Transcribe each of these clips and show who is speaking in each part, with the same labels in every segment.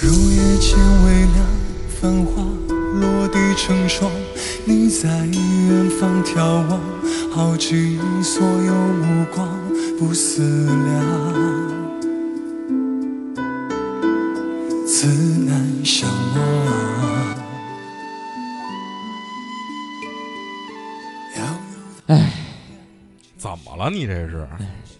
Speaker 1: 入夜间微凉，繁花落地成霜。你在远方眺望，耗尽所有目光，不思量，自难相忘。遥遥
Speaker 2: 怎么了？你这是？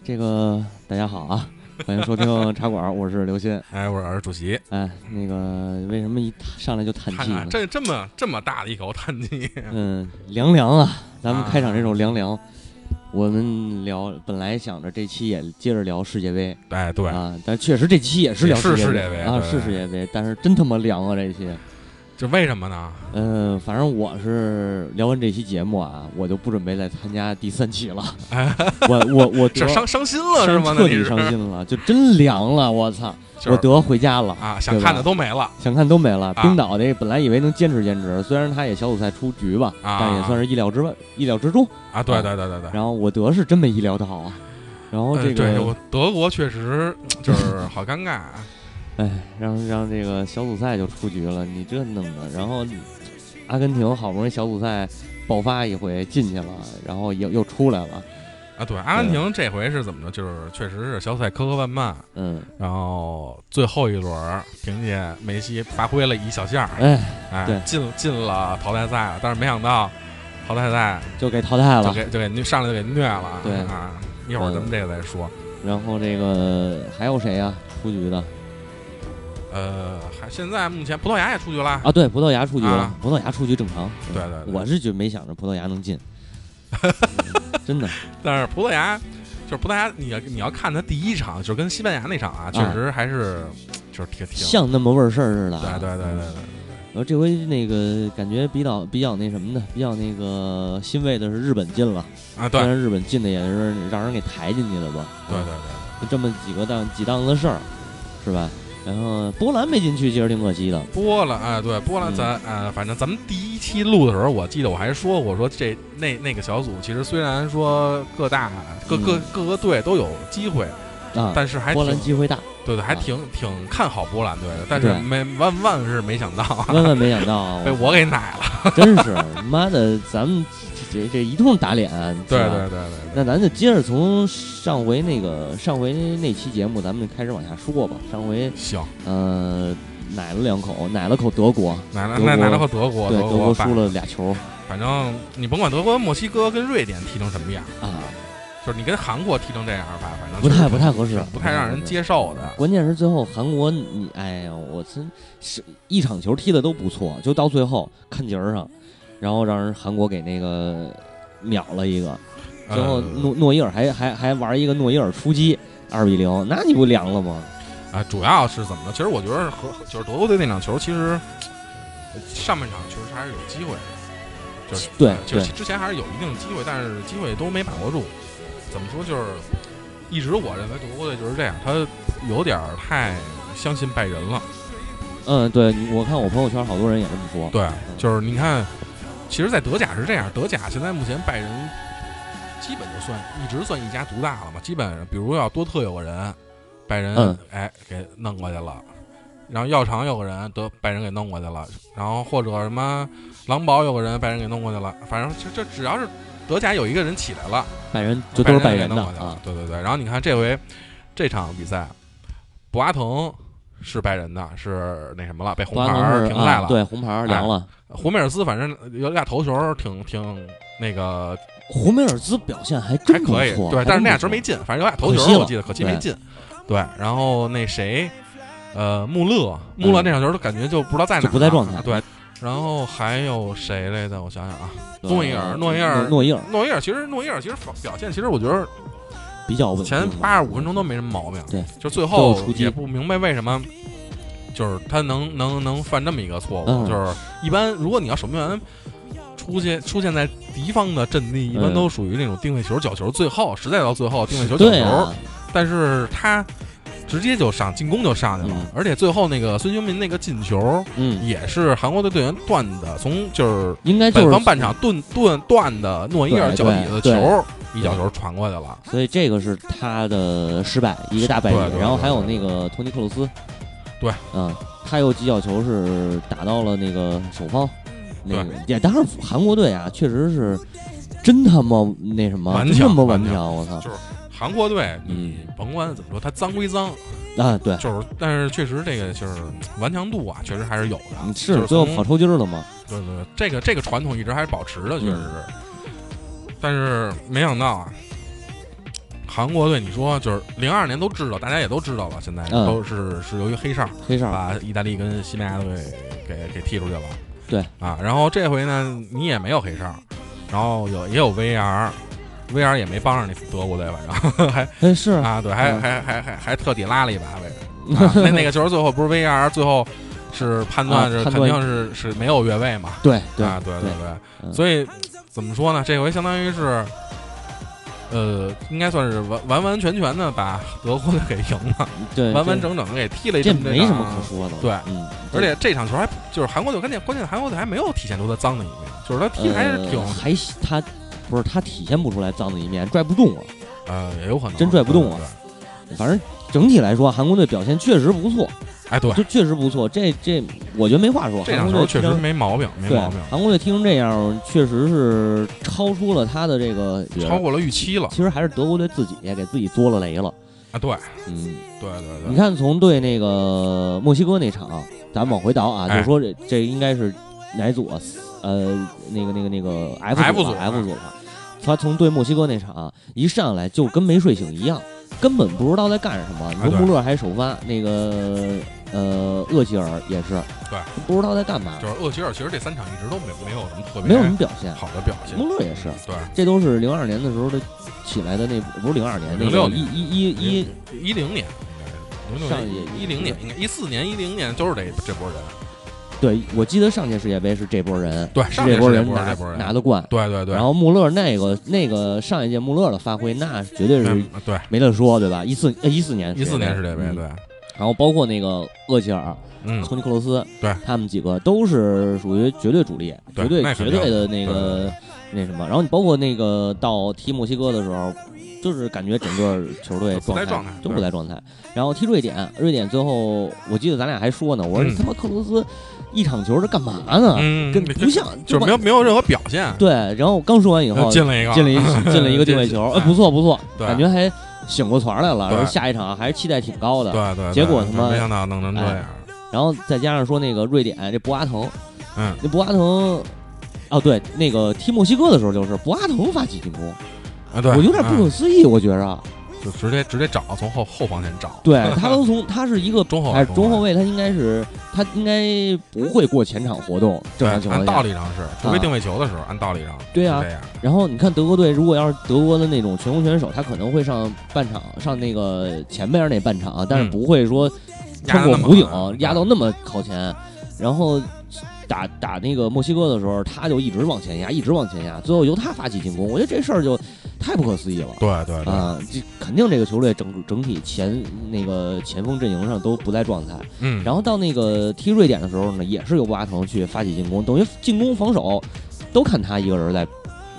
Speaker 3: 这个大家好啊，欢迎收听茶馆，我是刘鑫。
Speaker 2: 哎，我是主席，
Speaker 3: 哎，那个为什么一上来就叹气？
Speaker 2: 这这么这么大的一口叹气，
Speaker 3: 嗯，凉凉啊！咱们
Speaker 2: 啊
Speaker 3: 开场这首凉凉，我们聊本来想着这期也接着聊世界杯
Speaker 2: 哎，对，
Speaker 3: 啊，但确实这期也是聊
Speaker 2: 也是世界杯
Speaker 3: 啊，是世界杯，但是真他妈凉啊这期。
Speaker 2: 这为什么呢？
Speaker 3: 嗯，反正我是聊完这期节目啊，我就不准备再参加第三期了。
Speaker 2: 哎，
Speaker 3: 我我我
Speaker 2: 这伤伤心了是吗？那
Speaker 3: 彻底伤心了，就真凉了，我操！我得回家了。
Speaker 2: 啊，想看的都没了
Speaker 3: 想看都没了。
Speaker 2: 啊
Speaker 3: 冰岛这本来以为能坚持坚持，虽然他也小组赛出局吧，
Speaker 2: 啊
Speaker 3: 但也算是意料之外、意料之中。
Speaker 2: 啊！对
Speaker 3: 啊
Speaker 2: 对对对对。
Speaker 3: 然后我德是真没意料到啊。然后这
Speaker 2: 呃对
Speaker 3: 个，
Speaker 2: 我德国确实 就是好尴尬，啊
Speaker 3: 哎，让让这个小组赛就出局了，你这弄的。然后阿根廷好不容易小组赛爆发一回进去了，然后又又出来了。
Speaker 2: 啊，对，阿根廷这回是怎么着？就是确实是小组赛磕磕绊绊，
Speaker 3: 嗯，
Speaker 2: 然后最后一轮儿凭借梅西发挥了一小下儿，
Speaker 3: 哎，对
Speaker 2: 哎，进进了淘汰赛了，但是没想到淘汰赛
Speaker 3: 就给淘汰了。
Speaker 2: 就给就给虐上来就给虐了，
Speaker 3: 对
Speaker 2: 啊，一会儿咱们这个再说。
Speaker 3: 然后这个还有谁呀、出局的
Speaker 2: 呃，还现在目前葡萄牙也出局了，
Speaker 3: 啊？对，葡萄牙出局了。
Speaker 2: 啊
Speaker 3: 葡萄牙出局正常。
Speaker 2: 对对对
Speaker 3: 我是就没想着葡萄牙能进，嗯 真的。
Speaker 2: 但是葡萄牙就是葡萄牙，你要你要看他第一场，就是跟西班牙那场啊，确实还是就是挺挺
Speaker 3: 像那么味儿事儿似的。
Speaker 2: 对对对对对
Speaker 3: 然后这回那个感觉比较比较那什么的，比较那个欣慰的是日本进了，
Speaker 2: 对啊，对
Speaker 3: 虽然日本进的也是让人给抬进去了吧。
Speaker 2: 对对对。
Speaker 3: 就这么几个档几档子事儿，是吧？然后波兰没进去，其实挺可惜的。
Speaker 2: 波兰，哎，对，波兰
Speaker 3: 嗯。
Speaker 2: 咱呃，反正咱们第一期录的时候，我记得我还说过，说这那那个小组其实虽然说各大各各
Speaker 3: 嗯。
Speaker 2: 各个队都有机会，
Speaker 3: 啊，
Speaker 2: 但是还
Speaker 3: 波兰
Speaker 2: 挺
Speaker 3: 机会大，
Speaker 2: 对对，还
Speaker 3: 啊。
Speaker 2: 挺挺看好波兰队的，但是没万万是没想到啊。
Speaker 3: 万万没想到啊，
Speaker 2: 被我给奶了。
Speaker 3: 真是妈的，咱们这这一通打脸，
Speaker 2: 对对对对
Speaker 3: 那咱就接着从上回那个上回那期节目，咱们开始往下说吧。上回，
Speaker 2: 行，
Speaker 3: 呃奶了两口，奶了口德国，
Speaker 2: 奶了奶奶了口德国，
Speaker 3: 对，德
Speaker 2: 国
Speaker 3: 输了俩球
Speaker 2: 反正你甭管德国、墨西哥跟瑞典踢成什么样，
Speaker 3: 啊，
Speaker 2: 就是你跟韩国踢成这样吧，反正
Speaker 3: 不太不太合适，
Speaker 2: 不太让人。接受的。
Speaker 3: 关键是最后韩国，你哎呀，我真是一场球踢的都不错，就到最后看节儿上，然后让人韩国给那个秒了一个，最后
Speaker 2: 呃
Speaker 3: 诺诺伊尔还还还玩一个诺伊尔出击二比零，那你不凉了吗？
Speaker 2: 啊，主要是怎么着？其实我觉得和就是德国队那场球，其实呃上半场确实还是有机会的，就是
Speaker 3: 对
Speaker 2: 就是之前还是有一定机会，但是机会都没把握住。怎么说？就是一直我认为德国队就是这样，他有点太相信拜仁了。
Speaker 3: 嗯，对，我看我朋友圈好多人也这么说，
Speaker 2: 对，就是你看，其实，在德甲是这样，德甲现在目前拜仁基本就算一直算一家独大了嘛，基本上比如要多特有个人，拜仁、
Speaker 3: 嗯。
Speaker 2: 哎给弄过去了，然后药厂有个人德拜仁给弄过去了，然后或者什么狼堡有个人拜仁给弄过去了，反正这这只要是德甲有一个人起来了，
Speaker 3: 拜仁就都是拜仁的
Speaker 2: 给弄过去了
Speaker 3: 啊，
Speaker 2: 对对对，然后你看这回这场比赛，博阿滕。是拜仁的，是那什么了，被红牌停赛了。
Speaker 3: 啊，对，红牌儿凉了。
Speaker 2: 胡梅尔斯反正有俩头球挺挺那个
Speaker 3: 胡梅尔斯表现还
Speaker 2: 还可以，对，但是那俩球没进，反正有俩头球我记得可惜没进。对，然后那谁，呃，穆勒，穆勒
Speaker 3: 嗯
Speaker 2: 那场球都感觉就不知道在哪
Speaker 3: 不在状态
Speaker 2: 对，然后还有谁来着？我想想啊，诺伊尔诺伊尔
Speaker 3: 诺伊尔
Speaker 2: 诺伊尔其实诺伊尔其实表现，其实我觉得
Speaker 3: 比较稳定
Speaker 2: 前八十五分钟都没什么毛病，
Speaker 3: 对，
Speaker 2: 就最后也不明白为什么。就是他能能能犯这么一个错误，
Speaker 3: 嗯
Speaker 2: 就是一般如果你要守门员出现出现在敌方的阵地，一般
Speaker 3: 嗯
Speaker 2: 都属于那种定位球、角球，最后实在到最后定位球、角球，
Speaker 3: 啊，
Speaker 2: 但是他直接就上进攻就上去了，
Speaker 3: 嗯。
Speaker 2: 而且最后那个孙兴民那个进球
Speaker 3: 嗯，
Speaker 2: 也是韩国队队员断的，从就是
Speaker 3: 应该就是
Speaker 2: 半场断断断的诺伊尔脚底的球，一脚球传过去了。
Speaker 3: 所以这个是他的失败，一个大败笔。然后还有那个托尼克鲁斯，
Speaker 2: 对，
Speaker 3: 嗯，他有几脚球是打到了那个首方，那个也当然韩国队啊，确实是真他妈那什么，
Speaker 2: 顽
Speaker 3: 真他妈
Speaker 2: 强顽强。
Speaker 3: 顽强，我操。
Speaker 2: 就是韩国队，你
Speaker 3: 嗯
Speaker 2: 甭管怎么说，他脏归脏，
Speaker 3: 啊！对，
Speaker 2: 就是但是确实这个就是顽强度啊，确实还是有的。是从
Speaker 3: 最后跑抽筋儿了嘛，
Speaker 2: 对对对，这个这个传统一直还是保持的，确实
Speaker 3: 嗯
Speaker 2: 是。但是没想到啊，韩国队，你说就是零二年都知道，大家也都知道了，现在
Speaker 3: 嗯
Speaker 2: 都是是由于黑哨
Speaker 3: 黑哨
Speaker 2: 把意大利跟西班牙队给给踢出去了。
Speaker 3: 对
Speaker 2: 啊，然后这回呢，你也没有黑哨，然后有也有 VR。VR 也没帮上你德国队，反正 还
Speaker 3: 哎是
Speaker 2: 啊，对，还
Speaker 3: 嗯
Speaker 2: 还还还还特地拉了一把位置。啊那那个球最后不是 VR 最后是判断是肯定是是没有越位嘛？
Speaker 3: 对对
Speaker 2: 啊，对
Speaker 3: 对
Speaker 2: 对，
Speaker 3: 嗯
Speaker 2: 所以怎么说呢？这回相当于是，呃，应该算是完完完全全的把德国队给赢了，
Speaker 3: 对，
Speaker 2: 完完整整的给踢了一
Speaker 3: 这
Speaker 2: 么
Speaker 3: 没什么可说的，
Speaker 2: 对
Speaker 3: 嗯，
Speaker 2: 而且这场球还就是韩国队，关键关键韩国队还没有体现出他脏的一面，就是他踢还是挺
Speaker 3: 呃还他不是他体现不出来脏的一面，拽不动啊。
Speaker 2: 呃也有可能
Speaker 3: 真拽不动啊
Speaker 2: 对。对
Speaker 3: 反正整体来说，韩国队表现确实不错，
Speaker 2: 对哎，对，
Speaker 3: 就确实不错。这这，我觉得没话说。
Speaker 2: 这两球确实
Speaker 3: 韩国队踢成
Speaker 2: 没毛病，没
Speaker 3: 对
Speaker 2: 毛病，
Speaker 3: 韩国队踢成这样，确实是超出了他的这个
Speaker 2: 超。过了预期了
Speaker 3: 其实还是德国队自己给自己作了雷了。
Speaker 2: 啊！对
Speaker 3: 嗯，
Speaker 2: 对对对，
Speaker 3: 你看从对那个墨西哥那场，咱们往回倒啊，
Speaker 2: 哎
Speaker 3: 就说这这应该是哪组啊？呃，那个那个那个 F
Speaker 2: F
Speaker 3: 组
Speaker 2: 组
Speaker 3: F 组吧。他从对墨西哥那场一上来就跟没睡醒一样，根本不知道在干什么。你说穆勒还首发，那个呃厄齐尔也是，
Speaker 2: 对，
Speaker 3: 不知道在干嘛，
Speaker 2: 就是厄齐尔，其实这三场一直都没没有什么特别
Speaker 3: 没有什么表现。
Speaker 2: 好的表现。
Speaker 3: 穆勒也是，
Speaker 2: 对，
Speaker 3: 这都是零二年的时候的起来的那不是零二年，那个
Speaker 2: 06
Speaker 3: 一
Speaker 2: 年
Speaker 3: 一一一
Speaker 2: 一零年
Speaker 3: 上
Speaker 2: 一零年，应该一四年一零年都是这这波人。
Speaker 3: 对，我记得上届世界杯是这波人，
Speaker 2: 对，
Speaker 3: 是
Speaker 2: 上届是
Speaker 3: 波人拿
Speaker 2: 波这波人
Speaker 3: 拿的。冠。
Speaker 2: 对对对，
Speaker 3: 然后穆勒那个那个上一届穆勒的发挥，那绝对是
Speaker 2: 嗯对。
Speaker 3: 没得说，对吧？一四呃一四年
Speaker 2: 一四年世界杯
Speaker 3: 嗯。
Speaker 2: 对，
Speaker 3: 然后包括那个厄齐尔、
Speaker 2: 嗯。
Speaker 3: 托尼克罗斯，
Speaker 2: 对。
Speaker 3: 他们几个都是属于绝对主力，绝对绝对的那个那什么。然后你包括那个到踢墨西哥的时候，就是感觉整个球队
Speaker 2: 不在状态
Speaker 3: 都不在状态。然后踢瑞典，瑞典最后我记得咱俩还说呢，我说他妈克罗斯一场球是干嘛呢？
Speaker 2: 嗯，
Speaker 3: 跟不像，
Speaker 2: 就是没有没有任何表现，
Speaker 3: 对。然后刚说完以后，
Speaker 2: 进了一个。
Speaker 3: 进了一进了一个 定位球，哎，不错不错，感觉还醒过团来了。
Speaker 2: 对。
Speaker 3: 然后下一场还是期待挺高的。
Speaker 2: 对对，
Speaker 3: 结果他妈
Speaker 2: 没想到弄成这样，
Speaker 3: 然后再加上说那个瑞典这博阿滕，
Speaker 2: 嗯，
Speaker 3: 那博阿滕，哦对，那个踢墨西哥的时候就是博阿滕发起进攻，
Speaker 2: 啊对，
Speaker 3: 我有点不可
Speaker 2: 嗯。
Speaker 3: 思议，我觉着，
Speaker 2: 就直接直接找从后后防线找，
Speaker 3: 对他都从他是一个
Speaker 2: 中后卫
Speaker 3: 中后
Speaker 2: 卫，
Speaker 3: 他应该是他应该不会过前场活动，正常情
Speaker 2: 按
Speaker 3: 况下。
Speaker 2: 道理上是，除非定位球的时候，按道理上
Speaker 3: 对啊
Speaker 2: 是这样，
Speaker 3: 然后你看德国队，如果要是德国的那种全攻选手，他可能会上半场，上那个前边那半场，但是
Speaker 2: 嗯
Speaker 3: 不会说
Speaker 2: 压得那么
Speaker 3: 穿过弧顶压到那么靠前，然后打打那个墨西哥的时候，他就一直往前压，一直往前压，最后由他发起进攻，我觉得这事儿就太不可思议了。
Speaker 2: 对对对，
Speaker 3: 啊，这肯定这个球队整整体前那个前锋阵营上都不在状态，
Speaker 2: 嗯，
Speaker 3: 然后到那个踢瑞典的时候呢，也是由博阿滕去发起进攻，等于进攻防守都看他一个人在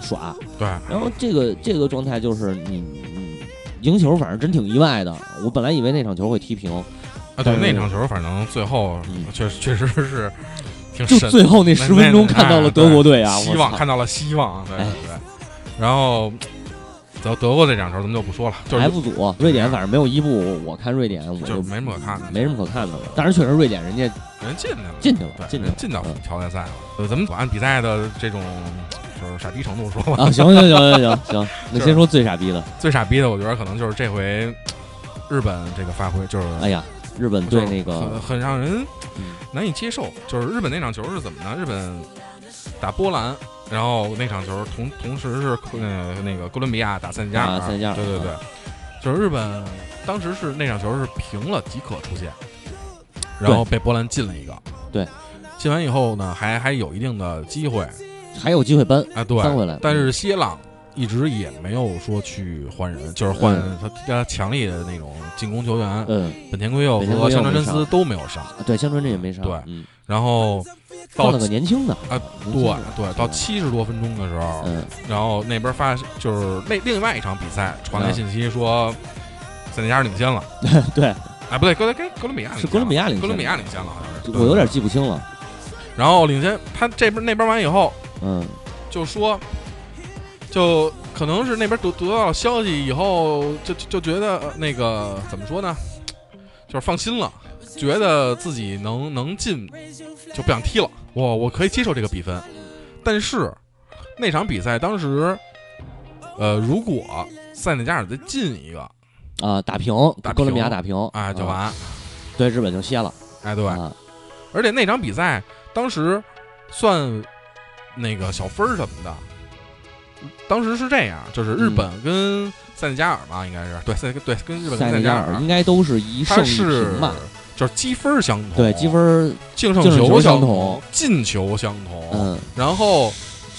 Speaker 3: 耍，
Speaker 2: 对，
Speaker 3: 然后这个这个状态就是你你赢球，反正真挺意外的。我本来以为那场球会踢平，
Speaker 2: 啊，对那场球，反正最后
Speaker 3: 嗯。
Speaker 2: 确实确实是挺
Speaker 3: 就
Speaker 2: 神，
Speaker 3: 最后那
Speaker 2: 那
Speaker 3: 十分钟看到了
Speaker 2: 哎
Speaker 3: 德国队啊，
Speaker 2: 希望看到了希望，对对。然后德德国这两球咱们就不说了，就是
Speaker 3: F 组瑞典反正没有伊布，我看瑞典我就
Speaker 2: 就没什么可看的，
Speaker 3: 没什么可看的了。但是确实瑞典人家
Speaker 2: 人进去了，
Speaker 3: 进去了
Speaker 2: 对，
Speaker 3: 进去了
Speaker 2: 人进到
Speaker 3: 嗯
Speaker 2: 淘汰赛了。呃，咱们按比赛的这种就是傻逼程度说吧，
Speaker 3: 啊，行行行行行 行，那先说最傻逼的，
Speaker 2: 最傻逼的，我觉得可能就是这回日本这个发挥，就是
Speaker 3: 哎呀，日本队那
Speaker 2: 很
Speaker 3: 个
Speaker 2: 很让人
Speaker 3: 嗯
Speaker 2: 难以接受。就是日本那场球是怎么呢？日本打波兰，然后那场球同同时是呃那个哥伦比亚打塞内加尔，
Speaker 3: 啊塞内加尔
Speaker 2: 对对对，就是日本当时是那场球是平了即可出线，然后被波兰进了一个，
Speaker 3: 对，
Speaker 2: 进完以后呢，还还有一定的机会。
Speaker 3: 还有机会扳
Speaker 2: 啊，对，
Speaker 3: 扳回来，
Speaker 2: 但是歇朗一直也没有说去换人，就是换
Speaker 3: 嗯
Speaker 2: 他他强力的那种进攻球员，
Speaker 3: 嗯，
Speaker 2: 本田圭佑和香川真司都没有上，
Speaker 3: 对，香川真也没上，
Speaker 2: 对。
Speaker 3: 嗯，
Speaker 2: 然后到
Speaker 3: 了个年轻的
Speaker 2: 啊，对对，到七十多分钟的时候，
Speaker 3: 嗯
Speaker 2: 然后那边发就是那另外一场比赛传来
Speaker 3: 嗯
Speaker 2: 信息说塞内加尔领先了，
Speaker 3: 对，
Speaker 2: 哎，不对，哥跟哥伦比亚
Speaker 3: 是哥伦比亚领先
Speaker 2: 哥伦比亚领先了，好像是。
Speaker 3: 我有点记不清了。
Speaker 2: 然后领先他这边那边完以后，
Speaker 3: 嗯
Speaker 2: 就说，就可能是那边得得到消息以后，就就就觉得呃那个怎么说呢，就是放心了，觉得自己能能进，就不想踢了。我我可以接受这个比分，但是那场比赛当时，呃，如果塞内加尔再进一个，
Speaker 3: 啊，打平，
Speaker 2: 打平
Speaker 3: 哥伦比亚打平，
Speaker 2: 哎，就
Speaker 3: 啊
Speaker 2: 完，
Speaker 3: 对，日本就歇了。
Speaker 2: 哎，对，
Speaker 3: 啊。
Speaker 2: 而且那场比赛当时算那个小分儿什么的，当时是这样，就是日本跟塞内加尔嘛，应该是。对塞对跟日本
Speaker 3: 塞内加
Speaker 2: 尔
Speaker 3: 尔应该都是一
Speaker 2: 它
Speaker 3: 胜一
Speaker 2: 是
Speaker 3: 平吧？
Speaker 2: 就是积分相同，
Speaker 3: 对，积分儿，
Speaker 2: 净胜
Speaker 3: 球
Speaker 2: 球相
Speaker 3: 相同，
Speaker 2: 进球相同，
Speaker 3: 嗯，
Speaker 2: 然后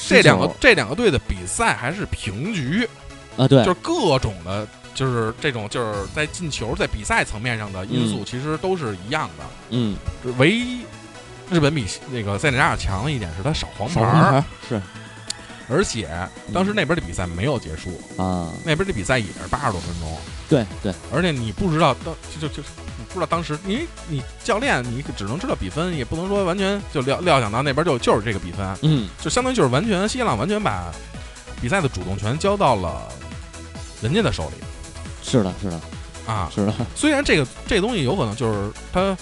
Speaker 2: 这两个这两个队的比赛还是平局，
Speaker 3: 啊，对
Speaker 2: 就是各种的。就是这种，就是在进球、在比赛层面上的因素，
Speaker 3: 嗯
Speaker 2: 其实都是一样的。
Speaker 3: 嗯，
Speaker 2: 唯一日本比那个塞内加尔强的一点是他少黄牌
Speaker 3: 是
Speaker 2: 而且当时那边的比赛没有结束，
Speaker 3: 啊，
Speaker 2: 那边的比赛也是八十多分钟，
Speaker 3: 对对，
Speaker 2: 而且你不知道当就就不知道当时，因为你教练你只能知道比分，也不能说完全就料料想到那边就就是这个比分，
Speaker 3: 嗯
Speaker 2: 就相当于就是完全西朗完全把比赛的主动权交到了人家的手里
Speaker 3: 是的，是的，
Speaker 2: 啊。
Speaker 3: 是的，
Speaker 2: 虽然这个这个东西有可能就是他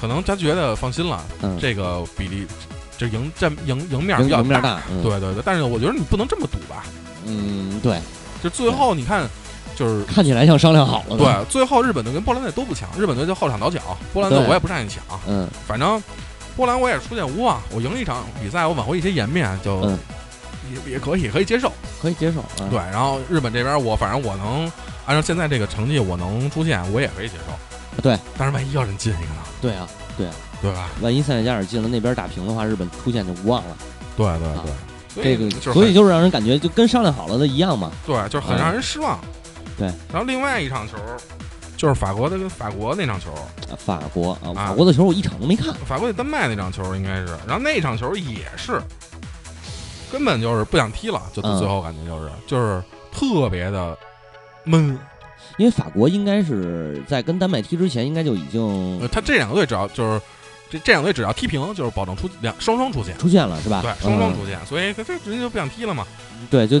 Speaker 2: 可能他觉得放心了，
Speaker 3: 嗯，
Speaker 2: 这个比例这赢占赢赢面比较
Speaker 3: 大，嗯，
Speaker 2: 对对对，但是我觉得你不能这么赌吧，
Speaker 3: 嗯，对，
Speaker 2: 就最后你看，就是
Speaker 3: 看起来像商量好了的，
Speaker 2: 对，最后日本队跟波兰队都不强，日本队就后场倒脚，波兰队我也不上去抢，
Speaker 3: 嗯
Speaker 2: 反正波兰我也出现无望，我赢了一场比赛，我挽回一些颜面就
Speaker 3: 嗯
Speaker 2: 也也可以可以接受，
Speaker 3: 可以接受啊，
Speaker 2: 对，然后日本这边我反正我能按照现在这个成绩我能出现，我也可以接受，
Speaker 3: 对，
Speaker 2: 但是万一要人进一个呢，
Speaker 3: 对啊，
Speaker 2: 对啊，对吧？
Speaker 3: 万一塞内加尔进了那边打平的话，日本出线就无望了。
Speaker 2: 对对
Speaker 3: 啊
Speaker 2: 对，所
Speaker 3: 这个
Speaker 2: 就是
Speaker 3: 所以就是让人感觉就跟商量好了的一样嘛。
Speaker 2: 对，就是很让人失望。
Speaker 3: 对，
Speaker 2: 然后另外一场球就是法国的跟法国那场球，
Speaker 3: 啊法国啊，
Speaker 2: 啊
Speaker 3: 法国的球我一场都没看。
Speaker 2: 法国对丹麦那场球应该是，然后那场球也是，根本就是不想踢了，就
Speaker 3: 嗯
Speaker 2: 最后感觉就是、就是特别的闷。
Speaker 3: 因为法国应该是在跟丹麦踢之前，应该就已经
Speaker 2: 呃，他这两个队只要就是这这两队只要踢平，就是保证出两双双出线，
Speaker 3: 出线了，是吧？
Speaker 2: 对，双双
Speaker 3: 嗯
Speaker 2: 出线，所以他这人家就不想踢了嘛。
Speaker 3: 对，就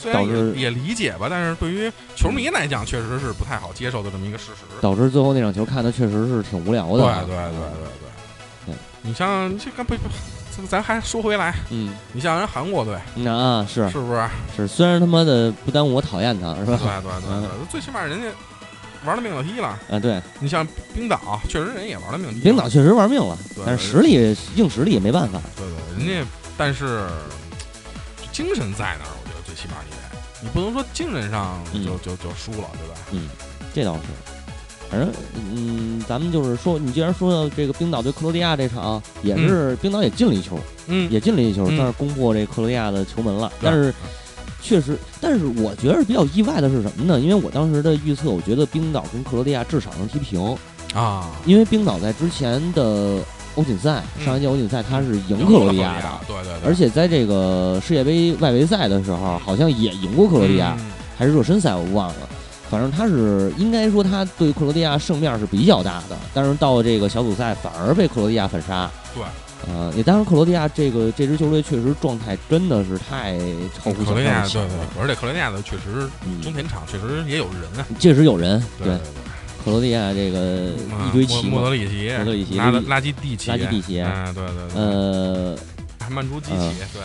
Speaker 2: 虽然也也理解吧，但是对于球迷来讲，确实是不太好接受的这么一个事实。
Speaker 3: 导致最后那场球看的确实是挺无聊的。
Speaker 2: 对对对对对
Speaker 3: 对
Speaker 2: 你像这个不不，咱咱还说回来，
Speaker 3: 嗯，
Speaker 2: 你像人韩国队
Speaker 3: 那啊是
Speaker 2: 是不是？
Speaker 3: 是，虽然他妈的不耽误我讨厌他，是
Speaker 2: 对
Speaker 3: 吧？
Speaker 2: 对对对，最起码人家玩了命了踢了。
Speaker 3: 啊，对，
Speaker 2: 你像冰岛，确实人也玩了命踢了。
Speaker 3: 冰岛确实玩命了，但是实力硬实力也没办法。
Speaker 2: 对对，人家但是精神在那儿，你不能说精神上
Speaker 3: 嗯
Speaker 2: 就就就输了，对吧？
Speaker 3: 嗯这倒是。反正，嗯，咱们就是说，你既然说到这个冰岛对克罗地亚这场，也是冰岛也进了一球，
Speaker 2: 嗯，
Speaker 3: 也进了一球，
Speaker 2: 嗯
Speaker 3: 算是攻破这克罗地亚的球门了。
Speaker 2: 对
Speaker 3: 但是，确实，但是我觉得比较意外的是什么呢？因为我当时的预测，我觉得冰岛跟克罗地亚至少能踢平，
Speaker 2: 啊，
Speaker 3: 因为冰岛在之前的欧锦赛，
Speaker 2: 嗯
Speaker 3: 上一届欧锦赛他是赢
Speaker 2: 赢
Speaker 3: 克罗地亚的，
Speaker 2: 对对对，
Speaker 3: 而且在这个世界杯外围赛的时候，好像也赢过克罗地亚。
Speaker 2: 嗯
Speaker 3: 还是热身赛，我忘了。反正他是应该说他对克罗地亚胜面是比较大的，但是到这个小组赛反而被克罗地亚反杀。
Speaker 2: 对，
Speaker 3: 呃，也当然克罗地亚这个这支球队确实状态真的是太超乎想
Speaker 2: 克罗地亚对对而且克罗地亚的确实中
Speaker 3: 嗯，
Speaker 2: 前场确实也有人啊，
Speaker 3: 确实有人。
Speaker 2: 对
Speaker 3: 对，克罗地亚这个
Speaker 2: 啊
Speaker 3: 一堆旗
Speaker 2: 莫莫德，里奇，
Speaker 3: 莫德里奇
Speaker 2: 拉
Speaker 3: 垃
Speaker 2: 垃圾地奇，
Speaker 3: 垃圾地奇
Speaker 2: 啊，对对对，
Speaker 3: 呃，
Speaker 2: 还曼朱基奇，对，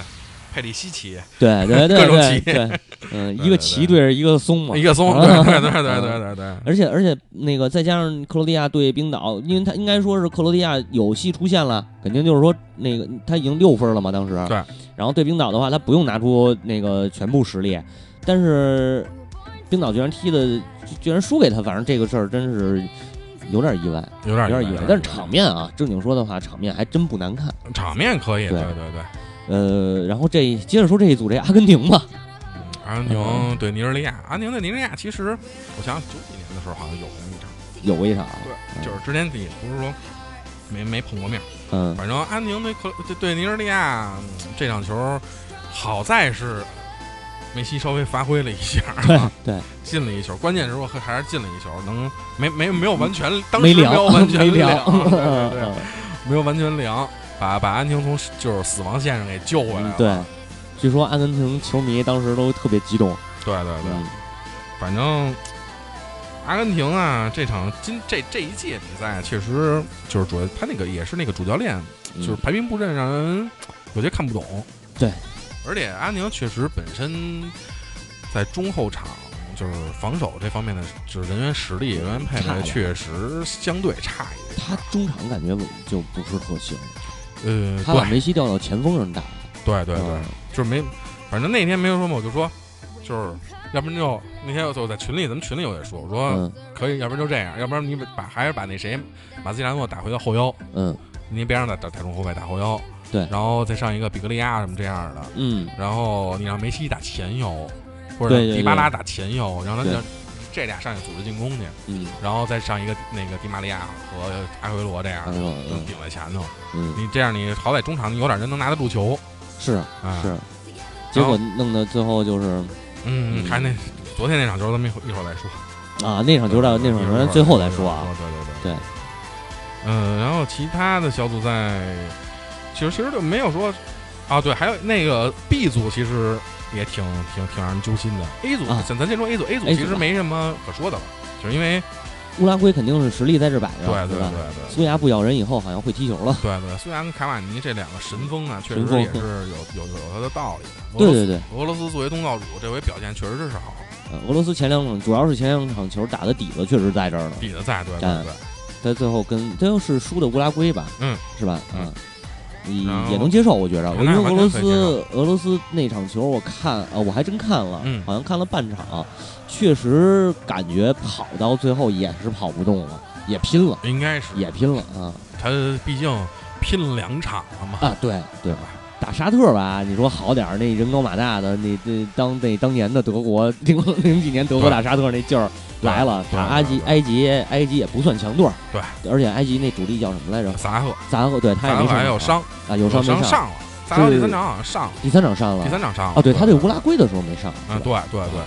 Speaker 2: 佩里西奇，
Speaker 3: 对对 对对对，嗯，一个旗对。着一个松嘛，
Speaker 2: 一个松，对对对对对对，
Speaker 3: 而且而且那个再加上克罗地亚对冰岛，因为他应该说是克罗地亚有戏出现了，肯定就是说那个他已经六分了嘛，当时
Speaker 2: 对。
Speaker 3: 然后对冰岛的话，他不用拿出那个全部实力，但是冰岛居然踢的居然输给他，反正这个事儿真是有点意外，
Speaker 2: 有点
Speaker 3: 有点意外。但是场面啊，正经说的话，场面还真不难看。
Speaker 2: 场面可以，对
Speaker 3: 对
Speaker 2: 对对。
Speaker 3: 呃，然后这接着说这一组这阿根廷吧，
Speaker 2: 阿根廷对尼日利亚，阿根廷对尼日利亚，其实我想想九几年的时候好像有那么一场，
Speaker 3: 有过一场，
Speaker 2: 对，就是之前也不是说没没碰过面，
Speaker 3: 嗯
Speaker 2: 反正阿根廷对克对对尼日利亚嗯这场球，好在是梅西稍微发挥了一下，
Speaker 3: 对对，
Speaker 2: 进了一球，关键时候还还是进了一球，能没没没有完全，当时没有完全
Speaker 3: 没
Speaker 2: 凉，对对 对，没有完全凉，把把安婷从就是死亡线上给救回来了，
Speaker 3: 嗯对，据说阿根廷球迷当时都特别激动，
Speaker 2: 对对对，
Speaker 3: 嗯
Speaker 2: 反正阿根廷啊，这场今这这一届比赛确实就是主要他那个也是那个主教练，
Speaker 3: 嗯
Speaker 2: 就是排兵布阵让人有些看不懂。
Speaker 3: 对，
Speaker 2: 而且阿宁确实本身在中后场就是防守这方面的就是人员实力、人员配
Speaker 3: 差点
Speaker 2: 备确实相对差一点。
Speaker 3: 他中场感觉就不是特行，
Speaker 2: 呃，
Speaker 3: 他把梅西调到前锋上打，
Speaker 2: 对对对，
Speaker 3: 嗯
Speaker 2: 就是没，反正那天没有说嘛，我就说，就是要不然就那天我就在群里，咱们群里我也说，我说。
Speaker 3: 嗯
Speaker 2: 可以，要不然就这样，要不然你把还是把那谁马斯切拉诺打回到后腰，
Speaker 3: 嗯
Speaker 2: 你别让他打打中后卫，打后腰，
Speaker 3: 对。
Speaker 2: 然后再上一个比格利亚什么这样的，
Speaker 3: 嗯，
Speaker 2: 然后你让梅西打前腰，或者迪巴拉打前腰，让他
Speaker 3: 对。
Speaker 2: 让这俩上去组织进攻去，
Speaker 3: 嗯。
Speaker 2: 然后再上一个那个迪玛利亚和阿奎罗这样的，顶在前头，
Speaker 3: 嗯。
Speaker 2: 你这样你好歹中场你有点人能拿得住球。
Speaker 3: 是
Speaker 2: 啊，
Speaker 3: 是，结果弄得最后就是
Speaker 2: 嗯，
Speaker 3: 嗯
Speaker 2: 还那昨天那场球咱们一会一会儿再说。
Speaker 3: 啊那场球到那场球最后再说啊，
Speaker 2: 对对对。
Speaker 3: 对。
Speaker 2: 嗯，然后其他的小组赛，其实其实就没有说，啊，对，还有那个 B 组其实也挺挺挺让人揪心的。A 组，
Speaker 3: 啊
Speaker 2: 咱咱先说 A 组，A 组其实没什么可说的了，就是因为
Speaker 3: 乌拉圭肯定是实力在这摆着，
Speaker 2: 对对对？对。
Speaker 3: 苏牙不咬人以后好像会踢球了，
Speaker 2: 对对，虽然卡瓦尼这两个神锋啊，确实也是有有有他的道理的。
Speaker 3: 对对对，
Speaker 2: 俄罗斯作为东道主，这回表现确实是好，
Speaker 3: 呃俄罗斯前两场主要是前两场球打的底子确实在这儿了，
Speaker 2: 底子在，对对
Speaker 3: 嗯
Speaker 2: 对。
Speaker 3: 他最后跟最后是输的乌拉圭吧，
Speaker 2: 嗯，
Speaker 3: 是吧？
Speaker 2: 嗯
Speaker 3: 嗯，也也能接受，我觉着，因为俄罗斯俄罗斯那场球我看啊，我还真看了，
Speaker 2: 嗯
Speaker 3: 好像看了半场，确实感觉跑到最后也是跑不动了，也拼了，
Speaker 2: 应该是
Speaker 3: 也拼了啊
Speaker 2: 他毕竟拼了两场了嘛，
Speaker 3: 啊！对对，打沙特吧，你说好点儿，那人高马大的，那那当那当年的德国零零几年德国打沙特那劲儿来了，
Speaker 2: 对
Speaker 3: 打埃及埃及埃及也不算强队，
Speaker 2: 对，
Speaker 3: 而且埃及那主力叫什么来着？
Speaker 2: 萨赫，
Speaker 3: 萨赫，对他也没上
Speaker 2: 还有伤，
Speaker 3: 啊，有伤没
Speaker 2: 伤上了，萨赫第三场好像上了，
Speaker 3: 第三场上了，
Speaker 2: 第三场上了
Speaker 3: 啊，对他对乌拉圭的时候没上，
Speaker 2: 啊，对对对，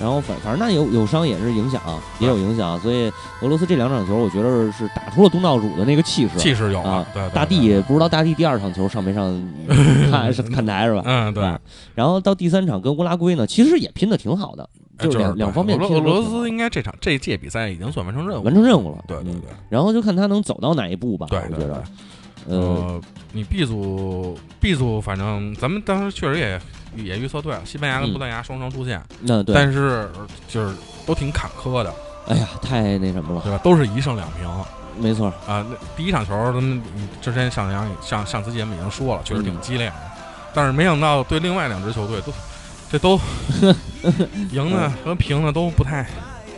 Speaker 3: 然后反反正那有有伤也是影响，也有影响，所以俄罗斯这两场球，我觉得是打出了东道主的那个气势。
Speaker 2: 气势有
Speaker 3: 啊，
Speaker 2: 对对
Speaker 3: 大
Speaker 2: 对
Speaker 3: 帝不知道大帝第二场球上没上 看是看台是吧？
Speaker 2: 嗯对，
Speaker 3: 然后到第三场跟乌拉圭呢，其实也拼的挺好的，就是两两方面
Speaker 2: 俄罗斯应该这场这届比赛已经算完成任务，
Speaker 3: 完成任务了。嗯
Speaker 2: 对对对
Speaker 3: 然后就看他能走到哪一步吧。
Speaker 2: 对
Speaker 3: 我觉得，。呃，
Speaker 2: 呃，你 B 组 B 组，反正咱们当时确实也也预测对了，西班牙跟
Speaker 3: 嗯
Speaker 2: 葡萄牙双双出线，
Speaker 3: 那对，
Speaker 2: 但是就是都挺坎坷的，
Speaker 3: 哎呀，太那什么了，
Speaker 2: 对吧？都是一胜两平。
Speaker 3: 没错，
Speaker 2: 啊，那第一场球咱们之前上扬上上次节目已经说了，确实挺
Speaker 3: 嗯
Speaker 2: 激烈的，但是没想到对另外两支球队都这都 赢的和平的都不太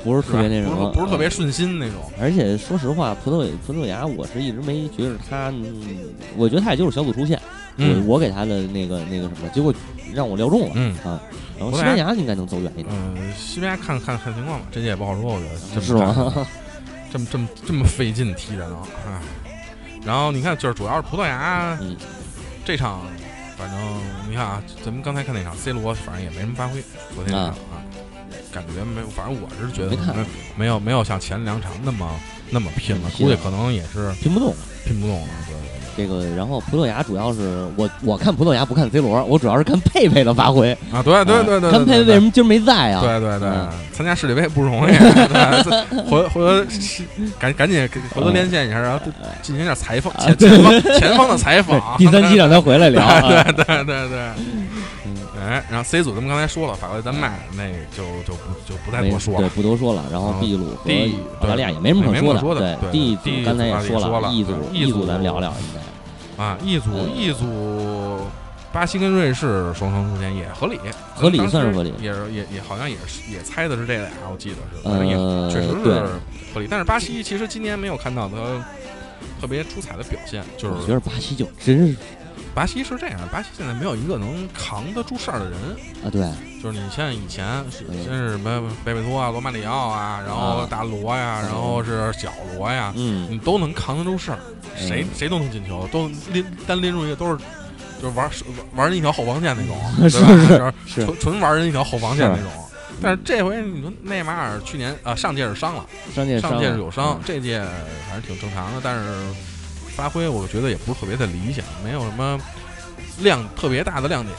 Speaker 3: 不是特别那什么，
Speaker 2: 不是特别
Speaker 3: 呃
Speaker 2: 顺心那种。
Speaker 3: 而且说实话，葡萄葡萄牙，我是一直没觉得他，嗯我觉得他也就是小组出线。
Speaker 2: 嗯
Speaker 3: 我我给他的那个那个什么，结果让我料中了。
Speaker 2: 嗯啊
Speaker 3: 然后西班牙应该能走远一点，
Speaker 2: 嗯，西班牙看看看情况吧，这届也不好说，我觉得这么
Speaker 3: 是吗？
Speaker 2: 这么这么这么费劲踢的呢，哎。然后你看，就是主要是葡萄牙
Speaker 3: 嗯
Speaker 2: 这场，反正你看啊，咱们刚才看那场，C 罗反正也没什么发挥，昨天那场啊，感觉没有，反正我是觉得
Speaker 3: 没看
Speaker 2: 没没有没有像前两场那么那么拼了，
Speaker 3: 嗯
Speaker 2: 估计可能也是
Speaker 3: 拼不动。
Speaker 2: 拼不动了。对对
Speaker 3: 这个，然后葡萄牙主要是我我看葡萄牙不看 C 罗，我主要是看佩佩的发挥。
Speaker 2: 啊，对对对对，
Speaker 3: 看佩佩为什么今儿没在啊？
Speaker 2: 对对对
Speaker 3: 嗯，
Speaker 2: 参加世界杯不容易，对回回头赶赶紧回头连线一下，然后进行一下采访，前前方前方的采访。
Speaker 3: 第三期让他回来聊啊。
Speaker 2: 对对对对，然后 C 组咱们刚才说了，法国、丹麦那就就不就不再，多说了。
Speaker 3: 对不多说了。然后
Speaker 2: 然后
Speaker 3: B 组和澳大利亚也没什么可
Speaker 2: 说的
Speaker 3: 对
Speaker 2: 对
Speaker 3: D 组刚才也说
Speaker 2: 说了
Speaker 3: ，E 组
Speaker 2: 对
Speaker 3: E
Speaker 2: E
Speaker 3: 组
Speaker 2: 组
Speaker 3: 咱聊聊应该。
Speaker 2: 啊，E 组
Speaker 3: 嗯
Speaker 2: E 组，巴西跟瑞士双双出现也合理，
Speaker 3: 合理算是合理
Speaker 2: 也是也也好像也是也猜的是这俩，我记得是，反正也
Speaker 3: 呃，
Speaker 2: 确实
Speaker 3: 对
Speaker 2: 是，合理。但是巴西其实今年没有看到他特别出彩的表现，就是
Speaker 3: 我觉得巴西就真是
Speaker 2: 巴西是这样，巴西现在没有一个能扛得住事儿的人。
Speaker 3: 啊，对，
Speaker 2: 就是你像以前先是什么贝贝托啊、罗马里奥啊，然后
Speaker 3: 啊。
Speaker 2: 大罗呀，
Speaker 3: 嗯
Speaker 2: 然后是小罗呀，
Speaker 3: 嗯，
Speaker 2: 你都能扛得住事儿，谁谁都能进球，都拎单拎出去都是就是玩玩人 一条后防线那种，
Speaker 3: 是
Speaker 2: 对吧？
Speaker 3: 是是
Speaker 2: 纯纯玩人一条后防线那种。但是这回你说内马尔去年啊上届是伤了，
Speaker 3: 上届
Speaker 2: 上届是有伤
Speaker 3: 嗯，
Speaker 2: 这届还是挺正常的，但是发挥我觉得也不是特别的理想，没有什么亮特别大的亮点。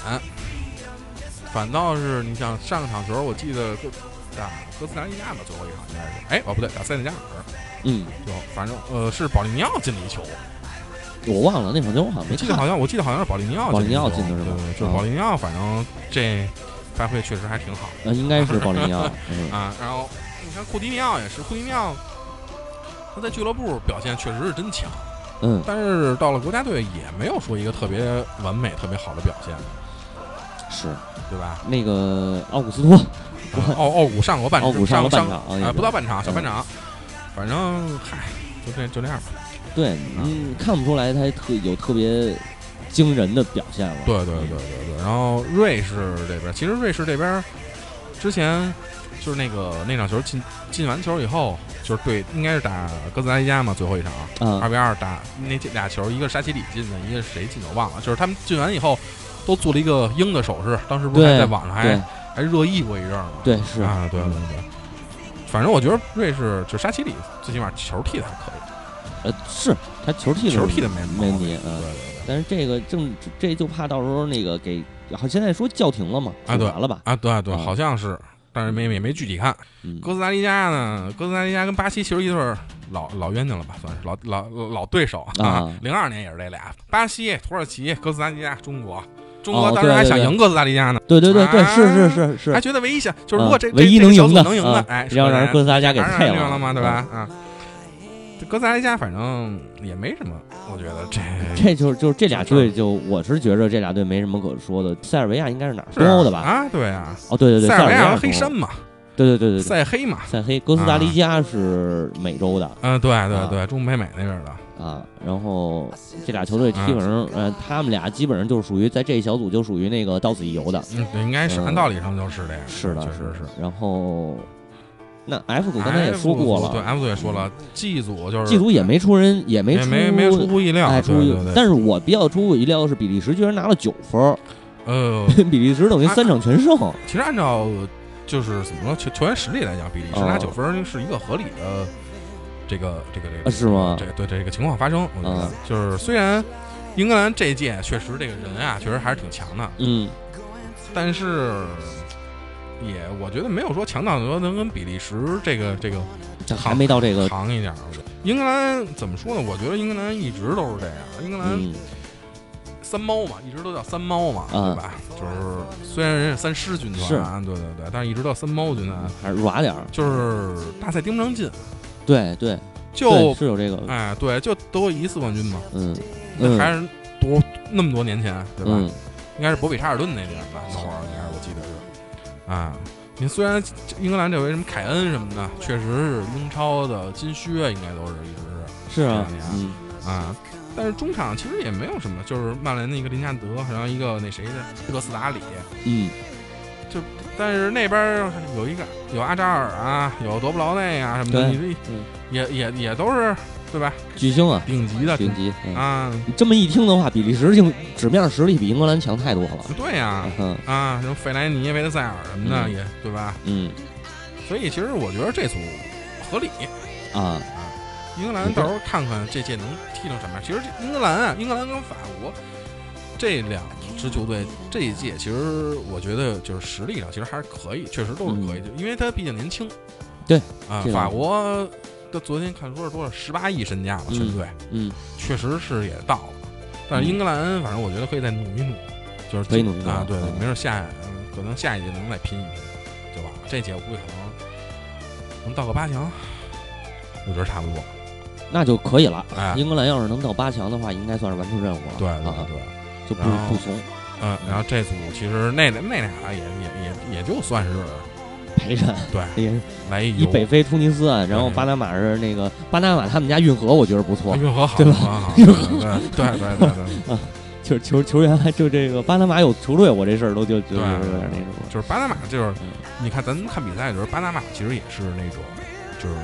Speaker 2: 反倒是你像上场时候，我记得哥打哥斯达黎加吧，最后一场应该是，哎哦不对，打塞内加尔，
Speaker 3: 嗯，
Speaker 2: 就反正呃是保利尼奥进了一球，
Speaker 3: 我忘了那场球我好像没
Speaker 2: 我记得好。像我记得好像是保利尼奥
Speaker 3: 保利尼奥
Speaker 2: 进
Speaker 3: 进的是吧
Speaker 2: 对对，就是
Speaker 3: 啊
Speaker 2: 保利尼奥，反正这发挥确实还挺好
Speaker 3: 呃，应该是保利尼奥。嗯
Speaker 2: 啊。然后你看库蒂尼奥也是，库蒂尼奥他在俱乐部表现确实是真强。
Speaker 3: 嗯，
Speaker 2: 但是到了国家队也没有说一个特别完美、特别好的表现，
Speaker 3: 是
Speaker 2: 对吧？
Speaker 3: 那个奥古斯托，
Speaker 2: 奥奥古上过半
Speaker 3: 奥古上过半场啊，
Speaker 2: 哎，不到半场，
Speaker 3: 嗯
Speaker 2: 小半场，反正嗨，就这就那样吧。
Speaker 3: 对，你，看不出来他特有特别惊人的表现了。
Speaker 2: 对对对对对。然后瑞士这边，其实瑞士这边之前就是那个那场球进进完球以后，就是对，应该是打哥斯达黎加嘛，最后一场
Speaker 3: 啊
Speaker 2: 二比二打那俩球，一个沙奇里进的，一个谁进的我忘了。就是他们进完以后都做了一个鹰的手势，当时不是还在网上还还热议过一阵儿吗？
Speaker 3: 对是
Speaker 2: 啊，对对对。反正我觉得瑞士就沙奇里最起码球踢的还可以，
Speaker 3: 呃，是他球踢的
Speaker 2: 球踢的没
Speaker 3: 没问题
Speaker 2: 对
Speaker 3: 啊。
Speaker 2: 对对。
Speaker 3: 但是这个正这就怕到时候那个给，好现在说叫停了嘛，
Speaker 2: 啊对
Speaker 3: 完了吧？
Speaker 2: 啊，对对，
Speaker 3: 啊
Speaker 2: 好像是，但是没也没具体看。
Speaker 3: 嗯，
Speaker 2: 哥斯达黎加呢，哥斯达黎加跟巴西其实一对儿老老冤家了吧，算是老老老对手
Speaker 3: 啊。
Speaker 2: 零二年也是这俩，巴西、土耳其、哥斯达黎加、中国。中
Speaker 3: 哦
Speaker 2: 国当时还想赢哥斯达黎加呢，
Speaker 3: 对对对对，
Speaker 2: 啊
Speaker 3: 是是是是，
Speaker 2: 还觉得唯一想就是如果这
Speaker 3: 啊唯一能赢的，
Speaker 2: 组能赢的
Speaker 3: 啊，
Speaker 2: 哎，
Speaker 3: 要让哥斯达黎加给
Speaker 2: 还是
Speaker 3: 配了
Speaker 2: 嘛，对吧？？啊，这哥斯达黎加反正也没什么，我觉得这
Speaker 3: 这就是就是这俩队，就我是觉着这俩队没什么可说的。塞尔维亚应该是哪儿东欧的吧？
Speaker 2: 啊，对啊，
Speaker 3: 哦，对对对，塞尔维
Speaker 2: 亚黑山嘛，
Speaker 3: 对对对对对，
Speaker 2: 塞黑嘛，
Speaker 3: 塞黑，哥斯达黎加是美洲的
Speaker 2: 嗯，对对
Speaker 3: 啊
Speaker 2: 对，中北美那边的，
Speaker 3: 啊，然后这俩球队基
Speaker 2: 啊
Speaker 3: 本上，呃，他们俩基本上就是属于在这一小组就属于那个到此一游的，
Speaker 2: 嗯，对应该是
Speaker 3: 嗯
Speaker 2: 按道理上就是这样，
Speaker 3: 是的，
Speaker 2: 确实是。
Speaker 3: 然后，那 F 组刚才也说过
Speaker 2: 了。对，F 组也说了，G 组就是
Speaker 3: G 组也没出人，也没
Speaker 2: 没没出乎意料，
Speaker 3: 哎，出乎
Speaker 2: 对对对，
Speaker 3: 但是我比较出乎意料的是，比利时居然拿了九分，
Speaker 2: 呃，
Speaker 3: 比利时等于三场全胜。
Speaker 2: 其实按照就是怎么说球球员实力来讲，比利时拿
Speaker 3: 哦
Speaker 2: 九分是一个合理的这个这个这
Speaker 3: 啊
Speaker 2: 个
Speaker 3: 是吗？
Speaker 2: 这个对这个情况发生，我觉得
Speaker 3: 啊。
Speaker 2: 就是虽然英格兰这一届确实这个人啊，确实还是挺强的，
Speaker 3: 嗯，
Speaker 2: 但是也我觉得没有说强到说能跟比利时这个这个
Speaker 3: 这还没到这个，
Speaker 2: 长一点英格兰怎么说呢？我觉得英格兰一直都是这样，英格兰
Speaker 3: 嗯。
Speaker 2: 三猫嘛，一直都叫三猫嘛，
Speaker 3: 啊。
Speaker 2: 对吧？就是虽然人家三狮军团，对对对，但是一直到三猫军团，
Speaker 3: 还是软点儿。
Speaker 2: 就是大赛盯不上劲，
Speaker 3: 对对，
Speaker 2: 就
Speaker 3: 对是有这个，
Speaker 2: 哎对，就德国一次冠军嘛，
Speaker 3: 嗯
Speaker 2: 还是多那么多年前，对吧？
Speaker 3: 嗯。
Speaker 2: 应该是博比查尔顿那年吧，那会儿啊。你虽然英格兰这回什么凯恩什么的，确实是英超的金靴，应该都是一直是
Speaker 3: 是啊
Speaker 2: 这两年，
Speaker 3: 嗯。
Speaker 2: 啊，但是中场其实也没有什么，就是曼联的一个林加德，然后一个那谁的哥斯达里，
Speaker 3: 嗯。
Speaker 2: 就但是那边有一个有阿扎尔啊，有德布劳内啊什么的，你这
Speaker 3: 嗯。
Speaker 2: 也也也都是对吧？
Speaker 3: 巨星啊，
Speaker 2: 顶级的
Speaker 3: 顶级。嗯
Speaker 2: 啊，
Speaker 3: 你这么一听的话，比利时就纸面实力比英格兰强太多了。
Speaker 2: 对呀
Speaker 3: 嗯
Speaker 2: 啊，什么费莱尼、维特塞尔什么的
Speaker 3: 嗯
Speaker 2: 也对吧？
Speaker 3: 嗯
Speaker 2: 所以其实我觉得这组合理。
Speaker 3: 啊啊，
Speaker 2: 英格兰到时候看看这届能踢成什么样。其实英格兰啊，英格兰跟法国这两支球队这一届，其实我觉得就是实力上其实还是可以，确实都是可以的，因为他毕竟年轻。
Speaker 3: 嗯对
Speaker 2: 啊
Speaker 3: 这，个
Speaker 2: 法国的昨天看说是多少十八亿身价了，全队、
Speaker 3: 嗯
Speaker 2: 确实是也到了。但是英格兰，反正我觉得可以再努一努，就是
Speaker 3: 可以努一努
Speaker 2: 啊，对没准下嗯可能下一届能再拼一拼就完了。这届我估计可能能到个八强，我觉得差不多。
Speaker 3: 那就可以了。
Speaker 2: 哎，
Speaker 3: 英格兰要是能到八强的话，应该算是完成任务了。
Speaker 2: 对对
Speaker 3: 啊，
Speaker 2: 对，
Speaker 3: 就不不怂，
Speaker 2: 嗯，然后这组其实那那俩也也也也就算是
Speaker 3: 陪衬
Speaker 2: 对
Speaker 3: 也是
Speaker 2: 来一游
Speaker 3: 以北非突尼斯啊，然后巴拿马是那个巴拿马他们家运河，我觉得不错，
Speaker 2: 运河好，
Speaker 3: 对吧
Speaker 2: 运河好，对对对对对对，
Speaker 3: 就是球球员还就这个巴拿马有球队，我这事儿都就就
Speaker 2: 对
Speaker 3: 是有点那种。
Speaker 2: 就是巴拿马，就是
Speaker 3: 嗯
Speaker 2: 你看咱们看比赛的时候，巴拿马其实也是那种就是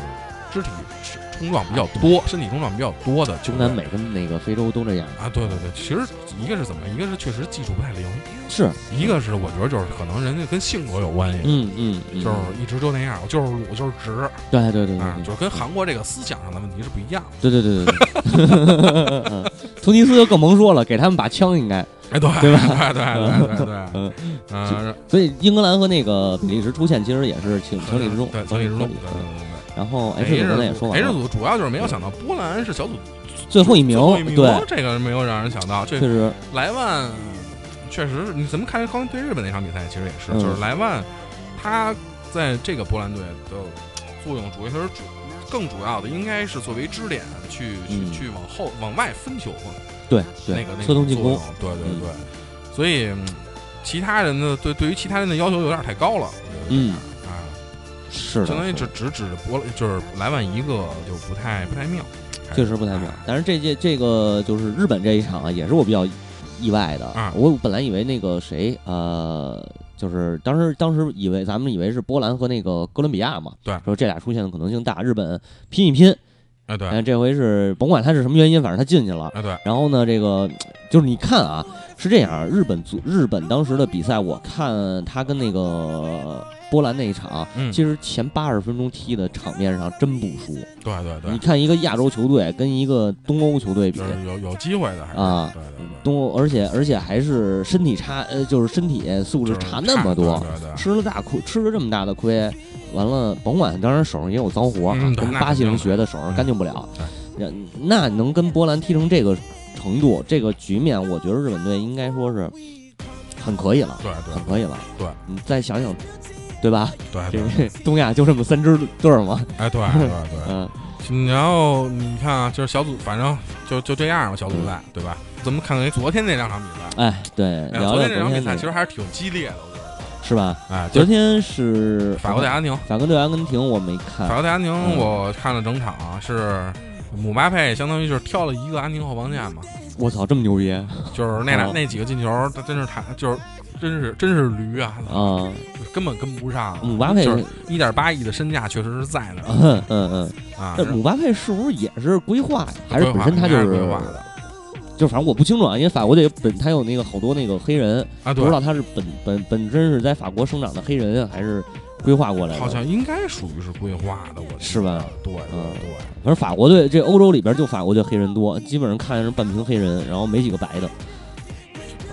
Speaker 2: 肢体冲撞比较多，身体冲撞比较多的球队
Speaker 3: 中南美跟那个非洲都这样，
Speaker 2: 啊，对对对，其实一个是怎么样，一个是确实技术不太灵，
Speaker 3: 是，
Speaker 2: 一个是我觉得就是可能人家跟性格有关系，
Speaker 3: 嗯嗯，嗯
Speaker 2: 就是一直就那样，我就是鲁，我就是直
Speaker 3: 对对对对
Speaker 2: 啊，就是跟韩国这个思想上的问题是不一样的。
Speaker 3: 对对对对突尼斯就更甭说了，给他们把枪应该，
Speaker 2: 哎，对
Speaker 3: 对吧
Speaker 2: 对对对对对，
Speaker 3: 嗯，
Speaker 2: 嗯，
Speaker 3: 所以英格兰和那个比利时出现其实也是情情理之中，
Speaker 2: 对，情理之中，对对
Speaker 3: 对
Speaker 2: 对
Speaker 3: 然后 H
Speaker 2: 对。
Speaker 3: 组刚才也说完
Speaker 2: H，组主要就是没有想到波兰是小组
Speaker 3: 最后一名对，
Speaker 2: 这个没有让人想到。这
Speaker 3: 确实，
Speaker 2: 莱万确实是，你怎么看刚对日本那场比赛，其实也是，
Speaker 3: 嗯
Speaker 2: 就是莱万他在这个波兰队的作用，主要是主更主要的应该是作为支点去去
Speaker 3: 嗯
Speaker 2: 去往后往外分球
Speaker 3: 对对，
Speaker 2: 那个那个
Speaker 3: 进攻
Speaker 2: 对对对，所以嗯其他人的对对于其他人的要求有点太高了，
Speaker 3: 嗯
Speaker 2: 啊，
Speaker 3: 是的，
Speaker 2: 相当于只只指着波就是莱万一个就不太不太妙，
Speaker 3: 确实不太妙。但是这届这个就是日本这一场啊，也是我比较意外的。
Speaker 2: 啊
Speaker 3: 我本来以为那个谁，呃，就是当时当时以为咱们以为是波兰和那个哥伦比亚嘛，
Speaker 2: 对
Speaker 3: 说这俩出现的可能性大，日本拼一拼。
Speaker 2: 哎对
Speaker 3: 哎，这回是甭管他是什么原因，反正他进去了。
Speaker 2: 哎对，
Speaker 3: 然后呢，这个就是你看啊，是这样，日本足日本当时的比赛，我看他跟那个波兰那一场，
Speaker 2: 嗯。
Speaker 3: 其实前八十分钟踢的场面上真不输。
Speaker 2: 对对对。
Speaker 3: 你，看一个亚洲球队跟一个东欧球队比
Speaker 2: 就，是有有机会的还是
Speaker 3: 啊
Speaker 2: 对对对。
Speaker 3: 东欧而且而且还是身体差，呃，就是身体素质差那么多，
Speaker 2: 对对对，
Speaker 3: 吃了大亏，吃了这么大的亏，完了，甭管当然手上也有脏活，
Speaker 2: 嗯
Speaker 3: 跟巴西人学的手上干净不了。
Speaker 2: 嗯，
Speaker 3: 那那能跟波兰踢成这个程度，这个局面，我觉得日本队应该说是很可以了，
Speaker 2: 对对
Speaker 3: 很可以了。
Speaker 2: 对，
Speaker 3: 你再想想，对吧？
Speaker 2: 对
Speaker 3: 这
Speaker 2: 对，
Speaker 3: 个 东亚就这么三支队儿嘛，
Speaker 2: 哎对 对对。
Speaker 3: 嗯，
Speaker 2: 然后你看啊，就是小组，反正就就这样吧，小组赛，对吧？咱们看看昨天那两场比赛，
Speaker 3: 哎，对，
Speaker 2: 昨天这场比赛其实还是挺激烈的，我觉得。
Speaker 3: 是吧？
Speaker 2: 哎，
Speaker 3: 昨天是
Speaker 2: 法国对阿根廷，
Speaker 3: 法国对阿根廷，我没看
Speaker 2: 法，国对阿根廷，
Speaker 3: 嗯
Speaker 2: 我看了整场，是姆巴佩相当于就是挑了一个阿根廷后防线嘛，
Speaker 3: 我操，这么牛逼啊！
Speaker 2: 就是那俩
Speaker 3: 哦
Speaker 2: 那几个进球，他真是太就是。真是真是驴啊！啊根本跟不上。
Speaker 3: 姆巴佩
Speaker 2: 就是一点八亿的身价确实是在那儿
Speaker 3: 嗯嗯嗯，
Speaker 2: 啊。
Speaker 3: 那姆巴佩是不是也是规划呀？还是本身他就是
Speaker 2: 应该规划的
Speaker 3: 就反正我不清楚啊，因为法国队本他有那个好多那个黑人，
Speaker 2: 啊？
Speaker 3: 不知，道他是本本本身是在法国生长的黑人啊，还是规划过来的？
Speaker 2: 好像应该属于是规划的，我
Speaker 3: 是吧？
Speaker 2: 对对
Speaker 3: 嗯
Speaker 2: 对。
Speaker 3: 反正法国队这欧洲里边就法国队黑人多，基本上看是半瓶黑人，然后没几个白的。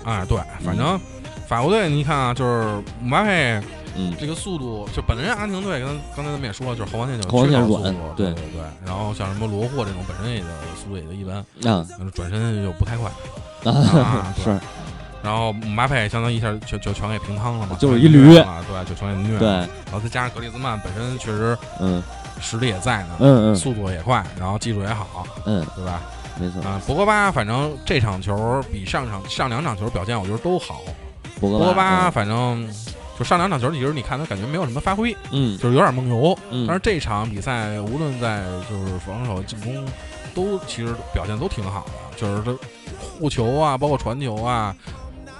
Speaker 2: 哎，对，反正法国队你看啊，就是姆巴佩
Speaker 3: 嗯，
Speaker 2: 这个速度，就本身阿根廷队，刚刚才咱们也说了，就是后防线就
Speaker 3: 后防线软
Speaker 2: 度
Speaker 3: 对
Speaker 2: 对对对。然后像什么罗霍这种本身也就速度也就一般，
Speaker 3: 啊
Speaker 2: 转身又不太快。
Speaker 3: 啊是
Speaker 2: 然后姆巴佩相当于一下就就全给平仓了嘛，
Speaker 3: 就是一驴
Speaker 2: 对，就全给虐。
Speaker 3: 对，
Speaker 2: 然后再加上格里兹曼本身确实
Speaker 3: 嗯
Speaker 2: 实力也在呢，
Speaker 3: 嗯嗯
Speaker 2: 速度也快，然后技术也好，
Speaker 3: 嗯，
Speaker 2: 对吧？
Speaker 3: 没错。
Speaker 2: 啊，博格巴反正这场球比上场上两场球表现我觉得都好。
Speaker 3: 博格
Speaker 2: 博格巴
Speaker 3: 巴，
Speaker 2: 反正就上两场球，其实你看他感觉没有什么发挥，
Speaker 3: 嗯
Speaker 2: 就是有点梦游。
Speaker 3: 嗯，
Speaker 2: 但是这场比赛无论在就是防守、进攻，都其实表现都挺好的，就是他护球啊，包括传球啊，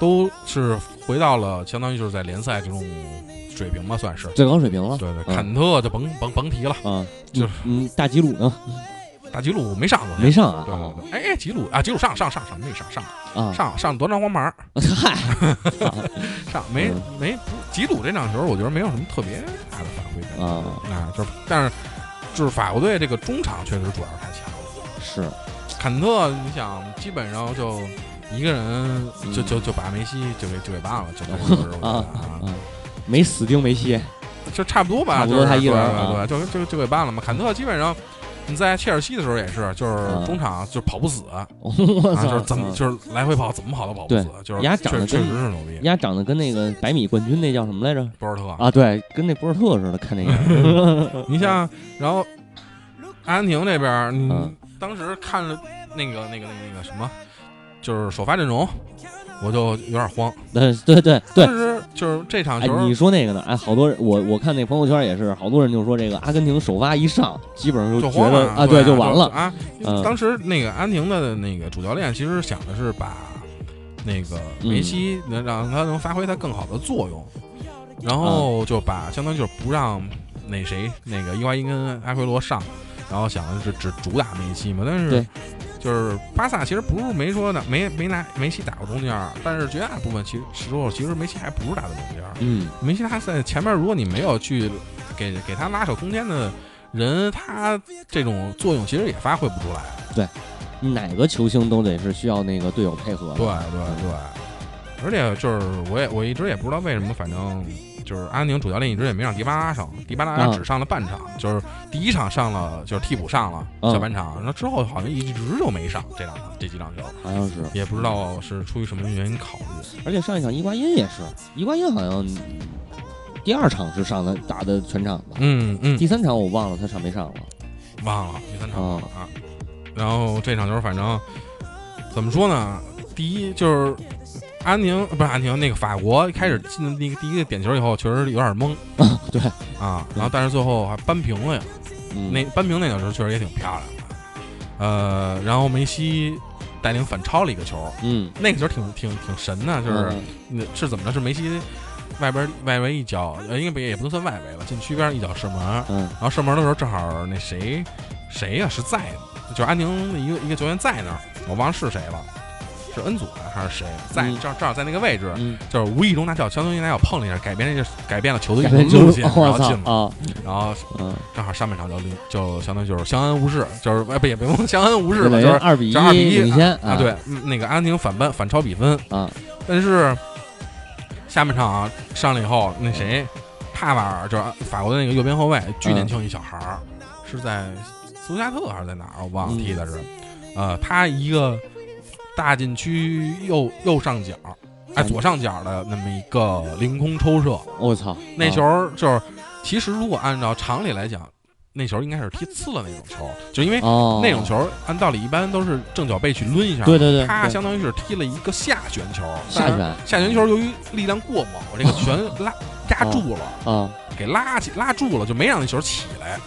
Speaker 2: 都是回到了相当于就是在联赛这种水平吧，算是。
Speaker 3: 最高水平了。
Speaker 2: 对对，
Speaker 3: 嗯
Speaker 2: 坎特就甭甭甭提了，
Speaker 3: 啊，
Speaker 2: 就是
Speaker 3: 嗯，大吉鲁呢？
Speaker 2: 大吉鲁没上过
Speaker 3: 没上啊？
Speaker 2: 对对对，哎哎，吉鲁啊，吉鲁上上上上没上上
Speaker 3: 啊，
Speaker 2: 上上多张黄牌，
Speaker 3: 嗨，
Speaker 2: 上没
Speaker 3: 嗯
Speaker 2: 没吉鲁这场球，我觉得没有什么特别大的发挥
Speaker 3: 啊，
Speaker 2: 啊，就是但是就是法国队这个中场确实主要是太强了。
Speaker 3: 是，
Speaker 2: 坎特，你想基本上就一个人就
Speaker 3: 嗯
Speaker 2: 就就把梅西就给就给办了，就
Speaker 3: 啊
Speaker 2: 啊，
Speaker 3: 啊，没死盯梅西，
Speaker 2: 就差不多吧，
Speaker 3: 差不多
Speaker 2: 就是
Speaker 3: 他一人
Speaker 2: 对
Speaker 3: 啊
Speaker 2: 对对，就就就给办了嘛。坎特基本上你在切尔西的时候也是，就是
Speaker 3: 啊
Speaker 2: 中场就跑不死，啊，
Speaker 3: 我操，
Speaker 2: 就是怎么
Speaker 3: 啊
Speaker 2: 就是来回跑，怎么跑都跑不死，就是
Speaker 3: 丫
Speaker 2: 确确
Speaker 3: 长得确
Speaker 2: 实是牛逼。
Speaker 3: 丫长得跟那个百米冠军那叫什么来着？
Speaker 2: 博尔特，
Speaker 3: 啊，对，跟那博尔特似的，看那个。
Speaker 2: 你像然后阿根廷这边，你
Speaker 3: 嗯
Speaker 2: 当时看了那个那个那个那个什么，就是首发阵容，我就有点慌。
Speaker 3: 对对对对
Speaker 2: 当，时就是这场
Speaker 3: 你说那个呢？哎，好多人，我我看那朋友圈也是，好多人就说这个阿根廷首发一上，基本上
Speaker 2: 就
Speaker 3: 觉得啊，
Speaker 2: 慌了对
Speaker 3: 就完了。
Speaker 2: 啊。
Speaker 3: 嗯
Speaker 2: 当时那个安婷的那个主教练其实想的是把那个梅西能让他能发挥他更好的作用，然后就把相当于就是不让那谁那个伊瓜因跟阿奎罗上，然后想的是只主打梅西嘛，但是
Speaker 3: 对
Speaker 2: 就是巴萨其实不是没说的，没没拿梅西打过中间儿，但是绝大部分其实时候其实梅西还不是打的中间儿，
Speaker 3: 嗯，
Speaker 2: 梅西他在前面，如果你没有去给给他拉扯空间的人，他这种作用其实也发挥不出来。
Speaker 3: 对哪个球星都得是需要那个队友配合的。
Speaker 2: 对对对，而且就是我也我一直也不知道为什么，反正就是阿根廷主教练一直也没让迪巴拉上，迪巴拉
Speaker 3: 啊
Speaker 2: 只上了半场，就是第一场上了就是替补上了
Speaker 3: 嗯
Speaker 2: 下半场，然后之后好像一直就没上这两场这几场球，
Speaker 3: 好像是。
Speaker 2: 也不知道是出于什么原因考虑。
Speaker 3: 而且上一场伊瓜因也是，伊瓜因好像第二场是上的打的全场吧，
Speaker 2: 嗯嗯，
Speaker 3: 第三场我忘了他上没上了。
Speaker 2: 忘了第三场
Speaker 3: 哦
Speaker 2: 了啊。然后这场球反正怎么说呢？第一就是安宁不是安宁，那个法国一开始进的那个第一个点球以后，确实有点懵
Speaker 3: 对，
Speaker 2: 啊。然后但是最后还扳平了呀。
Speaker 3: 嗯，
Speaker 2: 那扳平那脚球确实也挺漂亮的。呃，然后梅西带领反超了一个球，
Speaker 3: 嗯，
Speaker 2: 那个球挺挺挺神的，就是
Speaker 3: 嗯
Speaker 2: 那是怎么着？是梅西外边外围一脚，呃，应该不也不能算外围了，禁区边一脚射门，
Speaker 3: 嗯
Speaker 2: 然后射门的时候正好那谁谁呀、是在，就是安宁的一个一个球员在那儿，我忘了是谁了，是恩佐呀还是谁在
Speaker 3: 嗯。
Speaker 2: 正正好在那个位置，
Speaker 3: 嗯，
Speaker 2: 就是无意中拿脚相当于拿脚碰了一下，改变了改变了球队
Speaker 3: 改变就
Speaker 2: 运动路线，然后进了，
Speaker 3: 啊，
Speaker 2: 然后
Speaker 3: 嗯，
Speaker 2: 正好上半场就领就相当于就是相安无事，就是哎不也别忘 相安无事吧，就是
Speaker 3: 二比一
Speaker 2: 比一
Speaker 3: 领先
Speaker 2: 啊对，嗯那个阿根廷反扳反超比分，
Speaker 3: 啊，
Speaker 2: 但是下半场啊上了以后，那谁帕瓦尔就是法国的那个右边后卫，巨年轻一小孩儿，是在斯图加特还是在哪儿？我忘了
Speaker 3: 嗯。
Speaker 2: 踢的是，呃，他一个大禁区右右上角，哎
Speaker 3: 嗯
Speaker 2: 左上角的那么一个凌空抽射，
Speaker 3: 我操，
Speaker 2: 那
Speaker 3: 啊
Speaker 2: 球就是其实如果按照常理来讲，那球应该是踢刺了那种球，就因为
Speaker 3: 哦，
Speaker 2: 那种球按道理一般都是正脚背去抡一下，
Speaker 3: 对对对，
Speaker 2: 他相当于是踢了一个下旋球，
Speaker 3: 下旋。
Speaker 2: 下旋球由于力量过猛，这个旋拉压住了，
Speaker 3: 啊
Speaker 2: 给拉起拉住了，就没让那球起来，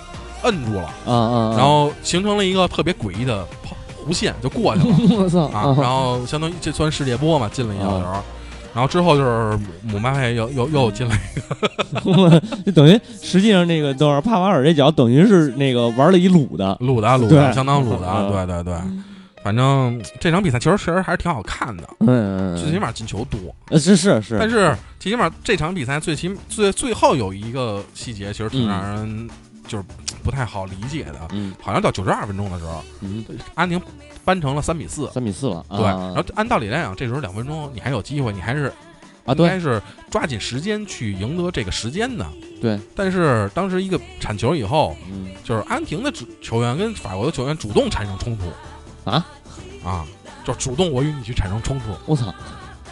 Speaker 2: 摁住了，
Speaker 3: 嗯嗯，
Speaker 2: 然后形成了一个特别诡异的抛弧线，就过去了
Speaker 3: 我操
Speaker 2: 啊。然后相当于这算世界波嘛，进了一脚球。然后之后就是姆巴佩又又又进了一个
Speaker 3: 就 等于实际上那个等会儿帕瓦尔这脚等于是那个玩了一鲁的，
Speaker 2: 鲁的鲁
Speaker 3: 对
Speaker 2: 的，相当鲁的，
Speaker 3: 嗯
Speaker 2: 对对对。反正这场比赛其实确实还是挺好看的，
Speaker 3: 嗯，
Speaker 2: 最起码进球多。
Speaker 3: 呃是是是，
Speaker 2: 但是最起码这场比赛最起最最后有一个细节，其实挺让人就是不太好理解的。
Speaker 3: 嗯
Speaker 2: 好像到九十二分钟的时候，
Speaker 3: 嗯
Speaker 2: 安宁扳成了三比四。
Speaker 3: 三比四了，
Speaker 2: 对，
Speaker 3: 啊
Speaker 2: 然后按道理来讲，这时候两分钟你还有机会，你还是
Speaker 3: 啊对
Speaker 2: 应该是抓紧时间去赢得这个时间的。
Speaker 3: 对，
Speaker 2: 但是当时一个铲球以后，
Speaker 3: 嗯
Speaker 2: 就是阿根廷的主球员跟法国的球员主动产生冲突
Speaker 3: 啊
Speaker 2: 啊，就主动我与你去产生冲突，
Speaker 3: 我操，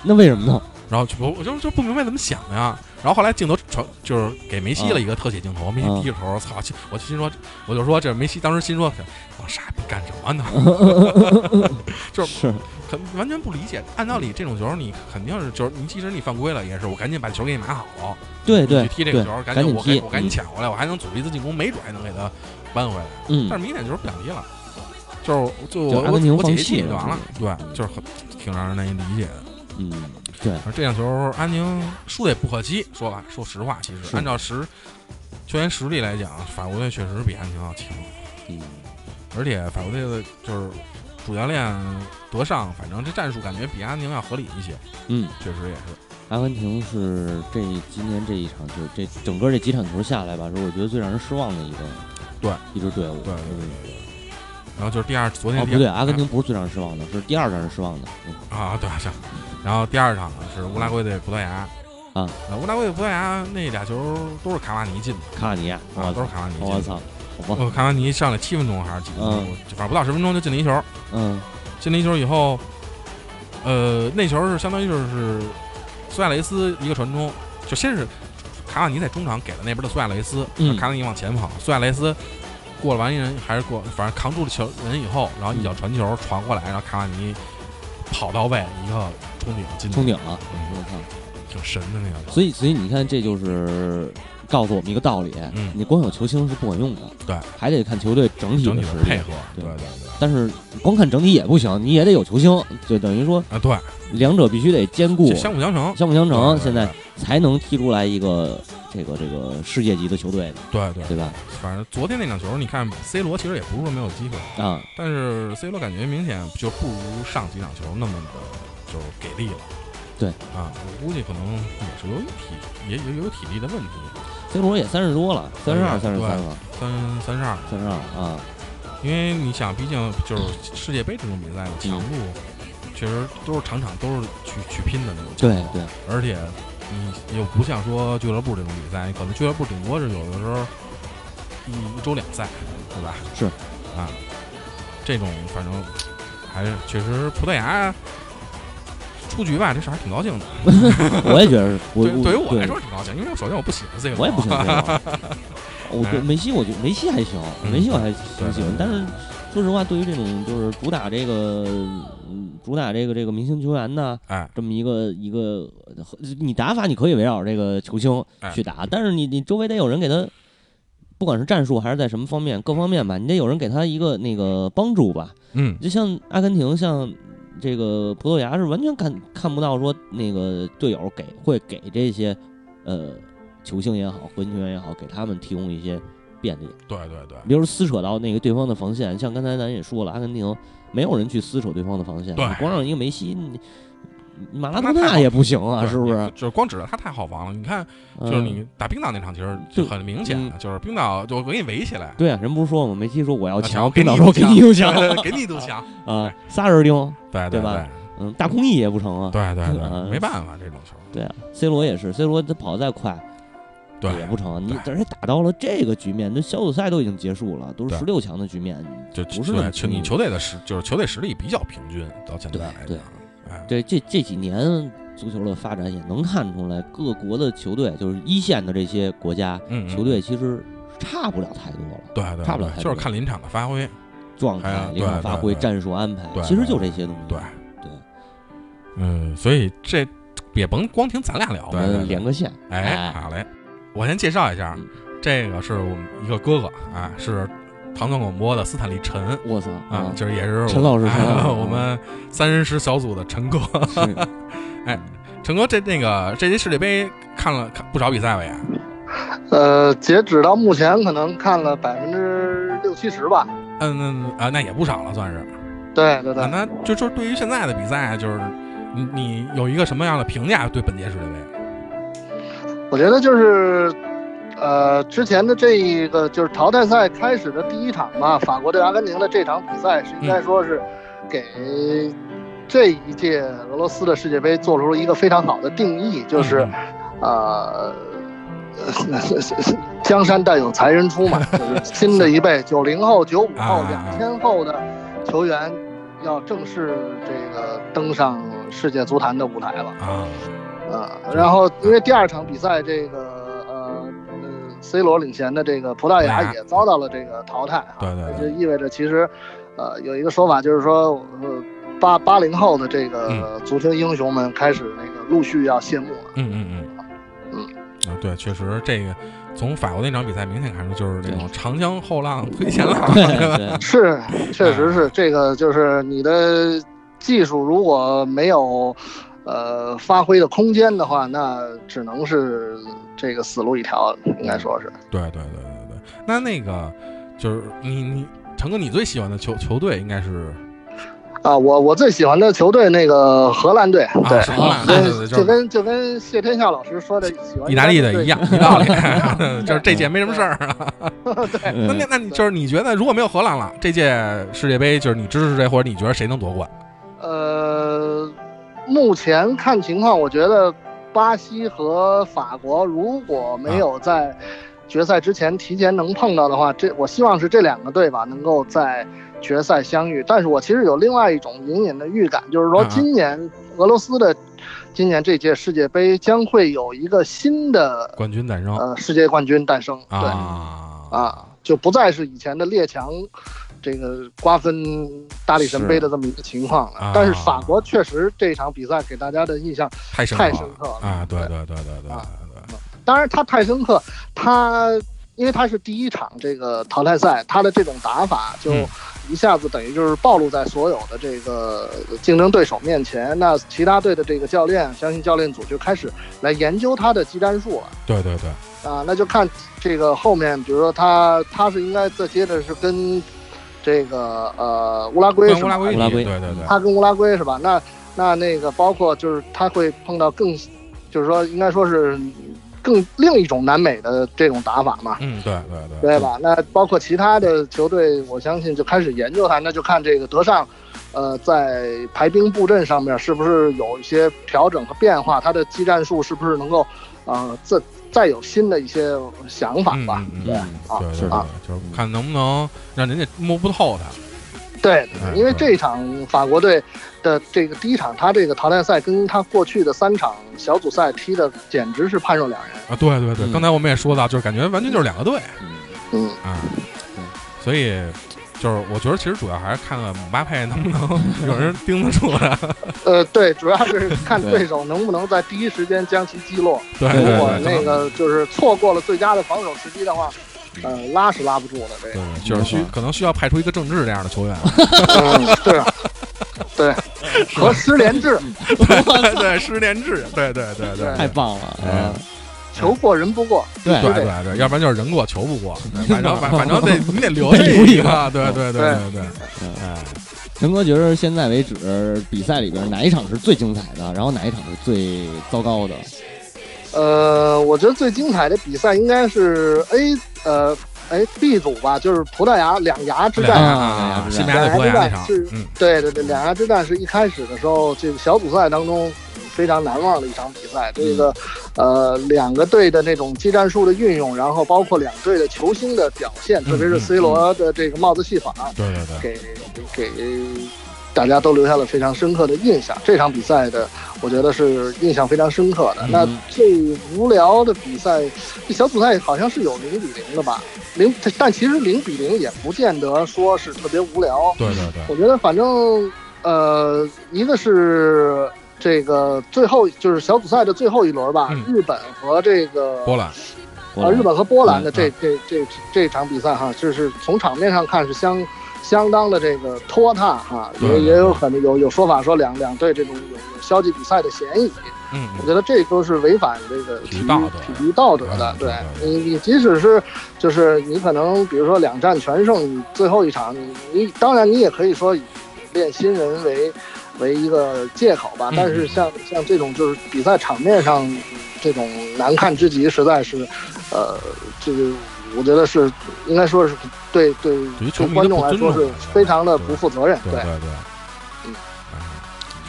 Speaker 3: 那为什么呢？
Speaker 2: 然后就我我就就不明白怎么想的呀。然后后来镜头传就是给梅西了一个特写镜头，梅西
Speaker 3: 嗯
Speaker 2: 低着头，操！我就心说，我就说这梅西当时心说，我傻逼干什么呢？就是很完全不理解。按道理这种球你肯定是就是你即使你犯规了，也是我赶紧把球给你拿好，
Speaker 3: 对对
Speaker 2: 踢这个球，赶
Speaker 3: 赶紧
Speaker 2: 我我赶紧抢回来，我还能组织一次进攻，没准还能给他扳回来。
Speaker 3: 嗯
Speaker 2: 但是明显就是不想踢了，就是就
Speaker 3: 就
Speaker 2: 我我解决
Speaker 3: 弃了
Speaker 2: 就完了，对
Speaker 3: 嗯，
Speaker 2: 就是很挺让人难以理解的。
Speaker 3: 嗯对
Speaker 2: 而这场球，安宁输的也不可惜。说吧，说实话，其实按照实球员实力来讲，法国队确实比安宁要强，
Speaker 3: 嗯
Speaker 2: 而且法国队的就是主教练德尚，反正这战术感觉比安宁要合理一些，
Speaker 3: 嗯，
Speaker 2: 确实也是。
Speaker 3: 阿根廷是这今年这一场就是这整个这几场球下来吧，是我觉得最让人失望的一个
Speaker 2: 对
Speaker 3: 一支队伍。
Speaker 2: 对对
Speaker 3: 对
Speaker 2: 然后就是第二，昨天
Speaker 3: 哦，不对，阿根廷不是最让人失望的，是第二让人失望的。嗯
Speaker 2: 啊，对行。然后第二场呢是乌拉圭对葡萄牙，
Speaker 3: 啊，
Speaker 2: 呃乌拉圭对葡萄牙那俩球都是卡瓦尼进的，
Speaker 3: 卡瓦尼亚，
Speaker 2: 啊，都是卡瓦尼进的。
Speaker 3: 我操，好吧，
Speaker 2: 呃卡瓦尼上来七分钟还是几分钟，
Speaker 3: 嗯。
Speaker 2: 反正不到十分钟就进了一球。
Speaker 3: 嗯。
Speaker 2: 进了一球以后，呃，那球是相当于就是苏亚雷斯一个传中，就先是卡瓦尼在中场给了那边的苏亚雷斯，
Speaker 3: 嗯。
Speaker 2: 卡瓦尼往前跑，苏亚雷斯过了完一人还是过，反正扛住了球人以后，然后一脚传球传过来，然后卡瓦尼跑到位一个冲顶进
Speaker 3: 冲顶了，
Speaker 2: 嗯
Speaker 3: 我操！
Speaker 2: 挺神的那个。
Speaker 3: 所以所以你看，这就是告诉我们一个道理，
Speaker 2: 嗯
Speaker 3: 你光有球星是不管用的，
Speaker 2: 对，
Speaker 3: 还得看球队整体
Speaker 2: 整
Speaker 3: 的实力。
Speaker 2: 体的配合，
Speaker 3: 对
Speaker 2: 对对对，
Speaker 3: 但是光看整体也不行，你也得有球星，就等于说
Speaker 2: 啊对，
Speaker 3: 两者必须得兼顾，
Speaker 2: 相辅相成。
Speaker 3: 相辅相成，现在才能踢出来一个这个这个世界级的球队的，
Speaker 2: 对对
Speaker 3: 对吧？
Speaker 2: 反正昨天那场球，你看 C 罗其实也不是说没有机会，
Speaker 3: 啊，
Speaker 2: 但是 C 罗感觉明显就不如上几场球那么的就是给力了。
Speaker 3: 对
Speaker 2: 啊，我估计可能也是由于体也也有体力的问题
Speaker 3: ，C 罗也三十多了，三十二、三十三了，
Speaker 2: 三三十二。
Speaker 3: 三十二啊，
Speaker 2: 因为你想，毕竟就是世界杯这种比赛的强度，确实都是场场都是去去拼的那种。
Speaker 3: 对对，
Speaker 2: 而且你又不像说俱乐部这种比赛，你可能俱乐部顶多是有的时候一一周两赛，对吧？
Speaker 3: 是
Speaker 2: 啊，这种反正还是确实葡萄牙出局吧，这事儿还挺高兴的。
Speaker 3: 我也觉得是，我
Speaker 2: 对，对于我来说挺高兴，因为首先我不喜欢 C 罗，
Speaker 3: 我也不喜欢 C 罗。我对梅西，我觉得梅西还行，
Speaker 2: 嗯
Speaker 3: 梅西我还挺喜欢
Speaker 2: 对。
Speaker 3: 但是说实话，对于这种就是主打这个嗯主打这个这个明星球员呢
Speaker 2: 哎，
Speaker 3: 这么一个一个，你打法你可以围绕这个球星
Speaker 2: 哎
Speaker 3: 去打，但是你你周围得有人给他，不管是战术还是在什么方面各方面吧，你得有人给他一个那个帮助吧。
Speaker 2: 嗯，
Speaker 3: 就像阿根廷，像这个葡萄牙是完全看看不到说那个队友给会给这些呃球星也好，核心球员也好，给他们提供一些便利，
Speaker 2: 对对对，
Speaker 3: 比如撕扯到那个对方的防线，像刚才咱也说了，阿根廷没有人去撕扯对方的防线，
Speaker 2: 对
Speaker 3: 你光让一个梅西，马拉多纳也不行啊，是不是？
Speaker 2: 就是光指着他太好防了。你看，
Speaker 3: 嗯
Speaker 2: 就是你打冰岛那场，其实就很明显的，就是冰岛就给你围起来。
Speaker 3: 对啊，人不是说吗？梅西说我要
Speaker 2: 啊
Speaker 3: 强，
Speaker 2: 给
Speaker 3: 冰岛说给你一堵墙
Speaker 2: 对对给你一堵墙。
Speaker 3: 啊，仨人盯，
Speaker 2: 对
Speaker 3: 对吧
Speaker 2: 对
Speaker 3: 嗯，大空翼也不成啊。
Speaker 2: 对对
Speaker 3: 嗯
Speaker 2: 对，没办法，这种球。
Speaker 3: 对啊，C 罗也是，C 罗他跑得再快
Speaker 2: 对，
Speaker 3: 也不成。你
Speaker 2: 对
Speaker 3: 而且打到了这个局面，那小组赛都已经结束了，都是十六强的局面，
Speaker 2: 就
Speaker 3: 不是那么
Speaker 2: 对球你球队的实就是球队实力比较平均，到现在来
Speaker 3: 对
Speaker 2: 讲，哎，
Speaker 3: 这这这几年足球的发展也能看出来，各国的球队就是一线的这些国家
Speaker 2: 嗯，嗯
Speaker 3: 球队其实差不了太多了，
Speaker 2: 对对，
Speaker 3: 差不了太多
Speaker 2: 对就是看临场的发挥。
Speaker 3: 状态临场发挥、
Speaker 2: 对对对
Speaker 3: 战术安排，其实就这些东西。
Speaker 2: 对
Speaker 3: 对，
Speaker 2: 嗯，所以这也甭光听咱俩聊
Speaker 3: 连个线，
Speaker 2: 哎，好嘞，我先介绍一下
Speaker 3: 嗯，
Speaker 2: 这个是我们一个哥哥啊，是唐宋广播的斯坦利陈
Speaker 3: 我操
Speaker 2: 啊，就是也是
Speaker 3: 陈老师
Speaker 2: 我们三人师小组的陈哥。
Speaker 3: 哎
Speaker 2: 陈哥，这那个这届世界杯看了看不少比赛吧也？
Speaker 4: 呃，截止到目前，可能看了百分之六七十吧。
Speaker 2: 嗯嗯啊，那也不少了，算是。
Speaker 4: 对对对
Speaker 2: 啊，，那就就是对于现在的比赛，就是你你有一个什么样的评价对本届世界杯？
Speaker 4: 我觉得就是，呃，之前的这一个就是淘汰赛开始的第一场吧，法国对阿根廷的这场比赛是应该说是给这一届俄罗斯的世界杯做出了一个非常好的定义，就是
Speaker 2: 嗯
Speaker 4: 呃。江山代有才人出嘛，就是新的一辈九零后、九五后、
Speaker 2: 啊
Speaker 4: 两千后的球员要正式这个登上世界足坛的舞台了。
Speaker 2: 啊，
Speaker 4: 啊，然后因为第二场比赛，这个呃呃，C 罗领衔的这个葡萄牙也遭到了这个淘汰啊，
Speaker 2: 对对
Speaker 4: 就意味着其实，呃，有一个说法就是说，呃，八八零后的这个足球英雄们开始那个陆续要谢幕了。
Speaker 2: 嗯嗯嗯。
Speaker 4: 嗯。
Speaker 2: 啊，对，确实这个从法国那场比赛明显看出就是这种长江后浪推前浪，
Speaker 3: 对
Speaker 2: 是吧？
Speaker 3: 对，
Speaker 4: 是，确实
Speaker 2: 啊
Speaker 4: 是这个，就是你的技术如果没有。呃，发挥的空间的话，那只能是这个死路一条，应该说是。
Speaker 2: 对对对对对。那那个就是你你成哥，你最喜欢的球球队应该是
Speaker 4: 啊，我我最喜欢的球队那个荷兰队，对，
Speaker 2: 是荷兰
Speaker 4: 跟
Speaker 2: 对对对就
Speaker 4: 跟就跟谢天笑老师说的喜欢
Speaker 2: 意大利的一样，一道理，就是这届没什么事儿啊。
Speaker 4: 对，
Speaker 2: 那那那你就是你觉得如果没有荷兰了，这届世界杯就是你支持谁，或者你觉得谁能夺冠？
Speaker 4: 呃，目前看情况，我觉得巴西和法国如果没有在决赛之前提前能碰到的话，这我希望是这两个队吧能够在决赛相遇。但是我其实有另外一种隐隐的预感，就是说
Speaker 2: 啊
Speaker 4: 今年俄罗斯的今年这届世界杯将会有一个新的
Speaker 2: 冠军诞生
Speaker 4: 呃世界冠军诞生。对
Speaker 2: 啊
Speaker 4: 啊，就不再是以前的列强。这个瓜分大力神杯的这么一个情况了，
Speaker 2: 啊
Speaker 4: 但是法国确实这场比赛给大家的印象
Speaker 2: 太深
Speaker 4: 太深刻了
Speaker 2: 啊！对
Speaker 4: 对
Speaker 2: 对对对对
Speaker 4: 啊
Speaker 2: 对
Speaker 4: 当然，他太深刻，他因为他是第一场这个淘汰赛，他的这种打法就
Speaker 2: 嗯
Speaker 4: 一下子等于就是暴露在所有的这个竞争对手面前。那其他队的这个教练，相信教练组就开始来研究他的技战术了。
Speaker 2: 对对对，
Speaker 4: 啊，那就看这个后面，比如说他他是应该再接着是跟这个呃乌拉圭是吧？
Speaker 2: 跟乌拉圭，
Speaker 3: 乌拉圭
Speaker 2: 对对对，
Speaker 4: 他跟乌拉圭是吧？那那那个包括就是他会碰到更，就是说应该说是更另一种南美的这种打法嘛，
Speaker 2: 嗯，对对对，
Speaker 4: 对吧？那包括其他的球队，我相信就开始研究他，那就看这个德尚，呃，在排兵布阵上面是不是有一些调整和变化，他的技战术是不是能够，呃，再再有新的一些想法吧？对
Speaker 2: 嗯
Speaker 4: 啊，
Speaker 2: 对对
Speaker 4: 啊，
Speaker 2: 就是看能不能让人家摸不透他。
Speaker 4: 对
Speaker 2: 哎，
Speaker 4: 因为
Speaker 2: 对
Speaker 4: 这场法国队的这个第一场，他这个淘汰赛跟他过去的三场小组赛踢的简直是判若两人。
Speaker 2: 啊，对对对，
Speaker 3: 嗯
Speaker 2: 刚才我们也说到，就是感觉完全就是两个队
Speaker 3: 嗯
Speaker 4: 嗯，
Speaker 2: 啊
Speaker 3: 嗯，
Speaker 2: 所以就是我觉得其实主要还是看看姆巴佩能不能 有人盯得住他。
Speaker 4: 呃，对，主要是看
Speaker 3: 对
Speaker 4: 对手能不能在第一时间将其击落。
Speaker 2: 对
Speaker 3: 对
Speaker 4: 如果那个就是错过了最佳的防守时机的话，呃，拉是拉不住的。这
Speaker 2: 对
Speaker 4: 个，
Speaker 2: 就是需可能需要派出一个郑智这样的球员。
Speaker 4: 嗯，对啊，对，和失联制，
Speaker 2: 对对，失联制，对对对对，
Speaker 3: 太棒了
Speaker 2: 哎
Speaker 3: 啊！
Speaker 4: 球过人不过。
Speaker 3: 对
Speaker 2: 对
Speaker 4: 对
Speaker 2: 对对，要不然就是人过球不过，反正反反正得 你得留这一个，对对对对对，哎，
Speaker 3: 陈哥觉得现在为止比赛里边哪一场是最精彩的，然后哪一场是最糟糕的？
Speaker 4: 呃，我觉得最精彩的比赛应该是 A 呃哎 B 组吧，就是葡萄牙两牙之战。
Speaker 3: 啊
Speaker 2: 西班牙对葡萄牙那场
Speaker 4: 是，
Speaker 2: 嗯，
Speaker 4: 对对对，两牙之战是一开始的时候，这个小组赛当中非常难忘的一场比赛。这个呃，两个队的那种技战术的运用，然后包括两队的球星的表现，特别是 C 罗的这个帽子戏法，
Speaker 2: 对对对，
Speaker 4: 给给大家都留下了非常深刻的印象。这场比赛的，我觉得是印象非常深刻的。
Speaker 3: 嗯
Speaker 4: 那最无聊的比赛，这小组赛好像是有零比零的吧？零，但其实零比零也不见得说是特别无聊。
Speaker 2: 对对对，
Speaker 4: 我觉得反正呃，一个是这个最后就是小组赛的最后一轮吧，
Speaker 2: 嗯。
Speaker 4: 日本和这个
Speaker 2: 波兰，
Speaker 4: 啊，日本和波兰的
Speaker 2: 嗯
Speaker 4: 这这这这场比赛哈，就是从场面上看是相相当的这个拖沓哈，
Speaker 2: 对
Speaker 4: 也也有可能有有说法说两两队这种有有消极比赛的嫌疑，
Speaker 2: 嗯
Speaker 4: 我觉得这都是违反这个体育
Speaker 2: 体育道德
Speaker 4: 体道德的
Speaker 2: 嗯。
Speaker 4: 对你你即使是就是你可能比如说两战全胜，你最后一场你你当然你也可以说以练新人为为一个借口吧，
Speaker 2: 嗯
Speaker 4: 但是像像这种就是比赛场面上这种难看之极，实在是，呃，这个我觉得是应该说是对对对
Speaker 2: 对于球迷
Speaker 4: 观众来说是非常的不负责任。
Speaker 2: 对对对，
Speaker 4: 嗯
Speaker 2: 哎，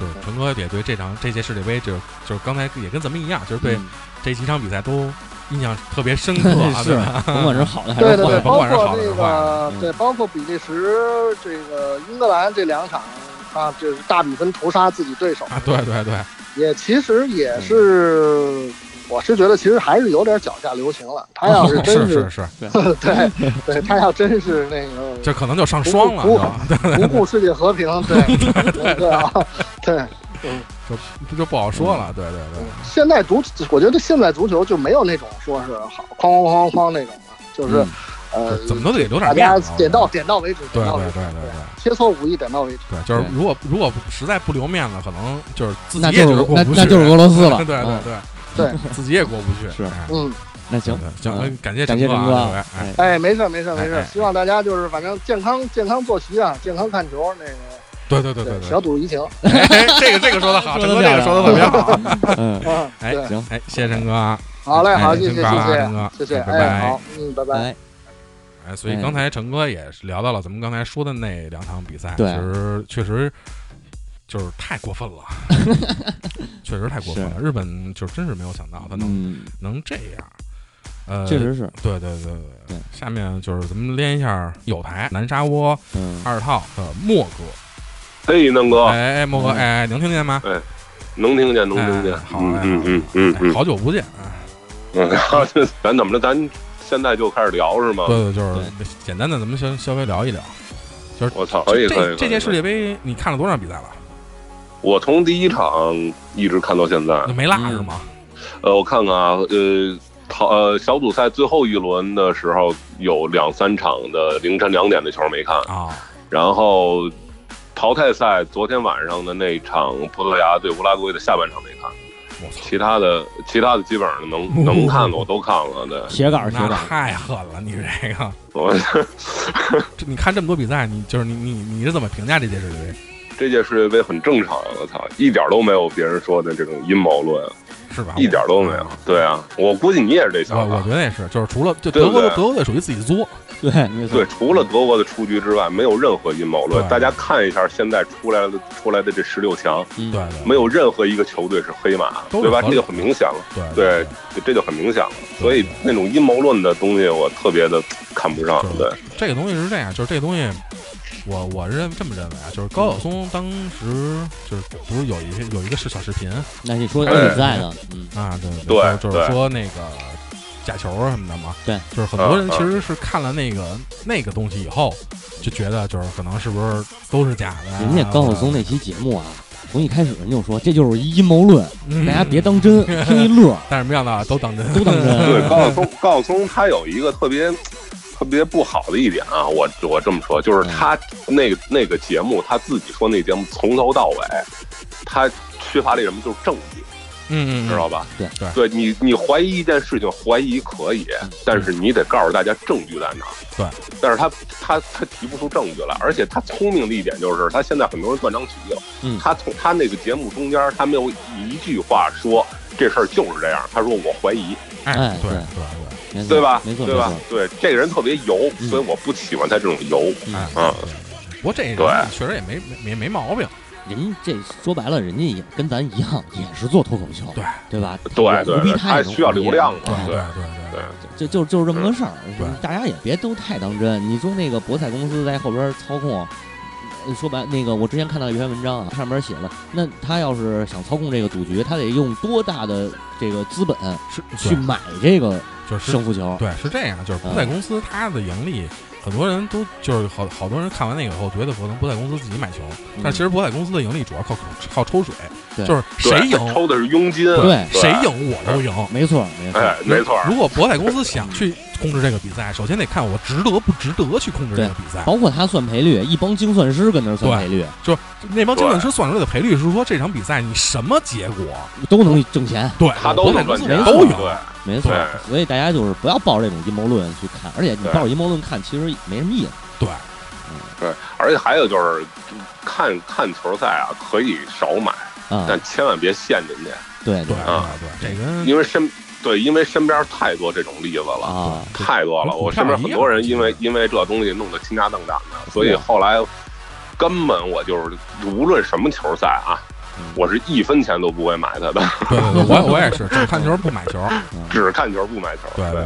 Speaker 2: 就是陈哥也对这场这届世界杯，就就是刚才也跟咱们一样，就是对
Speaker 3: 嗯
Speaker 2: 这几场比赛都印象特别深刻啊，
Speaker 3: 是
Speaker 2: 对吧？
Speaker 3: 甭管是好的还
Speaker 4: 对对对，
Speaker 3: 是坏的，
Speaker 4: 包
Speaker 2: 甭管是好
Speaker 4: 括那
Speaker 2: 的是坏的
Speaker 4: 对，包括比利时、这个英格兰这两场啊，就是大比分屠杀自己对手，
Speaker 2: 啊，对对对，
Speaker 4: 也其实也是，我是觉得其实还是有点脚下留情了。他要是真
Speaker 2: 是是是，
Speaker 4: 对。对，他要真是那个
Speaker 2: 这可能就上双了，
Speaker 4: 不
Speaker 2: 就
Speaker 4: 不顾世界和平，对对对啊，对。
Speaker 2: 这就不好说了，对对对，
Speaker 4: 现在足，我觉得现在足球就没有那种说是好哐哐哐哐那种了，就是、
Speaker 3: 嗯
Speaker 4: 呃，
Speaker 2: 怎么都得留点面子，
Speaker 4: 点到点到为止，
Speaker 2: 对
Speaker 4: 点到为止，
Speaker 2: 对对对对。
Speaker 4: 切磋武艺点到为止。
Speaker 2: 对，就是如果如果实在不留面子，可能就是自己也觉得
Speaker 3: 就是
Speaker 2: 过不去，
Speaker 3: 那就是俄罗斯了。
Speaker 2: 对对
Speaker 3: 嗯
Speaker 2: 对
Speaker 4: 对，
Speaker 2: 自己也过不去。
Speaker 3: 是
Speaker 2: 哎
Speaker 4: 嗯，
Speaker 3: 那行
Speaker 2: 对，行，
Speaker 3: 嗯
Speaker 2: 感谢
Speaker 3: 感谢陈哥
Speaker 2: 哎，
Speaker 3: 哎，
Speaker 4: 哎，没事没事没事，希望大家就是反正健康健康作息啊，健康看球，那个
Speaker 2: 对对对对对
Speaker 4: 小，赌怡情。
Speaker 2: 哎，这个这个说的好，陈哥这个说的特别好。
Speaker 3: 嗯，
Speaker 4: 嗯，
Speaker 2: 哎，
Speaker 3: 行，
Speaker 2: 哎，谢谢陈哥啊，
Speaker 4: 好嘞，好，
Speaker 2: 哎
Speaker 4: 谢谢谢谢
Speaker 2: 陈哥
Speaker 4: 谢谢，哎，好，嗯，拜拜。
Speaker 3: 来，
Speaker 2: 哎，所以刚才陈哥也是聊到了咱们刚才说的那两场比赛，
Speaker 3: 对
Speaker 2: 其实确实就是太过分了，确实太过分了。日本就真是没有想到他能
Speaker 3: 嗯，
Speaker 2: 能这样。呃，
Speaker 3: 确实是，
Speaker 2: 对对对
Speaker 3: 对
Speaker 2: 下面就是咱们连一下有台南沙窝
Speaker 3: 嗯，
Speaker 2: 二套的莫哥，
Speaker 5: 嘿，能哥，
Speaker 2: 哎哎莫哥，
Speaker 3: 嗯
Speaker 2: 哎哎能听见吗？
Speaker 5: 能听见，能听见
Speaker 2: 哎，好
Speaker 5: 嗯
Speaker 2: 嘞
Speaker 5: 嗯嗯嗯
Speaker 2: 好久不见，哎
Speaker 5: 嗯，咱怎么着？咱现在就开始聊是吗？
Speaker 2: 对对，就是简单的咱们先稍微聊一聊。就是
Speaker 5: 我操，可以可以。
Speaker 2: 这这届世界杯你看了多少比赛了？
Speaker 5: 我从第一场一直看到现在
Speaker 2: 你。没落是吗？
Speaker 5: 呃，我看看啊，呃，淘呃小组赛最后一轮的时候有两三场的凌晨两点的球没看，
Speaker 2: 啊，
Speaker 5: 然后淘汰赛昨天晚上的那场葡萄牙对乌拉圭的下半场没看，其他的其他的基本上能 能看的我都看了。对，
Speaker 3: 铁杆儿写
Speaker 2: 那
Speaker 3: 稿儿，
Speaker 2: 太狠了，你这个，
Speaker 5: 我
Speaker 2: 这你看这么多比赛，你就是你你你是怎么评价这届世界杯？
Speaker 5: 这届世界杯很正常，我操，一点都没有别人说的这种阴谋论，
Speaker 2: 是吧？
Speaker 5: 一点都没有。对啊，我估计你也是这
Speaker 2: 我
Speaker 5: 想法
Speaker 2: 我觉。得也是，就是除了就德国的德国队属于自己作，
Speaker 3: 对，没错
Speaker 5: 对，，除了德国的出局之外，没有任何阴谋论。大家看一下现在出来的出来的这十六强，
Speaker 3: 嗯
Speaker 2: 对对，
Speaker 5: 没有任何一个球队是黑马，对吧？这就很明显了。
Speaker 2: 对
Speaker 5: 对，这就很明显了。所以那种阴谋论的东西，我特别的看不上。对，
Speaker 2: 这个东西是这样，就是这东西，我我认这么认为啊，就是高晓松当时就是不是有一些有一个是小视频
Speaker 3: 那你说
Speaker 5: 哎
Speaker 3: 比赛呢？嗯，
Speaker 2: 啊，对
Speaker 5: 对
Speaker 2: 就就是
Speaker 5: 对
Speaker 2: 说那个假球什么的嘛，
Speaker 3: 对，
Speaker 2: 就是很多人
Speaker 5: 嗯
Speaker 2: 其实是看了那个那个东西以后，就觉得就是可能是不是都是假的啊，
Speaker 3: 人家高晓松那期节目啊，从一开始人就说这就是一阴谋论，
Speaker 2: 嗯
Speaker 3: 大家别当真，听一乐，
Speaker 2: 但是没想到都当真，
Speaker 3: 都当真。
Speaker 5: 对，高晓松，高晓松他有一个特别特别不好的一点啊，我我这么说，就是他那个那个节目，他自己说那节目从头到尾，他缺乏了什么，就是证据。
Speaker 2: 嗯嗯，
Speaker 5: 知道吧？
Speaker 3: 对
Speaker 2: 对
Speaker 5: 对你，你怀疑一件事情，怀疑可以，但是你得告诉大家证据在哪儿。
Speaker 2: 对，
Speaker 5: 但是他他他提不出证据来，而且他聪明的一点就是，他现在很多人断章取义了。
Speaker 3: 嗯
Speaker 5: 他从他那个节目中间，他没有一句话说这事儿就是这样，他说我怀疑，
Speaker 2: 哎
Speaker 3: 哎
Speaker 2: 对
Speaker 3: 对
Speaker 2: 对
Speaker 5: 对吧？
Speaker 3: 没错，
Speaker 5: 对吧？对，这个人特别油，
Speaker 3: 嗯
Speaker 5: 所以我不喜欢他这种油。嗯
Speaker 2: 对不过这人
Speaker 5: 对
Speaker 2: 确实也没没没没毛病，
Speaker 3: 人这说白了，人家也跟咱一样，也是做脱口秀，
Speaker 2: 对
Speaker 3: 对吧？
Speaker 5: 对对对，他
Speaker 3: 太
Speaker 5: 需要流量嘛
Speaker 2: 对。
Speaker 5: 对
Speaker 2: 对对
Speaker 5: 对，
Speaker 3: 就就就是这么个事儿，大家也别都太当真。你说那个博彩公司在后边操控，呃说白那个我之前看到一篇文章啊，上面写了，那他要是想操控这个赌局，他得用多大的这个资本
Speaker 2: 是
Speaker 3: 去买这个
Speaker 2: 就是
Speaker 3: 胜负球？
Speaker 2: 对，是这样，就是博
Speaker 3: 嗯
Speaker 2: 彩公司它的盈利，很多人都就是好好多人看完那个以后，觉得可能博彩公司自己买球，但其实博彩公司的盈利主要靠靠抽水，就是谁赢
Speaker 5: 抽的是佣金。
Speaker 3: 对
Speaker 2: 谁赢我都赢。
Speaker 3: 没错，没错。
Speaker 5: 哎，没错。
Speaker 2: 如果博彩公司想去控制这个比赛，首先得看我值得不值得去控制这个比赛。
Speaker 3: 包括他算赔率，一帮精算师跟那儿算赔率，就是
Speaker 2: 那帮精算师算出来的赔率是说这场比赛你什么结果，
Speaker 3: 都能挣钱，
Speaker 2: 对，
Speaker 5: 他都能赚钱，
Speaker 2: 都赢。
Speaker 5: 对，
Speaker 3: 没错。所以大家就是不要抱这种阴谋论去看，而且你抱着阴谋论看，其实没什么意思。
Speaker 2: 对，嗯。
Speaker 5: 对，而且还有就是，看看球赛啊，可以少买，
Speaker 3: 啊，
Speaker 5: 但千万别陷进去，
Speaker 3: 对
Speaker 2: 对
Speaker 5: 啊
Speaker 2: 对对，这个
Speaker 5: 因为身对，因为身边太多这种例子了，
Speaker 3: 啊，
Speaker 5: 太多了。我身边很多人因为因为这东西弄得倾家荡产的，所以后来根本我就是无论什么球赛啊，
Speaker 3: 嗯
Speaker 5: 我是一分钱都不会买他的，
Speaker 2: 对对对，我我也是，只看球不买球。
Speaker 5: 只看球不买球。
Speaker 2: 对对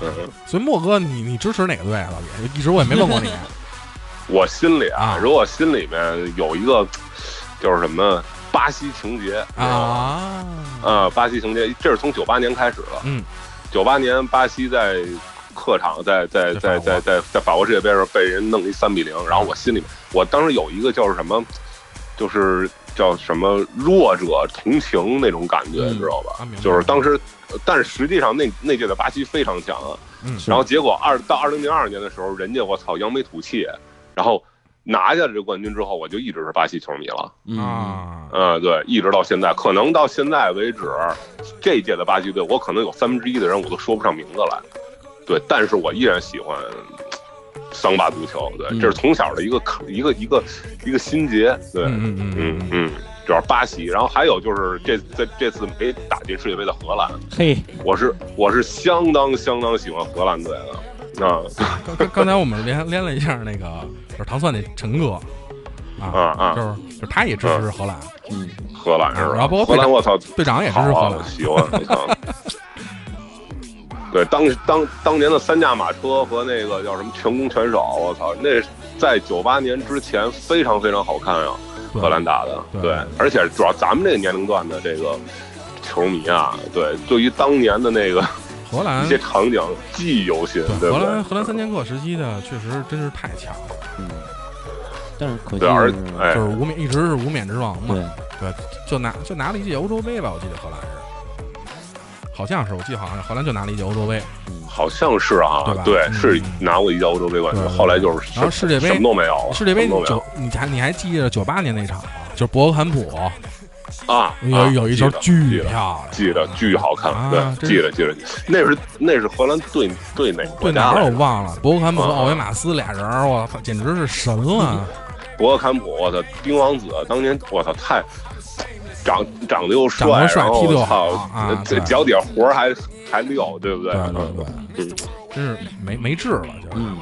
Speaker 5: 对，
Speaker 2: 所以莫哥，你你支持哪个队啊？老李，一直我也没问过你。
Speaker 5: 我心里
Speaker 2: 啊
Speaker 5: 啊，如果心里面有一个就是什么巴西情节
Speaker 2: 啊
Speaker 5: 巴西情节，这是从九八年开始的。
Speaker 2: 嗯，
Speaker 5: 九八年巴西在客场在在在在在在法国世界杯上被人弄一三比零，然后我心里面，我当时有一个叫什么，就是叫什么弱者同情那种感觉，
Speaker 3: 嗯
Speaker 5: 知道吧
Speaker 2: 啊？
Speaker 5: 就是当时，但是实际上那那届的巴西非常强啊。
Speaker 2: 嗯
Speaker 5: 然后结果二到二零零二年的时候，人家我操扬眉吐气，然后拿下了这冠军之后，我就一直是巴西球迷了。
Speaker 3: 嗯，
Speaker 2: 啊，
Speaker 5: 嗯，对，一直到现在，可能到现在为止，这届的巴西队，我可能有三分之一的人我都说不上名字来。对，但是我依然喜欢桑巴足球。对，
Speaker 3: 嗯
Speaker 5: 这是从小的一个一个一个一个心结。对，
Speaker 2: 嗯嗯嗯
Speaker 5: 主要巴西，然后还有就是这这这次没打进世界杯的荷兰，
Speaker 3: 嘿，
Speaker 5: 我是我是相当相当喜欢荷兰队的。啊
Speaker 2: 刚刚刚才我们连连了一下那个就是糖蒜那陈哥
Speaker 5: 啊
Speaker 2: 啊，
Speaker 5: 啊
Speaker 2: 就是就是他也支持荷兰，
Speaker 3: 嗯，
Speaker 5: 荷兰是吧？
Speaker 2: 然后包括
Speaker 5: 荷兰，我操，
Speaker 2: 队长也支持荷兰，
Speaker 5: 喜欢，我操！对，当当当年的三驾马车和那个叫什么全攻全守，我操，那在九八年之前非常非常好看啊，荷兰打的，
Speaker 2: 对
Speaker 5: 对，而且主要咱们这个年龄段的这个球迷啊，对，对于当年的那个
Speaker 2: 荷兰
Speaker 5: 一些场景记忆犹新，对不
Speaker 2: 荷兰？荷兰三剑客时期的确实真是太强了，
Speaker 3: 嗯，但是可惜
Speaker 5: 对，而，哎
Speaker 2: 就，是无冕一直是无冕之王嘛，
Speaker 3: 对，
Speaker 2: 对，就拿就拿了一届欧洲杯吧，我记得荷兰是。好像是我记得好像荷兰就拿了一届欧洲杯，
Speaker 5: 好像是啊
Speaker 2: 对吧，
Speaker 5: 对，
Speaker 2: 嗯。
Speaker 5: 是拿过一届欧洲杯冠军后来就是
Speaker 2: 然后世界杯
Speaker 5: 什么都没有了，
Speaker 2: 世界杯你还你还记得九八年那场吗？就是博格坎普。
Speaker 5: 啊，
Speaker 2: 有
Speaker 5: 啊
Speaker 2: 有一球巨漂亮，
Speaker 5: 记得巨好看，
Speaker 2: 啊
Speaker 5: 对，记得记得，那是那是荷兰对对哪个国
Speaker 2: 对哪？我忘了，博格坎普和
Speaker 5: 啊。
Speaker 2: 奥维马斯俩人，我操，简直是神了！
Speaker 5: 博格坎普，我操，冰王子当年我操太长长得又帅，
Speaker 2: 长得帅
Speaker 5: 然后
Speaker 2: 踢得又好啊
Speaker 5: 这脚底下活儿还还溜，对不对？
Speaker 2: 对对对
Speaker 5: 嗯，
Speaker 2: 真是没没治了，就是。
Speaker 3: 嗯，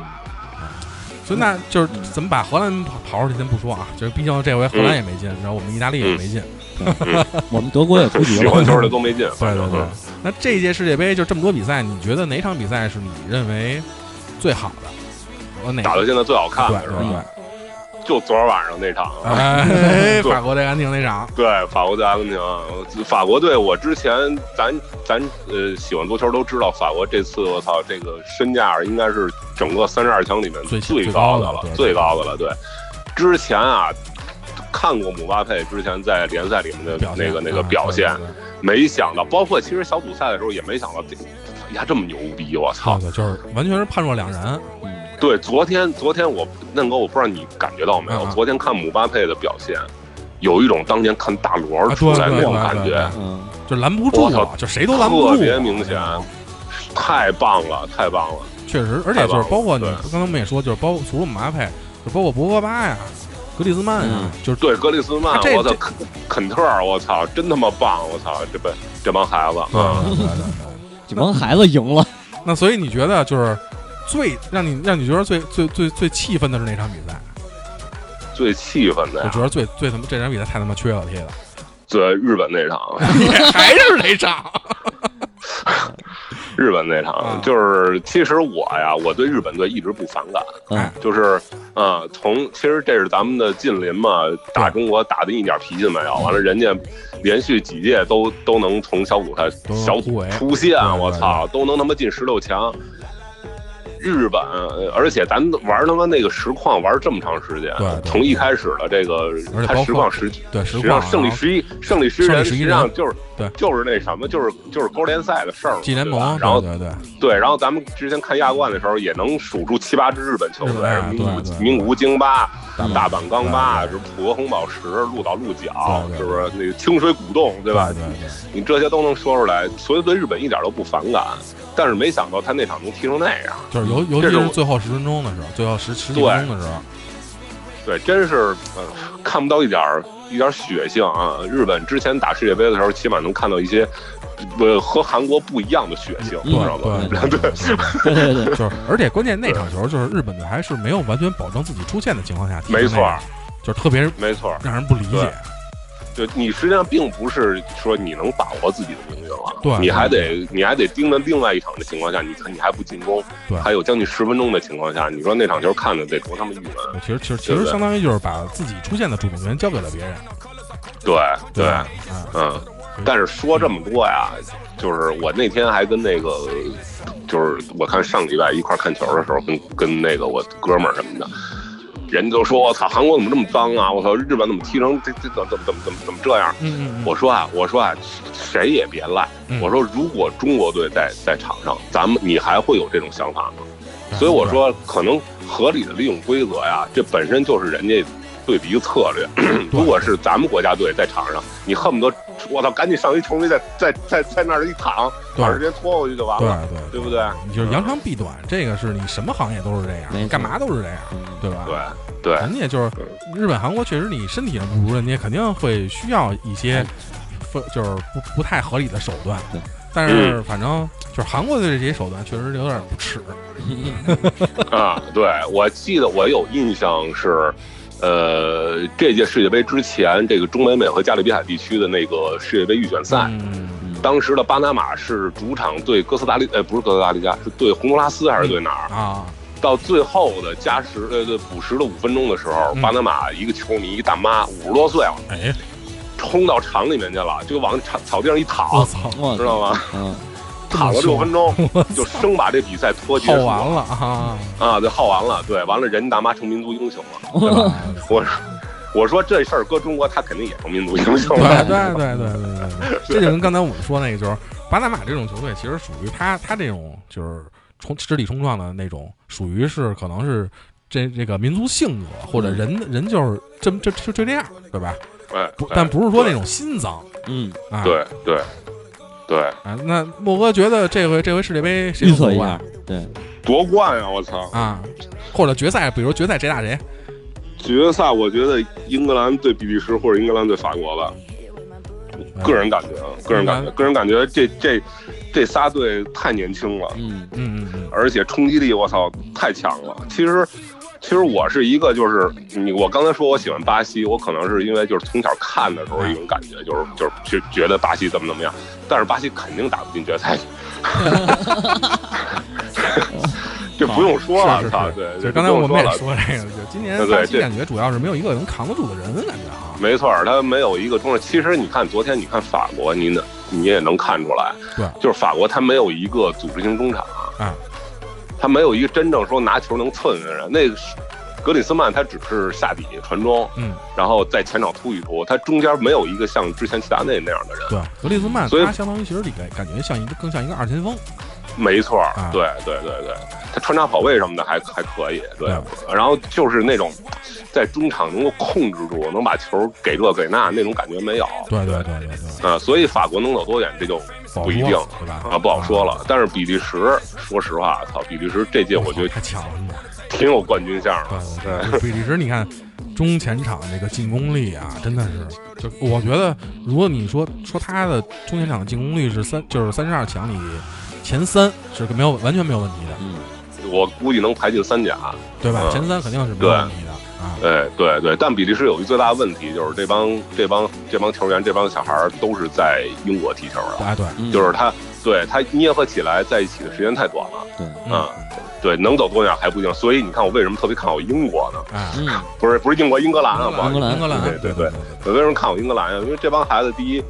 Speaker 2: 所以那就是怎么把荷兰跑跑出去先不说啊，就是毕竟这回荷兰也没进，然后我们意大利也没进，
Speaker 3: 我们德国也出局了，
Speaker 5: 喜欢球的都没进，
Speaker 2: 对对对。那这届世界杯就这么多比赛，你觉得哪场比赛是你认为最好的？我哪
Speaker 5: 打到现在最好看
Speaker 2: 对
Speaker 5: 的是吧？就昨儿晚上那场，
Speaker 2: 法国 对阿根廷那场，
Speaker 5: 对法国对阿根廷，法国队我之前咱咱呃喜欢足球都知道，法国这次我操这个身价应该是整个三十二强里面
Speaker 2: 最
Speaker 5: 高的了最高的了。对，之前啊看过姆巴佩之前在联赛里面的
Speaker 2: 表
Speaker 5: 那个那个
Speaker 2: 啊
Speaker 5: 表现，
Speaker 2: 对对对
Speaker 5: 没想到，包括其实小组赛的时候也没想到这呀这么牛逼，我操！
Speaker 2: 就是完全是判若两人。
Speaker 3: 嗯
Speaker 5: 对，昨天昨天我嫩哥，我不知道你感觉到没有？昨天看姆巴佩的表现，有一种当年看大罗
Speaker 2: 啊
Speaker 5: 出来那种感觉
Speaker 3: 嗯，
Speaker 2: 就拦不住了，就谁都拦不住，
Speaker 5: 特别明显，太棒了，太棒了。
Speaker 2: 确实，而且就是包括你
Speaker 5: 对
Speaker 2: 刚才我们也说，就是包括除了姆巴佩，就包括博格巴呀、格里兹曼啊
Speaker 3: 嗯，
Speaker 2: 就是
Speaker 5: 对，格里斯曼我操，肯肯特，我操，真他妈棒！我操，这帮这帮孩子，嗯，
Speaker 3: 这帮孩子赢了，
Speaker 2: 那所以你觉得就是最让你让你觉得最最最最气愤的是哪场比赛？
Speaker 5: 最气愤的呀
Speaker 2: 我觉，得最最他妈这场比赛太他妈缺了，踢的，
Speaker 5: 对日本那场，
Speaker 2: 还是那场。
Speaker 5: 日本那
Speaker 2: 啊
Speaker 5: 场，就是其实我呀，我对日本队一直不反感，
Speaker 3: 嗯
Speaker 5: 就是呃，从其实这是咱们的近邻嘛，打中国打的一点脾气没有，完了人家连续几届都都能从小组赛小组出线，我操，都能他妈进十六强。日本，呃而且咱玩他妈那个实况玩这么长时间，
Speaker 2: 对对。
Speaker 5: 从一开始的这个它
Speaker 2: 而且包括
Speaker 5: 实况实
Speaker 2: 对，实
Speaker 5: 实际上
Speaker 2: 况
Speaker 5: 胜利十一胜利十一人，实际上就是
Speaker 2: 对。
Speaker 5: 就是那什么，就是就是勾联赛的事儿嘛
Speaker 2: ，G 联盟，
Speaker 5: 然后
Speaker 2: 对对对，
Speaker 5: 然后咱们之前看亚冠的时候，也能数出七八支日本球队名古名古屋京巴、
Speaker 2: 大
Speaker 5: 大阪钢巴，
Speaker 2: 对
Speaker 5: 是浦和红宝石、鹿岛鹿角，是不是？那个清水古洞，对吧？你这些都能说出来，所以对日本一点都不反感。但是没想到他那场能踢成那样，
Speaker 2: 就是尤尤其
Speaker 5: 是
Speaker 2: 最后十分钟的时候，最后十十几分钟的时候，
Speaker 5: 对，真是呃看不到一点儿一点儿血性啊！日本之前打世界杯的时候，起码能看到一些。呃，和韩国不一样的血性，知道吗？
Speaker 2: 对
Speaker 5: 对
Speaker 3: 对对 对，
Speaker 2: 就是而且关键那场球就是日本队还是没有完全保证自己出线的情况下踢
Speaker 5: 没错，
Speaker 2: 就是特别
Speaker 5: 没错，
Speaker 2: 让人不理解。
Speaker 5: 对你实际上并不是说你能把握自己的命运了，
Speaker 2: 对。
Speaker 5: 你还得你还得盯着另外一场的情况下，你你还不进攻，
Speaker 2: 对。
Speaker 5: 还有将近十分钟的情况下，你说那场球看的得多他妈郁闷？
Speaker 2: 其实其实其实相当于就是把自己出现的主动权交给了别人，
Speaker 5: 对对，嗯。但是说这么多呀，就是我那天还跟那个，就是我看上礼拜一块看球的时候，跟跟那个我哥们儿什么的，人家都说我操，韩国怎么这么脏啊？我操，日本怎么踢成这这怎么怎么怎么怎么怎么这样？
Speaker 2: 嗯嗯嗯，
Speaker 5: 我说啊，我说啊，谁也别赖。
Speaker 2: 嗯
Speaker 5: 我说，如果中国队在在场上，咱们你还会有这种想法吗？
Speaker 2: 嗯
Speaker 5: 所以我说，可能合理的利用规则呀，这本身就是人家队的一个策略。如果是咱们国家队在场上，你恨不得我操，赶紧上一球迷在在在在那儿一躺，
Speaker 2: 对
Speaker 5: 把时间拖过去就完
Speaker 2: 对
Speaker 5: 了，
Speaker 2: 对
Speaker 5: 对不对？
Speaker 2: 你就是扬长避短，这个是你什么行业都是这样，你干嘛都是这样，
Speaker 3: 嗯
Speaker 2: 对吧？
Speaker 5: 对对
Speaker 2: 人家就是日本、韩国，确实你身体上不如人家，肯定会需要一些不就是不不太合理的手段
Speaker 3: 对。
Speaker 2: 但是反正就是韩国的这些手段确实有点不耻。
Speaker 5: 啊，对，我记得我有印象是，呃，这届世界杯之前，这个中美美和加勒比海地区的那个世界杯预选赛，
Speaker 2: 嗯，
Speaker 5: 当时的巴拿马是主场对哥斯达黎，呃，不是哥斯达黎加，是对洪都拉斯还是对哪儿？
Speaker 2: 啊，
Speaker 5: 到最后的加时，呃，对补时的五分钟的时候，
Speaker 2: 嗯。
Speaker 5: 巴拿马一个球迷，一大妈，五十多岁了，
Speaker 2: 哎，
Speaker 5: 冲到场里面去了，就往场草地上一
Speaker 2: 我
Speaker 5: 躺，
Speaker 2: 操，
Speaker 5: 知道吗？
Speaker 3: 嗯，
Speaker 5: 躺了六分钟，就生把这比赛拖结束
Speaker 2: 耗完了啊，
Speaker 5: 啊，对，耗完了，对，完了，人家大妈成民族英雄了，对吧？我说，我说这事儿搁中国，他肯定也成民族英雄了。
Speaker 2: 对对对对对对，这就跟刚才我们说那个，就是巴拿马这种球队，其实属于他他这种就是冲肢体冲撞的那种，属于是可能是这这个民族性格或者人人就是这么就就就这样，对吧？
Speaker 5: 哎，
Speaker 2: 不
Speaker 5: 哎，
Speaker 2: 但不是说那种心脏
Speaker 3: 嗯，
Speaker 2: 啊。
Speaker 5: 对对对，
Speaker 2: 啊，那莫哥觉得这回这回世界杯谁
Speaker 3: 预测一下
Speaker 2: 能夺冠，
Speaker 3: 对，
Speaker 5: 夺冠呀！我操！
Speaker 2: 啊？或者决赛，比如决赛谁打谁？
Speaker 5: 决赛我觉得英格兰对比利时或者英格兰对法国吧。个人感觉啊，个人感觉，个人感觉这这这仨队太年轻了，
Speaker 3: 嗯
Speaker 2: 嗯嗯嗯，
Speaker 5: 而且冲击力我操太强了。其实其实我是一个就是你我刚才说我喜欢巴西，我可能是因为就是从小看的时候一种感觉，就是就是觉觉得巴西怎么怎么样，但是巴西肯定打不进决赛。这不用说了，对，
Speaker 2: 就是刚才我们也
Speaker 5: 了。
Speaker 2: 说这个，就今年
Speaker 5: 对对这
Speaker 2: 巴西感觉主要是没有一个能扛得住的人，感觉啊。
Speaker 5: 没错，他没有一个中场。其实你看昨天，你看法国，你能你也能看出来，
Speaker 2: 对，
Speaker 5: 就是法国他没有一个组织性中场，
Speaker 2: 啊，
Speaker 5: 他没有一个真正说拿球能寸的人。那个是格里斯曼他只是下底传中，
Speaker 2: 嗯，
Speaker 5: 然后在前场突一突，他中间没有一个像之前齐达内那样的人。
Speaker 2: 对，格里斯曼
Speaker 5: 所以
Speaker 2: 他相当于其实里边感觉像一个更像一个二前锋，
Speaker 5: 没错
Speaker 2: 啊，
Speaker 5: 对对对对，他穿插跑位什么的还还可以，对
Speaker 2: 对。
Speaker 5: 然后就是那种在中场能够控制住，能把球给这给那那种感觉没有。
Speaker 2: 对对对对对，
Speaker 5: 啊，所以法国能走多远，这就
Speaker 2: 不
Speaker 5: 一定
Speaker 2: 说对吧？
Speaker 5: 啊，不好说了。但是比利时，说实话，操，比利时这届我觉得
Speaker 2: 太强了，
Speaker 5: 挺有冠军相
Speaker 2: 对
Speaker 5: 的。
Speaker 2: 对对，比利时你看中前场这个进攻力啊，真的是，就我觉得，如果你说说他的中前场的进攻率是三，就是三十二强里前三是没有完全没有问题的，
Speaker 3: 嗯，
Speaker 5: 我估计能排进三甲。
Speaker 2: 对吧？
Speaker 5: 嗯
Speaker 2: 前三肯定是没有问题的啊。
Speaker 5: 对对对，但比利时有一最大的问题，就是这帮这帮这帮球员这帮小孩儿都是在英国踢球的，
Speaker 2: 啊，对，
Speaker 3: 嗯
Speaker 5: 就是他对他捏合起来在一起的时间太短了。
Speaker 3: 对，
Speaker 2: 嗯
Speaker 5: 啊，对，能走多远还不一定。所以你看，我为什么特别看好英国呢？
Speaker 2: 啊，
Speaker 3: 嗯，
Speaker 5: 不是不是英国，英格兰啊，
Speaker 3: 英格兰
Speaker 2: 英格兰，
Speaker 5: 对对对
Speaker 2: 对
Speaker 5: 我为什么看好英格兰呀？因为这帮孩子第一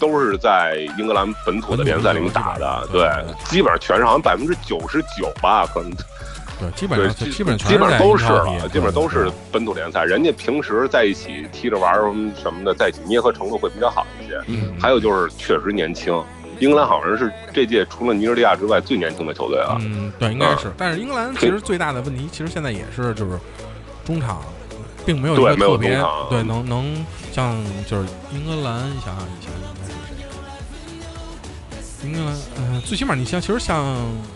Speaker 5: 都是在英格兰本土的联赛里面打的，
Speaker 2: 对，
Speaker 5: 基本上全是好像百分之九十九吧，可能
Speaker 2: 对，基本
Speaker 5: 对，
Speaker 2: 上
Speaker 5: 基
Speaker 2: 基本上
Speaker 5: 基本上都是
Speaker 2: 了
Speaker 5: 了，基本上都是本土联赛。人家平时在一起踢着玩什么什么的，在一起捏合程度会比较好一些。
Speaker 2: 嗯，
Speaker 5: 还有就是确实年轻，英格兰好像是这届除了尼日利亚之外最年轻的球队了。
Speaker 2: 嗯，对，应该是。但是英格兰其实最大的问题，其实现在也是就是中场并没有一
Speaker 5: 对没有
Speaker 2: 个特别
Speaker 5: 中场
Speaker 2: 对能能像就是英格兰，你想想以前应该是谁？英格兰，嗯，最起码你像其实像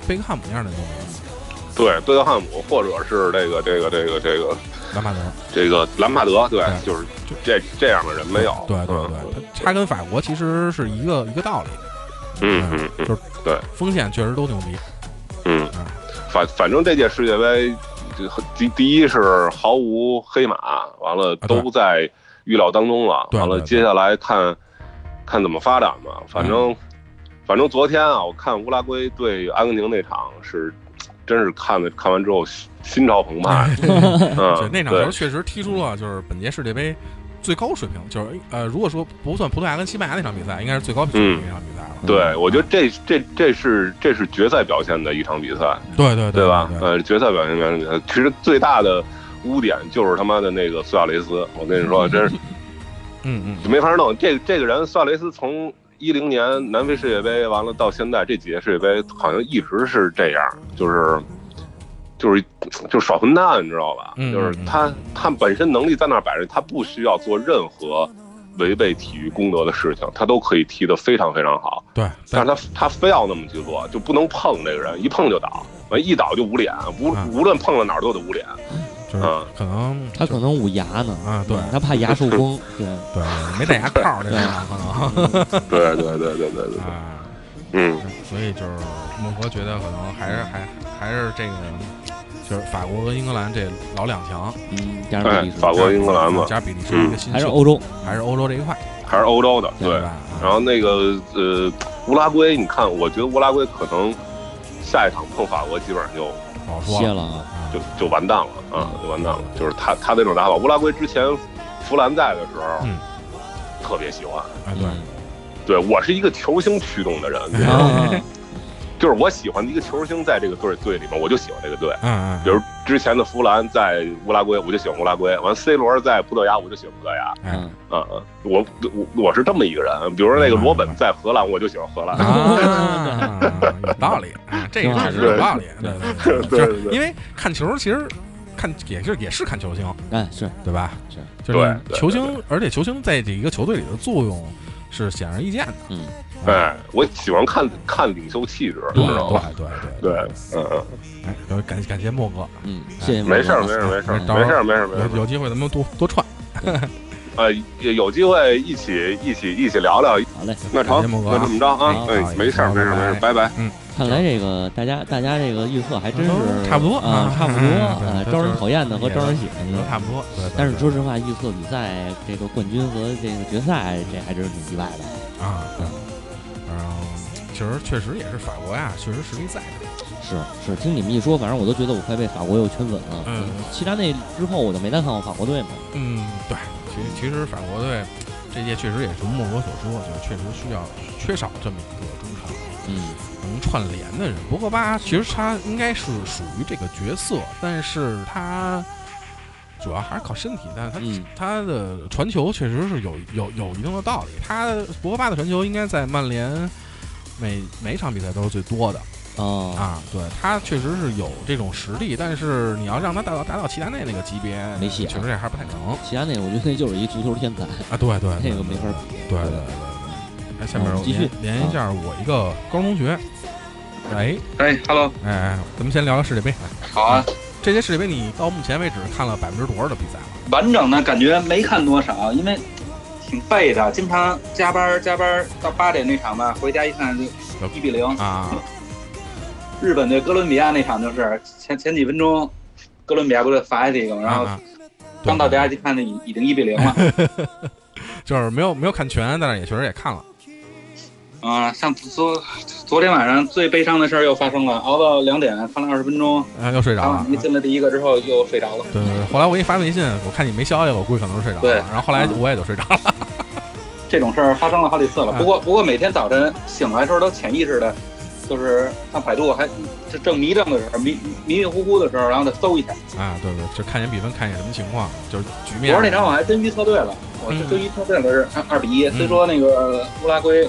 Speaker 2: 贝克汉姆那样的球员，
Speaker 5: 对，贝克汉姆或者是这个这个这个这个
Speaker 2: 兰帕德
Speaker 5: 这个兰帕德，对，
Speaker 2: 对
Speaker 5: 就是这这样的人没有。
Speaker 2: 对对
Speaker 5: 嗯
Speaker 2: 对，他他跟法国其实是一个一个道理，
Speaker 5: 嗯嗯嗯
Speaker 2: 就是
Speaker 5: 对
Speaker 2: 锋线确实都牛逼，
Speaker 5: 嗯
Speaker 2: 啊，
Speaker 5: 反反正这届世界杯，这第第一是毫无黑马，完了都在预料当中了。完了，
Speaker 2: 对对对
Speaker 5: 接下来看看怎么发展吧。反正、反正昨天啊，我看乌拉圭对阿根廷那场是，真是看了看完之后心心潮澎湃。嗯，
Speaker 2: 那场球确实踢出了就是本届世界杯最高水平，就是呃，如果说不算葡萄牙跟西班牙那场比赛，应该是最高水平的一场比赛了。
Speaker 5: 对，我觉得这这这是这是决赛表现的一场比赛，
Speaker 2: 对对
Speaker 5: 对吧？
Speaker 2: 对
Speaker 5: 呃，决赛表现的比赛，其实最大的污点就是他妈的那个苏亚雷斯，我跟你说，真是。
Speaker 2: 嗯嗯，
Speaker 5: 就没法弄。这这个人，苏亚雷斯从一零年南非世界杯完了到现在这几届世界杯，好像一直是这样，就是就是就是耍混蛋，你知道吧？
Speaker 2: 嗯
Speaker 5: 就是他他本身能力在那儿摆着，他不需要做任何违背体育公德的事情，他都可以踢得非常非常好。
Speaker 2: 对，
Speaker 5: 但是他他非要那么去做，就不能碰这个人，一碰就倒，完一倒就捂脸，无
Speaker 2: 啊
Speaker 5: 无论碰到哪儿都得捂脸。
Speaker 2: 就是
Speaker 5: 嗯。
Speaker 2: 可能
Speaker 3: 他可能捂牙呢，
Speaker 2: 啊，对。
Speaker 3: 他怕牙受风，对，
Speaker 2: 对，没戴牙套这个可能。
Speaker 5: 对对对对对对，
Speaker 2: 啊，
Speaker 5: 嗯。
Speaker 2: 所以就是孟哥觉得可能还是还还是这个。就是法国和英格兰这老两强，
Speaker 3: 嗯，加上比利时，
Speaker 5: 法国英格兰嘛。
Speaker 2: 加比利时一个新秀，
Speaker 3: 还是欧洲，
Speaker 2: 还是欧洲这一块，
Speaker 5: 还是欧洲的，对。然后那个呃，乌拉圭，你看，我觉得乌拉圭可能下一场碰法国，基本上就
Speaker 2: 不好说
Speaker 3: 歇了
Speaker 5: 就就完蛋了啊，就完蛋了。就是他他那种打法，乌拉圭之前弗兰在的时候，
Speaker 2: 嗯
Speaker 5: 特别喜欢。
Speaker 2: 哎，对，
Speaker 3: 嗯
Speaker 5: 对我是一个球星驱动的人，你知道吗
Speaker 3: 啊，
Speaker 5: 就是我喜欢的一个球星在这个队队里面，我就喜欢这个队。
Speaker 2: 嗯嗯，
Speaker 5: 比如之前的弗兰在乌拉圭，我就喜欢乌拉圭；完 C 罗在葡萄牙，我就喜欢葡萄牙。
Speaker 2: 哎
Speaker 3: 嗯，
Speaker 5: 嗯嗯，我我我是这么一个人。比如说那个罗本在荷兰，我就喜欢荷兰。
Speaker 2: 啊，有道理，啊 这个确实有道理，对对
Speaker 5: 对
Speaker 2: 因为看球其实看也是也是看球星，
Speaker 3: 嗯是
Speaker 2: 对吧？
Speaker 3: 是，
Speaker 2: 就是球星，而且球星在这一个球队里的作用是显而易见的。
Speaker 3: 嗯，
Speaker 5: 哎，我喜欢看看领袖气质，
Speaker 2: 对
Speaker 5: 知道吗？
Speaker 2: 对对
Speaker 5: 对，嗯嗯，
Speaker 2: 哎，呃感感谢莫哥，
Speaker 3: 嗯，谢谢
Speaker 5: 没事儿
Speaker 3: 莫哥
Speaker 5: 没事儿没事没事儿没事儿没事儿。
Speaker 2: 有有机会咱们多多串。
Speaker 5: 呃，有有机会一起一起一起聊聊。
Speaker 3: 好嘞。
Speaker 5: 那成，那这么着啊
Speaker 3: 好，
Speaker 5: 哎，没事儿没事儿没事儿，拜拜。
Speaker 3: 看来这个大家大家这个预测还真是
Speaker 2: 差不多
Speaker 3: 啊，差不多
Speaker 2: 嗯
Speaker 3: 啊，招人讨厌的和招人喜欢的。
Speaker 2: 都差不多。
Speaker 3: 但是说实话，预测比赛这个冠军和这个决赛，这还真是挺意外的。
Speaker 2: 啊，嗯，然后其实确实也是法国呀，确实实力在的。
Speaker 3: 是是，听你们一说，反正我都觉得我快被法国又圈粉了。
Speaker 2: 嗯
Speaker 3: 齐达内之后我就没再看过法国队嘛。
Speaker 2: 嗯，对，其实其实法国队这届确实也是如莫哥所说，就是确实需要缺少这么一个中场
Speaker 3: 嗯
Speaker 2: 能串联的人。博格巴其实他应该是属于这个角色，但是他主要还是靠身体，但是他、
Speaker 3: 嗯
Speaker 2: 他的传球确实是有有有一定的道理。他博格巴的传球应该在曼联每每场比赛都是最多的。
Speaker 3: 哦
Speaker 2: 啊，对他确实是有这种实力，但是你要让他达到达到齐达内那个级别，
Speaker 3: 没戏啊
Speaker 2: 确实这还不太能
Speaker 3: 齐达内我觉得那就是一足球天才，
Speaker 2: 啊。对 对，对
Speaker 3: 那个没法比。
Speaker 2: 对对对对。哎，下面我
Speaker 3: 嗯继续
Speaker 2: 连连一下我一个高中同学，哎
Speaker 6: 哎，Hello，
Speaker 2: 哎哎，咱们先聊聊世界杯。
Speaker 6: 好啊，
Speaker 2: 这届世界杯你到目前为止看了百分之多少的比赛了？
Speaker 6: 完整的感觉没看多少，因为挺背的，经常加班加班到八点那场吧，回家一看就一比零。
Speaker 2: 啊，
Speaker 6: 日本对哥伦比亚那场就是前前几分钟，哥伦比亚不是罚下一个，然后
Speaker 2: 啊
Speaker 6: 刚到家一看，那已已经一比零了。
Speaker 2: 就是没有没有看全，但是也确实也看了。
Speaker 6: 啊，像昨昨天晚上最悲伤的事儿又发生了，熬到两点看了二十分钟，
Speaker 2: 啊，又睡着了。
Speaker 6: 你进了第一个之后又睡着了。
Speaker 2: 对对对，后来我给你发微信，我看你没消息，我估计可能是睡着了。
Speaker 6: 对
Speaker 2: 然后后来我也就睡着了。
Speaker 6: 这种事儿发生了好几次了。
Speaker 2: 啊
Speaker 6: 不过不过每天早晨醒来的时候都潜意识的，就是上百度还这正迷瞪的时候，迷迷迷糊糊的时候，然后再搜一下。
Speaker 2: 啊，对对，就看一眼比分，看一眼什么情况，就是局面。
Speaker 6: 昨儿那场我还真预测对了，我是
Speaker 2: 嗯
Speaker 6: 真预测对了是二二比一。
Speaker 2: 嗯
Speaker 6: 虽说那个乌拉圭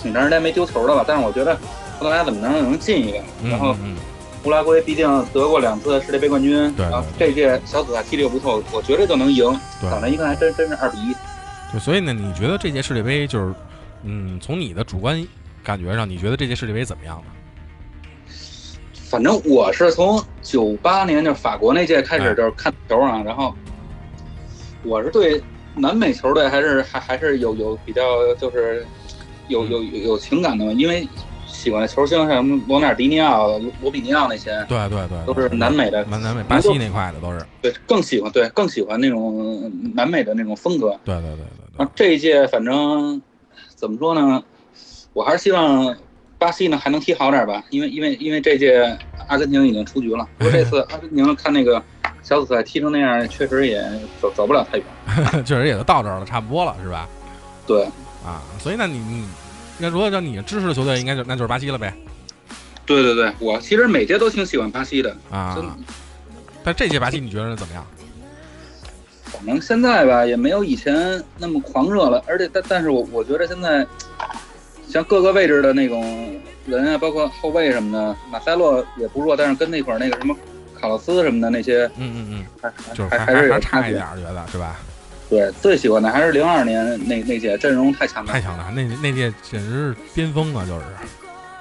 Speaker 6: 挺长时间没丢球了吧，但是我觉得葡萄牙怎么能能进一个？
Speaker 2: 嗯，
Speaker 6: 然后
Speaker 2: 嗯，
Speaker 6: 乌拉圭毕竟得过两次世界杯冠军，然后这届小组赛踢的又不错，我觉得就能赢。
Speaker 2: 对
Speaker 6: 早晨一看还真真是二比一。
Speaker 2: 对，所以呢，你觉得这届世界杯就是，嗯，从你的主观感觉上，你觉得这届世界杯怎么样呢？
Speaker 6: 反正我是从九八年就法国那届开
Speaker 2: 哎
Speaker 6: 始就是看球啊，然后我是对南美球队还是还还是有有比较就是有有有有情感的嘛，因为喜欢的球星像什么罗纳尔迪尼奥、罗罗比尼奥那些
Speaker 2: 对对对，
Speaker 6: 都是南美的，
Speaker 2: 南南美巴西那块的都是。
Speaker 6: 对更喜欢对更喜欢那种南美的那种风格。
Speaker 2: 对对对对对
Speaker 6: 然后这一届反正怎么说呢，我还是希望巴西呢还能踢好点吧，因为因为因为这届阿根廷已经出局了。不过这次阿根廷看那个小组赛踢成那样，确实也走走不了太远。
Speaker 2: 确实也就到这儿了，差不多了，是吧？
Speaker 6: 对
Speaker 2: 啊，所以那你你那如果叫你支持的球队，应该就那就是巴西了呗。
Speaker 6: 对对对，我其实每届都挺喜欢巴西的，
Speaker 2: 啊
Speaker 6: 真，
Speaker 2: 但这届巴西你觉得怎么样？
Speaker 6: 反正现在吧也没有以前那么狂热了，而且但但是我我觉得现在像各个位置的那种人啊，包括后卫什么的，马塞洛也不弱，但是跟那会儿那个什么卡洛斯什么的那些
Speaker 2: 嗯嗯嗯，
Speaker 6: 还
Speaker 2: 就是
Speaker 6: 还还是有
Speaker 2: 差
Speaker 6: 差距
Speaker 2: 一点，觉得是吧？
Speaker 6: 对，最喜欢的还是零二年那那届阵容太强大
Speaker 2: 太。强了，那那届简直是巅峰啊，就是。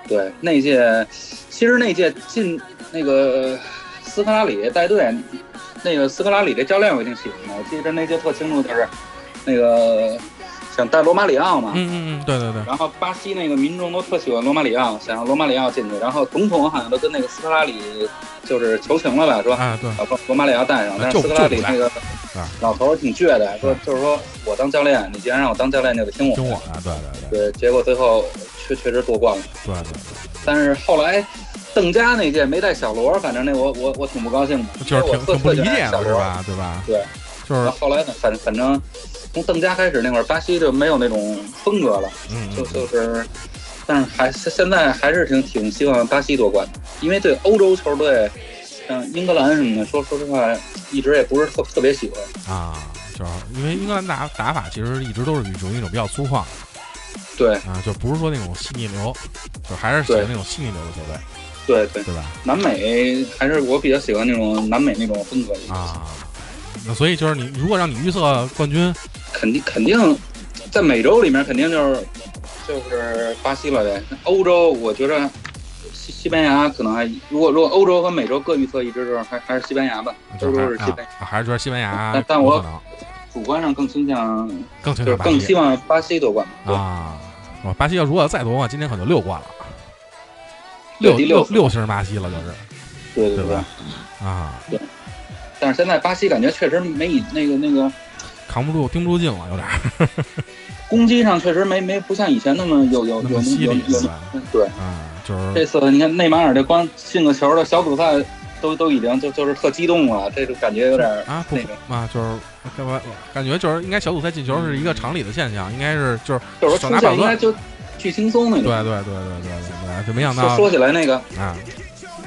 Speaker 6: 对，那届其实那届进那个斯科拉里带队，那个斯科拉里这教练我也挺喜欢的。我记得那届特清楚，就是那个想带罗马里奥嘛。
Speaker 2: 嗯嗯嗯，对对对，
Speaker 6: 然后巴西那个民众都特喜欢罗马里奥，想让罗马里奥进去，然后总统好像都跟那个斯科拉里就是求情了吧，说
Speaker 2: 啊对，
Speaker 6: 要把罗马里奥带上，但是斯科拉里那个
Speaker 2: 啊
Speaker 6: 老头儿挺倔的，说就是说我当教练，你既然让我当教练，就得听我的。
Speaker 2: 听我的，对对对
Speaker 6: 对，结果最后确确实夺冠了。
Speaker 2: 对对
Speaker 6: 但是后来邓家那届没带小罗，反正那我我我挺不高兴的，
Speaker 2: 就是
Speaker 6: 因为我特
Speaker 2: 挺挺不理解的是
Speaker 6: 小罗？
Speaker 2: 吧？对吧？
Speaker 6: 对，
Speaker 2: 就是
Speaker 6: 后后来，反反正从邓加开始那会儿，巴西就没有那种风格了，
Speaker 2: 嗯
Speaker 6: 就就是，但是还现在还是挺挺希望巴西夺冠的，因为对欧洲球队像英格兰什么的，说说实话，一直也不是特特别喜欢。
Speaker 2: 啊，就是因为英格兰打打法其实一直都是属于一种比较粗犷
Speaker 6: 对
Speaker 2: 啊，就不是说那种细腻流，就还是喜欢那种细腻流的球队，
Speaker 6: 对对，
Speaker 2: 对吧？
Speaker 6: 南美还是我比较喜欢那种南美那种风格的。
Speaker 2: 啊，那所以就是你如果让你预测冠军，
Speaker 6: 肯定肯定，在美洲里面肯定就是就是巴西了呗。欧洲我觉着西西班牙可能还，如果如果欧洲和美洲各预测一支，就是还还是西班牙吧。
Speaker 2: 就
Speaker 6: 欧洲
Speaker 2: 是还啊
Speaker 6: 是西班牙，
Speaker 2: 还是觉得西班牙
Speaker 6: 但但我主观上更倾向
Speaker 2: 更倾向巴西
Speaker 6: 就是更希望巴西夺冠。对，
Speaker 2: 啊。哇巴西要如果再夺冠，今年可能就六冠了，
Speaker 6: 对
Speaker 2: 六六
Speaker 6: 六
Speaker 2: 星巴西了，就是
Speaker 6: 对对对。
Speaker 2: 啊，
Speaker 6: 但是现在巴西感觉确实没以那个那个
Speaker 2: 扛不住，盯不住劲了，有点儿
Speaker 6: 攻击上确实没没不像以前那么有有有有有对。
Speaker 2: 啊，就是
Speaker 6: 这次你看内马尔这光进个球的小组赛都都已经就就是特激动了，这种感觉有点
Speaker 2: 啊不
Speaker 6: 那个，
Speaker 2: 啊，就是感觉感觉就是应该小组赛进球是一个常理的现象，应该是就是
Speaker 6: 就是说出
Speaker 2: 手拿板凳，
Speaker 6: 线应该就巨轻松那
Speaker 2: 对
Speaker 6: 种。
Speaker 2: 对对对对对对，就没想
Speaker 6: 说
Speaker 2: 到
Speaker 6: 说起来那个
Speaker 2: 啊，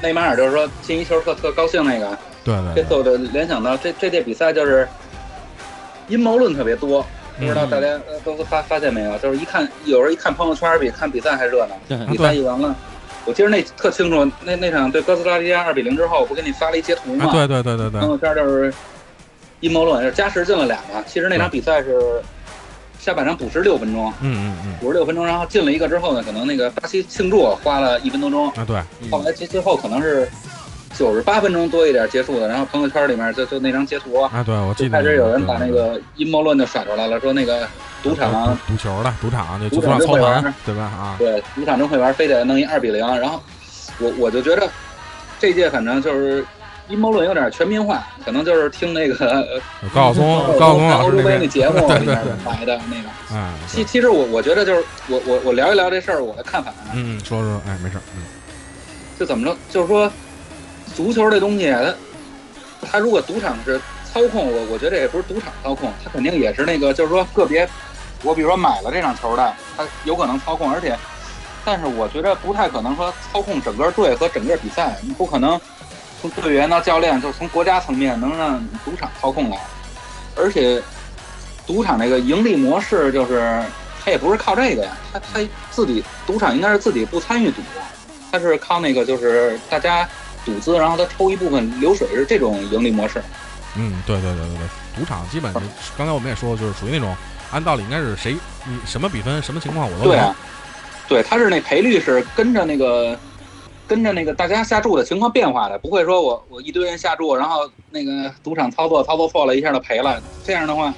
Speaker 6: 内马尔就是说进一球特特高兴那个，
Speaker 2: 对对对，
Speaker 6: 这次我就联想到这这届比赛就是阴谋论特别多，不知道
Speaker 2: 嗯
Speaker 6: 大家呃都发发现没有？就是一看有时候一看朋友圈比看比赛还热闹，比赛一完了。我记得那特清楚，那那场对哥斯达黎加二比零之后，我不给你发了一截图吗？
Speaker 2: 啊对对对对对
Speaker 6: 朋，友圈就是阴谋论，就是加时进了俩嘛。其实那场比赛是下半场补时六分钟，
Speaker 2: 嗯嗯嗯，
Speaker 6: 补时六分钟，然后进了一个之后呢，可能那个巴西庆祝花了一分多钟，
Speaker 2: 啊对，
Speaker 6: 后来最最后可能是九十八分钟多一点结束的。然后朋友圈里面就就那张截图，
Speaker 2: 啊对，我记得
Speaker 6: 开始有人把那个阴谋论就甩出来了，说那个赌场
Speaker 2: 赌球的赌场就
Speaker 6: 赌场操
Speaker 2: 盘，对吧？啊，
Speaker 6: 对赌场真会玩，非得弄一二比零。然后我我就觉得这届反正就是。阴谋论有点全民化，可能就是听那个呃
Speaker 2: 高晓松 高晓松老
Speaker 6: 欧洲杯
Speaker 2: 师那
Speaker 6: 那节目 里面
Speaker 2: 对
Speaker 6: 来的那个。
Speaker 2: 哎，
Speaker 6: 其其实我我觉得就是我我我聊一聊这事儿我的看法啊，
Speaker 2: 嗯，说说，哎，没事，嗯
Speaker 6: 就怎么着，就是说足球这东西，它它如果赌场是操控，我我觉得也不是赌场操控，它肯定也是那个就是说个别，我比如说买了这场球的，它有可能操控，而且，但是我觉得不太可能说操控整个队和整个比赛，你不可能从队员到教练，就是从国家层面能让赌场操控来，而且赌场这个盈利模式就是它也不是靠这个呀，它它自己赌场应该是自己不参与赌，它是靠那个就是大家赌资，然后他抽一部分流水是这种盈利模式。
Speaker 2: 嗯，对对对对对，赌场基本上刚才我们也说了，就是属于那种按道理应该是谁你什么比分什么情况我都能
Speaker 6: 对啊，对，他是那赔率是跟着那个跟着那个大家下注的情况变化的，不会说我我一堆人下注，然后那个赌场操作操作错了，一下就赔了。这样的话，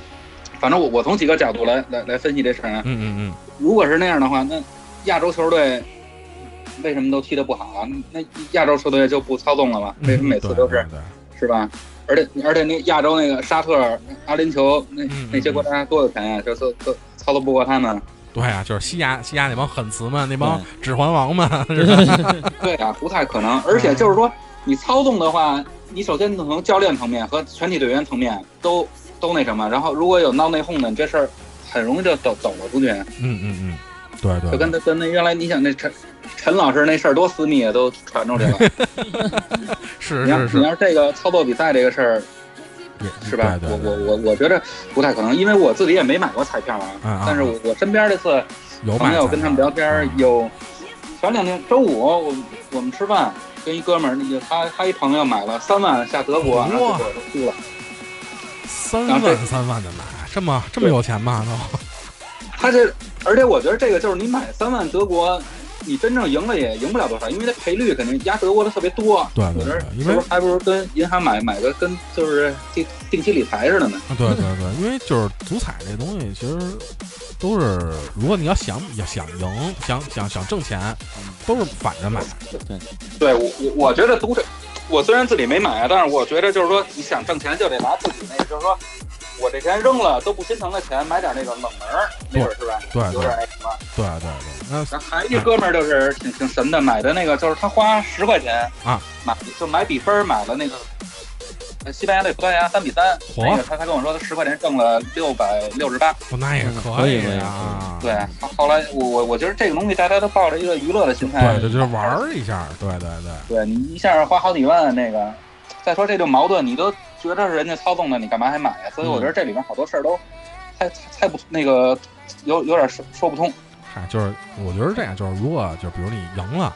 Speaker 6: 反正我我从几个角度来来来分析这事儿啊。
Speaker 2: 嗯嗯嗯
Speaker 6: 如果是那样的话，那亚洲球队为什么都踢得不好啊？那亚洲球队就不操纵了吗？
Speaker 2: 嗯，
Speaker 6: 为什么每次都是是吧？而且而且那亚洲那个沙特、阿联酋那
Speaker 2: 嗯
Speaker 6: 那些国家多有钱呀，就都都操作不过他们。
Speaker 2: 对啊，就是西亚西亚那帮狠词们，那帮指环王们，是吧？
Speaker 6: 对啊，不太可能。而且就是说，你操纵的话，你首先从教练层面和全体队员层面都都那什么，然后如果有闹内讧的，你这事儿很容易就走走了出去。
Speaker 2: 嗯嗯嗯，对对，
Speaker 6: 就跟他跟那原来你想那陈陈老师那事儿多私密啊，都传出去了。
Speaker 2: 是
Speaker 6: 你要
Speaker 2: 是是，
Speaker 6: 你要是这个操作比赛这个事儿是吧？
Speaker 2: 对对对，
Speaker 6: 我我我我觉得不太可能，因为我自己也没买过彩票啊。但是我我身边这次朋友跟他们聊天有前两天周五我我们吃饭，跟一哥们儿，那个他他一朋友买了三万下德国，
Speaker 2: 哇
Speaker 6: 然后结果都输了。
Speaker 2: 三万三万的买，这么这么有钱吗？都
Speaker 6: 他这，而且我觉得这个就是你买三万德国，你真正赢了也赢不了多少，因为它赔率肯定压德国的特别多。
Speaker 2: 对对
Speaker 6: 我觉得还不如跟银行买买个跟就是定定期理财似的呢？
Speaker 2: 啊对对对，因为就是足彩这东西，其实都是如果你要想要想赢，想想想挣钱，都是反着买。
Speaker 6: 对我我我觉得足彩，我虽然自己没买啊，但是我觉得就是说你想挣钱就得拿自己那个，就是说我这钱扔了都不心疼的钱，买点那个冷门儿，那会儿是吧？
Speaker 2: 对对
Speaker 6: 有点那什么。
Speaker 2: 对对对，那
Speaker 6: 还一哥们儿就是挺挺神的，买的那个就是他花十块钱
Speaker 2: 啊，
Speaker 6: 买就买比分儿买了那个呃西班牙对葡萄牙三比三，
Speaker 2: 嚯
Speaker 6: 那个他他跟我说他十块钱挣了六百六十八，
Speaker 2: 哦那也
Speaker 3: 嗯
Speaker 2: 可
Speaker 3: 可以可以
Speaker 2: 啊。
Speaker 6: 对，后后来我我我觉得这个东西大家都抱着一个娱乐的心态，
Speaker 2: 对，就是玩儿一下，对对对，
Speaker 6: 对你一下花好几万，那个再说这就矛盾，你都觉得是人家操纵的，你干嘛还买呀？所以我觉得这里面好多事儿都猜猜不那个有有点说说不通。
Speaker 2: 嗨，就是我觉得这样，就是如果就比如你赢了，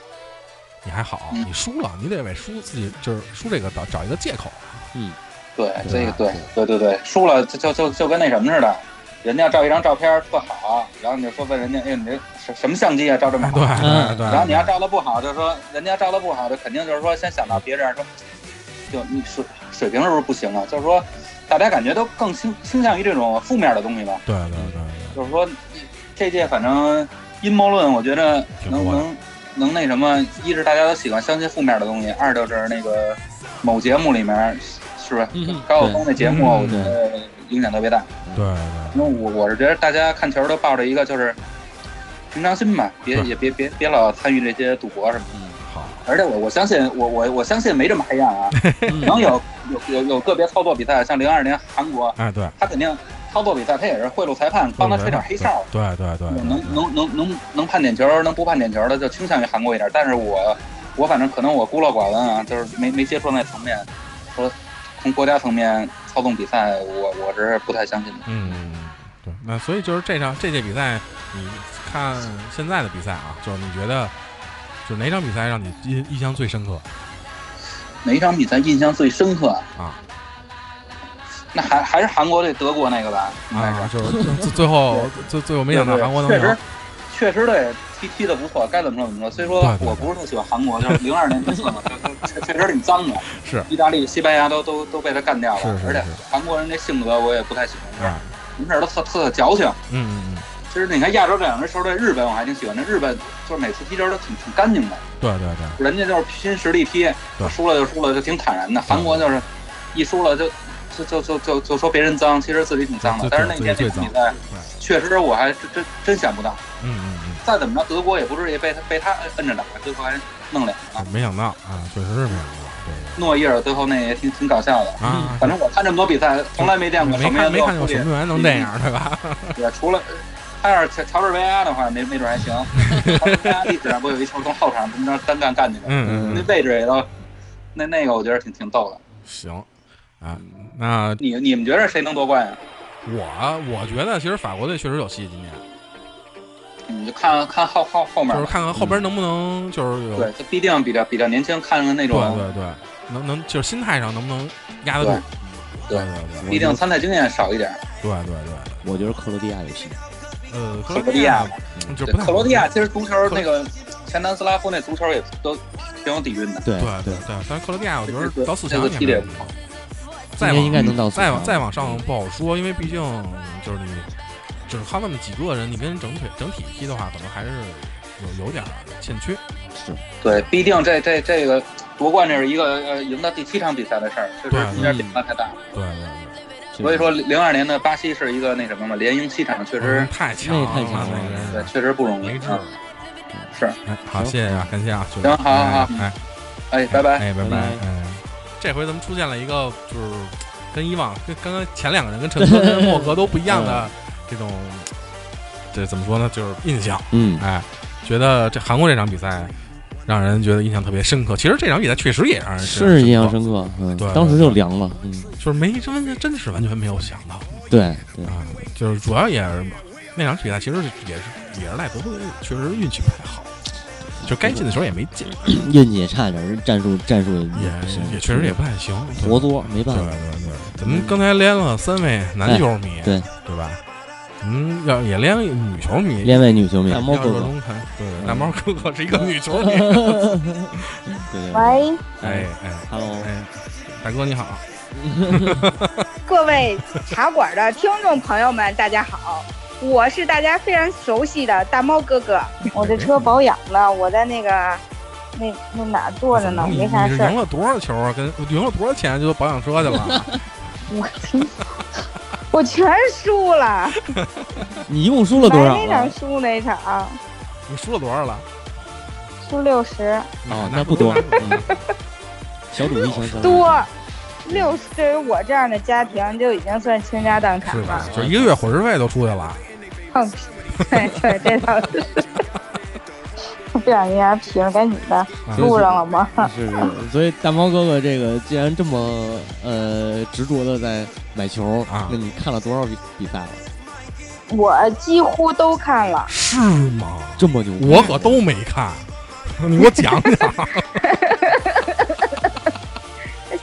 Speaker 2: 你还好；
Speaker 6: 嗯
Speaker 2: 你输了，你得为输自己就是输这个找找一个借口。
Speaker 6: 嗯，
Speaker 3: 对
Speaker 6: 这个对对对对，输了就就就就跟那什么似的，人家照一张照片特好，然后你就说问人家，哎，你这什什么相机啊，照这么
Speaker 2: 哎，
Speaker 6: 好？
Speaker 2: 对
Speaker 3: 嗯
Speaker 2: 对对。
Speaker 6: 然后你要照的不好，就说人家照的不好，就肯定就是说先想到别人说，就你水水平是不是不行啊？就是说，大家感觉都更倾倾向于这种负面的东西吧。
Speaker 2: 对对对对，
Speaker 6: 就是说，这届反正阴谋论，我觉得能能能那什么，一是大家都喜欢相信负面的东西，二就是那个某节目里面是吧？
Speaker 3: 嗯
Speaker 6: 高晓松那节目，
Speaker 2: 嗯
Speaker 6: 我觉得影响特别大。
Speaker 2: 对对
Speaker 6: 因为我我是觉得大家看球都抱着一个就是平常心吧，别也别别别老参与这些赌博什么的。
Speaker 2: 好，
Speaker 6: 而且我我相信我我我相信没这么黑暗啊，能有有有有个别操作比赛，像零二年韩国，
Speaker 2: 哎对，
Speaker 6: 他肯定操作比赛他也是贿赂裁判，帮他吹点黑哨。
Speaker 2: 对对对，对
Speaker 6: 能能能能能判点球，能不判点球的就倾向于韩国一点。但是我我反正可能我孤陋寡闻啊，就是没没接触那层面，说从国家层面操纵比赛，我我是不太相信的。
Speaker 2: 嗯，嗯对，那所以就是这场这届比赛，你看现在的比赛啊，就是你觉得，就哪场比赛让你印印象最深刻
Speaker 6: 哪一场比赛印象最深刻？
Speaker 2: 啊？
Speaker 6: 那还还是韩国对德国那个吧，
Speaker 2: 啊，
Speaker 6: 是。
Speaker 2: 就是最最后最最后没想到韩国能
Speaker 6: 确实
Speaker 2: 赢，
Speaker 6: 确实对踢踢的不错，该怎么说怎么说。虽说我不是特喜欢韩国，就是零二年那次嘛，确实挺脏的。
Speaker 2: 是
Speaker 6: 意大利、西班牙都都都被他干掉了，
Speaker 2: 是是
Speaker 6: 而且韩国人这性格我也不太喜欢，
Speaker 2: 啊，
Speaker 6: 什么事儿都特特矫情。
Speaker 2: 嗯嗯
Speaker 6: 其实你看亚洲这两支球队，日本我还挺喜欢的。日本就是每次踢球都挺挺干净的，
Speaker 2: 嗯，对对对，
Speaker 6: 人家就是拼实力踢，输了就输了，就挺坦然的。韩国就是一输了就就就就就就说别人脏，其实自己挺脏的。但是那天那场比赛，确实我还真真真想不到，
Speaker 2: 嗯嗯嗯
Speaker 6: 再怎么着德国也不至于被他被他摁着打，最后还弄两个。
Speaker 2: 嗯，没想到啊，确实是没想到，对
Speaker 6: 诺伊尔最后那也挺挺搞笑的。
Speaker 2: 对啊，
Speaker 6: 反正我看这么多比赛，从来没见过
Speaker 2: 没
Speaker 6: 守门员
Speaker 2: 看没看过守门员能这样，对吧？
Speaker 6: 也，除了他要是乔乔治维阿的话，没没准还行。乔治维阿历史上不有一球从后场怎么着单干干进去，
Speaker 2: 嗯嗯嗯，
Speaker 6: 那位置也都，那那个我觉得挺挺逗的。
Speaker 2: 行啊，那
Speaker 6: 你你们觉得谁能夺冠呀？
Speaker 2: 我我觉得其实法国队确实有戏，今年
Speaker 6: 你就看看后后后面
Speaker 2: 就是。看看后边能不能就是有
Speaker 6: 对，他必定比较比较年轻，看看那种，
Speaker 2: 对对对，能能就是心态上能不能压得住？
Speaker 6: 对
Speaker 2: 对对
Speaker 6: 毕竟参赛经验少一点。
Speaker 2: 对对对对，
Speaker 3: 我觉得克罗地亚有戏。
Speaker 2: 呃，
Speaker 6: 克罗地亚，对
Speaker 2: 就是
Speaker 6: 克罗地亚其实足球那个前南斯拉夫那足球也都挺有底蕴的。
Speaker 3: 对
Speaker 2: 对对对，但是克罗地亚我觉得到四强
Speaker 6: 踢得也不好。
Speaker 2: 再往
Speaker 3: 应该能到
Speaker 2: 再往再往上不好说，因为毕竟就是你只靠那么几个人，你跟整体整体踢的话，可能还是有有点欠缺。
Speaker 6: 是对，毕竟这这这个夺冠这是一个呃赢到第七场比赛的事儿，确实
Speaker 2: 对
Speaker 6: 中间变化太大了。
Speaker 2: 对对对，
Speaker 6: 所以说零二年的巴西是一个那什么嘛，连赢七场，确实
Speaker 2: 嗯太强了，
Speaker 3: 那太强了
Speaker 2: 那个
Speaker 6: 对确实不容易
Speaker 2: 没治
Speaker 6: 啊。。是，
Speaker 2: 哎，好，谢谢啊，感谢啊，
Speaker 6: 行好好好
Speaker 2: 哎，
Speaker 6: 哎，拜拜。
Speaker 2: 哎，拜拜
Speaker 3: 拜拜，
Speaker 2: 哎，这回咱们出现了一个就是跟以往跟刚刚前两个人跟陈哥跟莫哥都不一样的这种，这怎么说呢？就是印象，
Speaker 3: 嗯，
Speaker 2: 哎，觉得这韩国这场比赛让人觉得印象特别深刻。其实这场比赛确实也让人
Speaker 3: 是印象
Speaker 2: 深刻，
Speaker 3: 嗯
Speaker 2: 对，
Speaker 3: 当时就凉了。嗯，
Speaker 2: 就是没真真是完全没有想到
Speaker 3: 对对，
Speaker 2: 啊，就是主要也是那场比赛其实也是也是赖德国队确实运气不太好，就该进的时候也没进，
Speaker 3: 运气也差点，战术战术
Speaker 2: 也也确实也不太行，
Speaker 3: 活作没办
Speaker 2: 对
Speaker 3: 法。
Speaker 2: 对对对，咱们刚才连了三位男球迷，
Speaker 3: 哎对
Speaker 2: 对吧？嗯，要也连女球迷，
Speaker 3: 连位女球迷，大猫哥哥，
Speaker 2: 对，大猫哥哥是一个女球迷，
Speaker 7: 喂，
Speaker 2: 哎哎
Speaker 3: ，Hello，
Speaker 2: 哎，大哥你好，
Speaker 7: 各位茶馆的听众朋友们，大家好，我是大家非常熟悉的大猫哥哥。我这车保养了，我在那个那那哪坐着呢，没啥事儿。
Speaker 2: 你赢。了多少球啊？跟赢了多少钱就保养车去了？
Speaker 7: 我我全输了，
Speaker 3: 你一共输了多少
Speaker 7: 买哪场？输哪场，
Speaker 2: 你输了多少了？
Speaker 7: 输六十
Speaker 3: 哦，那不多，嗯小赌怡情，小赌怡情
Speaker 7: 多。六十对于我这样的家庭就已经算倾家荡产了。？
Speaker 2: 就一个月伙食费都出去了。
Speaker 7: 放屁！对对，这倒是。不小心还劈了，赶紧的
Speaker 2: 啊
Speaker 7: 录上了吗？
Speaker 3: 是是，所以大猫哥哥这个既然这么呃执着的在买球
Speaker 2: 啊
Speaker 3: 那你看了多少比比赛了？
Speaker 7: 我几乎都看了，
Speaker 2: 是吗？
Speaker 3: 这么久？
Speaker 2: 我可都没看，你给我讲讲。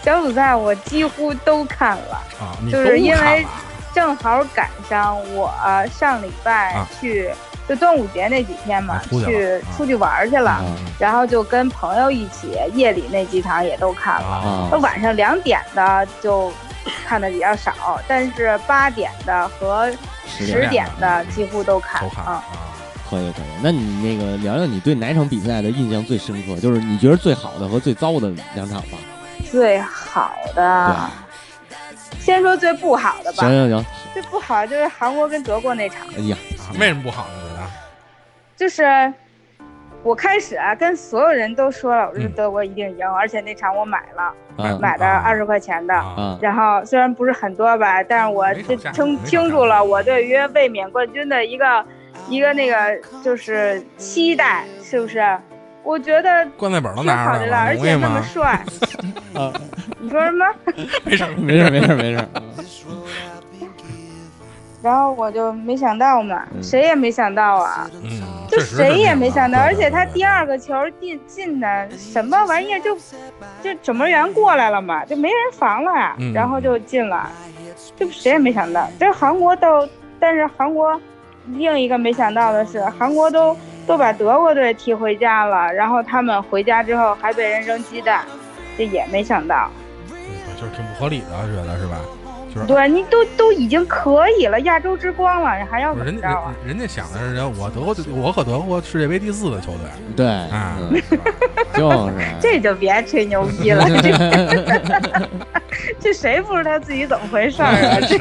Speaker 7: 小组赛我几乎都看了。
Speaker 2: 啊，你
Speaker 7: 就是因为正好赶上我上礼拜
Speaker 2: 啊
Speaker 7: 去，就端午节那几天嘛，
Speaker 2: 啊去
Speaker 7: 出去玩去了，
Speaker 3: 啊
Speaker 7: 然后就跟朋友一起，夜里那几场也都看了。
Speaker 2: 啊
Speaker 7: 那晚上两点的就看的比较少，但是八点的和
Speaker 3: 十
Speaker 7: 十点的
Speaker 2: 嗯
Speaker 7: 几乎都看啊。
Speaker 2: 啊。
Speaker 3: 可以可以。那你那个聊聊你对哪场比赛的印象最深刻？就是你觉得最好的和最糟的两场吧。
Speaker 7: 最好的，先说最不好的吧
Speaker 3: 行。行行，
Speaker 7: 最不好就是韩国跟德国那场。
Speaker 3: 哎呀，
Speaker 2: 啊为什么不好呢？
Speaker 7: 就是我开始啊，跟所有人都说了，我说
Speaker 2: 嗯
Speaker 7: 德国一定赢，而且那场我买了，
Speaker 3: 啊
Speaker 7: 买的
Speaker 2: 啊
Speaker 7: 二十块钱的。然后虽然不是很多吧，但是我这
Speaker 2: 没少下
Speaker 7: 听
Speaker 2: 没少下
Speaker 7: 听出了我对于卫冕冠军的一个一个那个就是期待，是不是？我觉得
Speaker 2: 棺材本都
Speaker 7: 挺好的了，而
Speaker 2: 容易
Speaker 7: 且那么
Speaker 2: 吗？
Speaker 7: 帅。
Speaker 3: 啊，
Speaker 7: 你说什么？
Speaker 2: 没事儿
Speaker 3: 没事没事没事。
Speaker 7: 然后我就没想到嘛，
Speaker 3: 嗯
Speaker 7: 谁也没想到啊。
Speaker 2: 嗯，
Speaker 7: 就谁也没想到，而且他第二个球进进的什么玩意儿，就就守门员过来了嘛，就没人防了呀，
Speaker 2: 嗯
Speaker 7: 然后就进了，就谁也没想到。这韩国到，但是韩国另一个没想到的是，韩国都都把德国队踢回家了，然后他们回家之后还被人扔鸡蛋，这也没想到。
Speaker 2: 嗯就是挺不合理的，觉得是吧？就是
Speaker 7: 对你都都已经可以了，亚洲之光了，你还要
Speaker 2: 人
Speaker 7: 怎么着啊？
Speaker 2: 人人家想的是，我德国我可德国世界杯第四的球队
Speaker 3: 对，
Speaker 2: 啊，
Speaker 3: 嗯？就是。
Speaker 7: 这就别吹牛逼了，这这谁不知道自己怎么回事儿啊？这。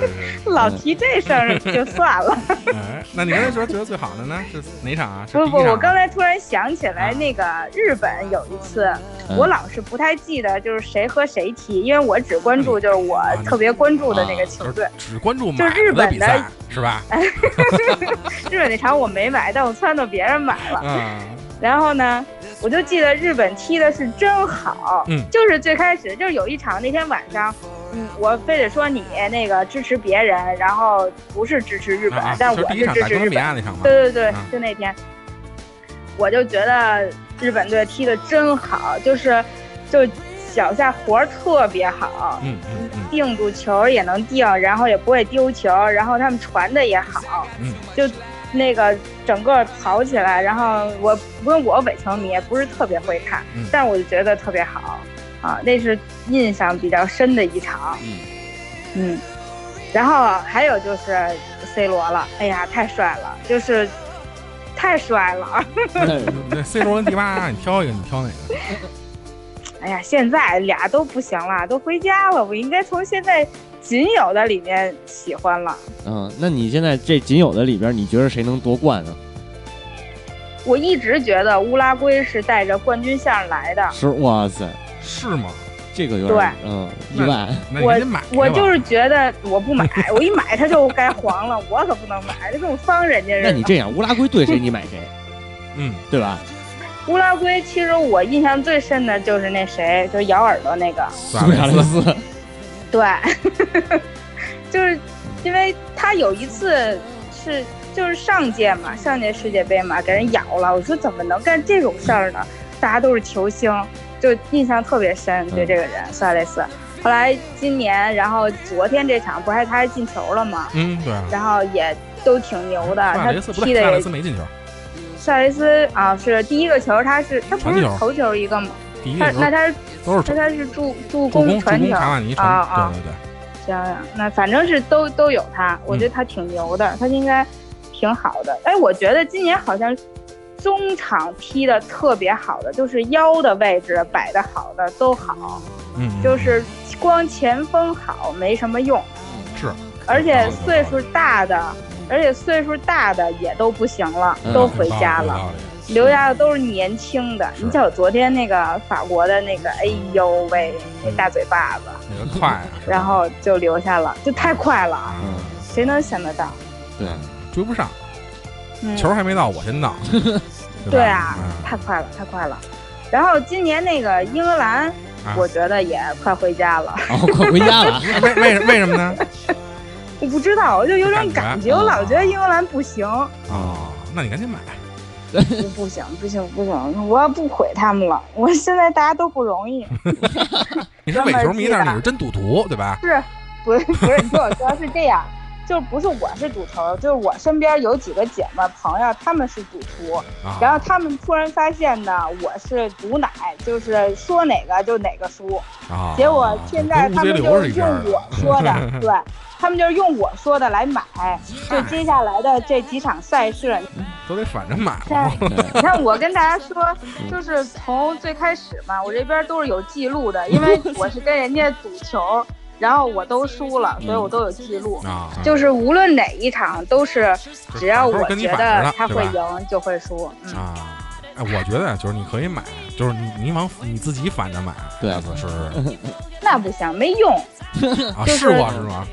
Speaker 7: 老提这事儿就算了。
Speaker 2: 哎，那你刚才说觉得最好的呢是哪场啊？是
Speaker 7: 不不，我刚才突然想起来，
Speaker 2: 啊
Speaker 7: 那个日本有一次，
Speaker 3: 嗯
Speaker 7: 我老是不太记得就是谁和谁踢，因为我只关注就是我特别关注的那个球队。
Speaker 2: 只只关注
Speaker 7: 就是日本的
Speaker 2: 的比赛是吧？
Speaker 7: 日本那场我没买，但我撺掇别人买了。
Speaker 2: 啊，
Speaker 7: 然后呢，我就记得日本踢的是真好，
Speaker 2: 嗯
Speaker 7: 就是最开始就是有一场那天晚上，嗯，我非得说你那个支持别人，然后不是支持日本，
Speaker 2: 啊
Speaker 7: 但我是支持日本。对对对，
Speaker 2: 啊
Speaker 7: 就那天，我就觉得日本队踢的真好，就是就脚下活儿特别好，
Speaker 2: 嗯嗯嗯。
Speaker 7: 定住球也能定，然后也不会丢球，然后他们传的也好，
Speaker 2: 嗯，
Speaker 7: 就那个整个跑起来，然后我因为我伪球迷，不是特别会看，
Speaker 2: 嗯。
Speaker 7: 但我就觉得特别好啊，那是印象比较深的一场，
Speaker 3: 嗯。
Speaker 7: 嗯，然后还有就是 C 罗了，哎呀，太帅了，就是太帅了，
Speaker 3: 嗯
Speaker 2: 那 C 罗跟迪巴，你挑一个，你挑哪个？
Speaker 7: 哎呀，现在俩都不行了，都回家了，我应该从现在仅有的里面喜欢了。
Speaker 3: 嗯，那你现在这仅有的里边，你觉得谁能夺冠呢？
Speaker 7: 我一直觉得乌拉圭是带着冠军相来的，
Speaker 3: 是，哇塞，
Speaker 2: 是吗？
Speaker 3: 这个有点嗯意外。
Speaker 7: 我
Speaker 2: 买。
Speaker 7: 我就是觉得我不买，我一买它就该黄了，我可不能买，这跟我方人家。
Speaker 3: 那你这样，乌拉圭对谁你买谁，
Speaker 2: 嗯，
Speaker 3: 对吧？
Speaker 7: 乌拉圭其实我印象最深的就是那谁，就是咬耳朵那个，
Speaker 2: 苏
Speaker 3: 苏亚雷
Speaker 2: 斯
Speaker 3: 斯，
Speaker 7: 对，就是因为他有一次是就是上届嘛，上届世界杯嘛，给人咬了，我说怎么能干这种事儿呢？大家都是球星，就印象特别深对这个人苏亚雷斯。后来今年，然后昨天这场不还他还进球了吗？
Speaker 2: 嗯，对啊。
Speaker 7: 然后也都挺牛的，他
Speaker 2: 雷斯不对，苏亚雷
Speaker 7: 踢的也
Speaker 2: 斯没进球，
Speaker 7: 苏亚雷斯啊是第一个球，他是他不是头球一个吗？
Speaker 2: 第一个球
Speaker 7: 他那他是
Speaker 2: 都是传
Speaker 7: 那他是助助
Speaker 2: 助攻
Speaker 7: 传球
Speaker 2: 攻卡瓦尼传，
Speaker 7: 啊啊
Speaker 2: 对对对。
Speaker 7: 行行，那反正是都都有他，我觉
Speaker 2: 嗯
Speaker 7: 得他挺牛的，他应该挺好的。哎，我觉得今年好像中场踢的特别好的，就是腰的位置摆的好的都好，
Speaker 2: 嗯，嗯
Speaker 7: 就是光前锋好没什么用，
Speaker 2: 是，
Speaker 7: 而且岁数大的，而且岁数大的也都不行了，
Speaker 3: 嗯
Speaker 7: 都回家了。留下的都是年轻的，
Speaker 2: 是
Speaker 7: 你瞧昨天那个法国的那个，哎呦喂，那大嘴巴子，
Speaker 2: 那个快啊，
Speaker 7: 然后就留下了，就太快了谁能想得到？
Speaker 3: 对，
Speaker 2: 追不上，
Speaker 7: 嗯，
Speaker 2: 球还没到，我先到，对
Speaker 7: 啊
Speaker 2: 嗯，
Speaker 7: 太快了，太快了。然后今年那个英格兰，
Speaker 2: 啊
Speaker 7: 我觉得也快回家了。
Speaker 3: 哦，快回家了。
Speaker 2: 为为为什么呢？
Speaker 7: 我不知道，我就有种感觉，我老觉得英格兰不行，
Speaker 2: 哦，那你赶紧买。
Speaker 7: 不行，不行，不行，我要不毁他们了。我现在大家都不容易，
Speaker 2: 你是伪球迷，但是你是真赌徒，对吧？
Speaker 7: 是，不是不是？你听我说，是这样。就是不是我是赌头，就是我身边有几个姐妹朋友，她们是赌徒，
Speaker 2: 啊，
Speaker 7: 然后她们突然发现呢，我是毒奶，就是说哪个就哪个输，
Speaker 2: 啊，
Speaker 7: 结果现在
Speaker 2: 跟
Speaker 7: 他们就是用我说的，对，他们就是用我说的来买，就接下来的这几场赛事，
Speaker 2: 都得反着买。
Speaker 7: 你看我跟大家说，就是从最开始嘛，我这边都是有记录的，因为 我是跟人家赌球，然后我都输了，所以我都有记录。
Speaker 2: 啊，
Speaker 7: 就是无论哪一场都是，只要我觉得他会赢就会输。嗯，
Speaker 2: 啊，哎，我觉得就是你可以买，就是你你往你自己反着买，
Speaker 3: 对
Speaker 2: 是不是
Speaker 7: 那不行，没用。
Speaker 2: 啊，
Speaker 7: 就是
Speaker 2: 试过是吗？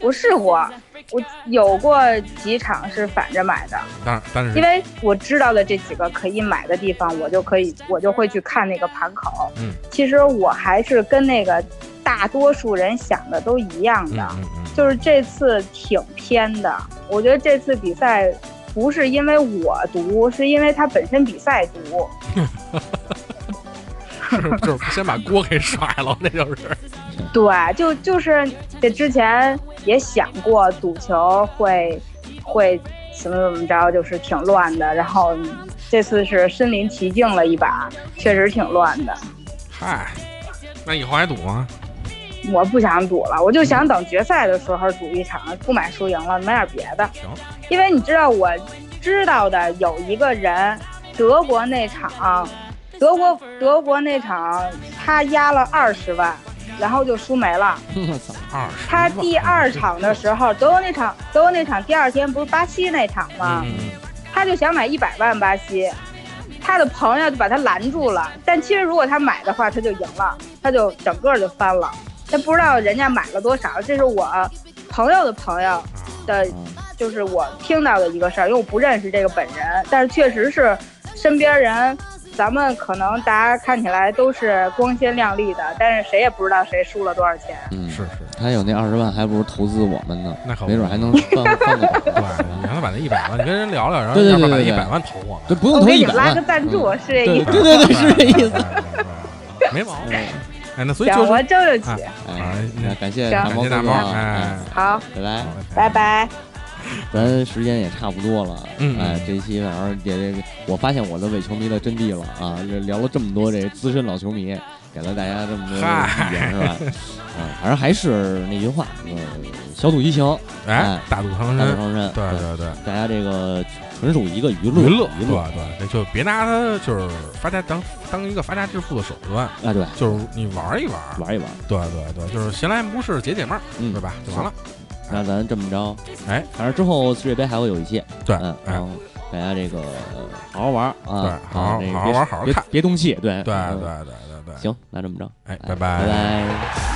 Speaker 7: 我试过，我有过几场是反着买的，
Speaker 2: 但是但是
Speaker 7: 因为我知道的这几个可以买的地方，我就可以，我就会去看那个盘口。
Speaker 2: 嗯，
Speaker 7: 其实我还是跟那个大多数人想的都一样的，
Speaker 2: 嗯嗯嗯，
Speaker 7: 就是这次挺偏的。我觉得这次比赛不是因为我毒，是因为他本身比赛毒。
Speaker 2: 是 就是先把锅给甩了，那就是
Speaker 7: 对，就就是这之前也想过赌球会会怎么怎么着，就是挺乱的。然后这次是身临其境了一把，确实挺乱的。
Speaker 2: 嗨，那以后还赌吗？
Speaker 7: 我不想赌了，我就想等决赛的时候赌一场，不买输赢了，买点别的。
Speaker 2: 行，
Speaker 7: 因为你知道，我知道的有一个人，德国那场，德国德国那场他压了二十万，然后就输没了。
Speaker 3: 我操！
Speaker 2: 二十
Speaker 7: 他第二场的时候，德国那场，德国那场第二天不是巴西那场吗？
Speaker 2: 嗯嗯
Speaker 7: 他就想买一百万巴西，他的朋友就把他拦住了。但其实如果他买的话，他就赢了，他就整个就翻了。他不知道人家买了多少，这是我朋友的朋友的，就是我听到的一个事儿，因为我不认识这个本人，但是确实是身边人。咱们可能大家看起来都是光鲜亮丽的，但是谁也不知道谁输了多少钱。
Speaker 3: 嗯，
Speaker 2: 是是，
Speaker 3: 他有那二十万，还不如投资我们呢，
Speaker 2: 那可不
Speaker 3: 没准还能翻翻个
Speaker 2: 对，
Speaker 3: 本。
Speaker 2: 你让他把那一百万，你跟人聊聊，然后
Speaker 3: 对对
Speaker 2: 要不然把
Speaker 3: 对对对
Speaker 2: 一百万投我
Speaker 3: 对，
Speaker 2: 们，
Speaker 3: 不用投一百
Speaker 7: 我给你拉个。赞助，是这意思。
Speaker 3: 对对对，是这意思。
Speaker 2: 对，对对没毛病。哎，那所以
Speaker 7: 行，
Speaker 2: 就是
Speaker 7: 我争争气。
Speaker 3: 哎，那感谢大猫
Speaker 2: 大猫，
Speaker 3: 啊，
Speaker 2: 哎，
Speaker 7: 好，
Speaker 3: 拜拜。
Speaker 7: 拜拜。
Speaker 3: 咱时间也差不多了，
Speaker 2: 嗯
Speaker 3: 哎，这一期反正也这个，我发现我的伪球迷的真谛了啊！这聊了这么多这资深老球迷，给了大家这么多意见是吧？啊，反正还是那句话，呃，小赌怡情，
Speaker 2: 哎，大赌伤身，
Speaker 3: 大赌伤身，
Speaker 2: 对对对，
Speaker 3: 大家这个纯属一个娱乐，
Speaker 2: 娱乐，
Speaker 3: 娱乐
Speaker 2: 对对，就别拿它就是发家当当一个发家致富的手段，
Speaker 3: 哎，对，
Speaker 2: 就是你玩一玩，
Speaker 3: 玩一玩，
Speaker 2: 对对对，就是闲来无事解解闷儿，
Speaker 3: 嗯，
Speaker 2: 对吧？就完了。
Speaker 3: 那咱这么着，
Speaker 2: 哎，
Speaker 3: 反正之后世界杯还会有一些，
Speaker 2: 对，
Speaker 3: 嗯，
Speaker 2: 哎
Speaker 3: 然后大家这个呃好好玩啊，
Speaker 2: 对好好好好玩好好
Speaker 3: 别
Speaker 2: 看
Speaker 3: 别动气，对
Speaker 2: 对
Speaker 3: 嗯
Speaker 2: 对对对对，
Speaker 3: 行，那这么着，
Speaker 2: 哎，
Speaker 3: 拜
Speaker 2: 拜
Speaker 3: 拜拜。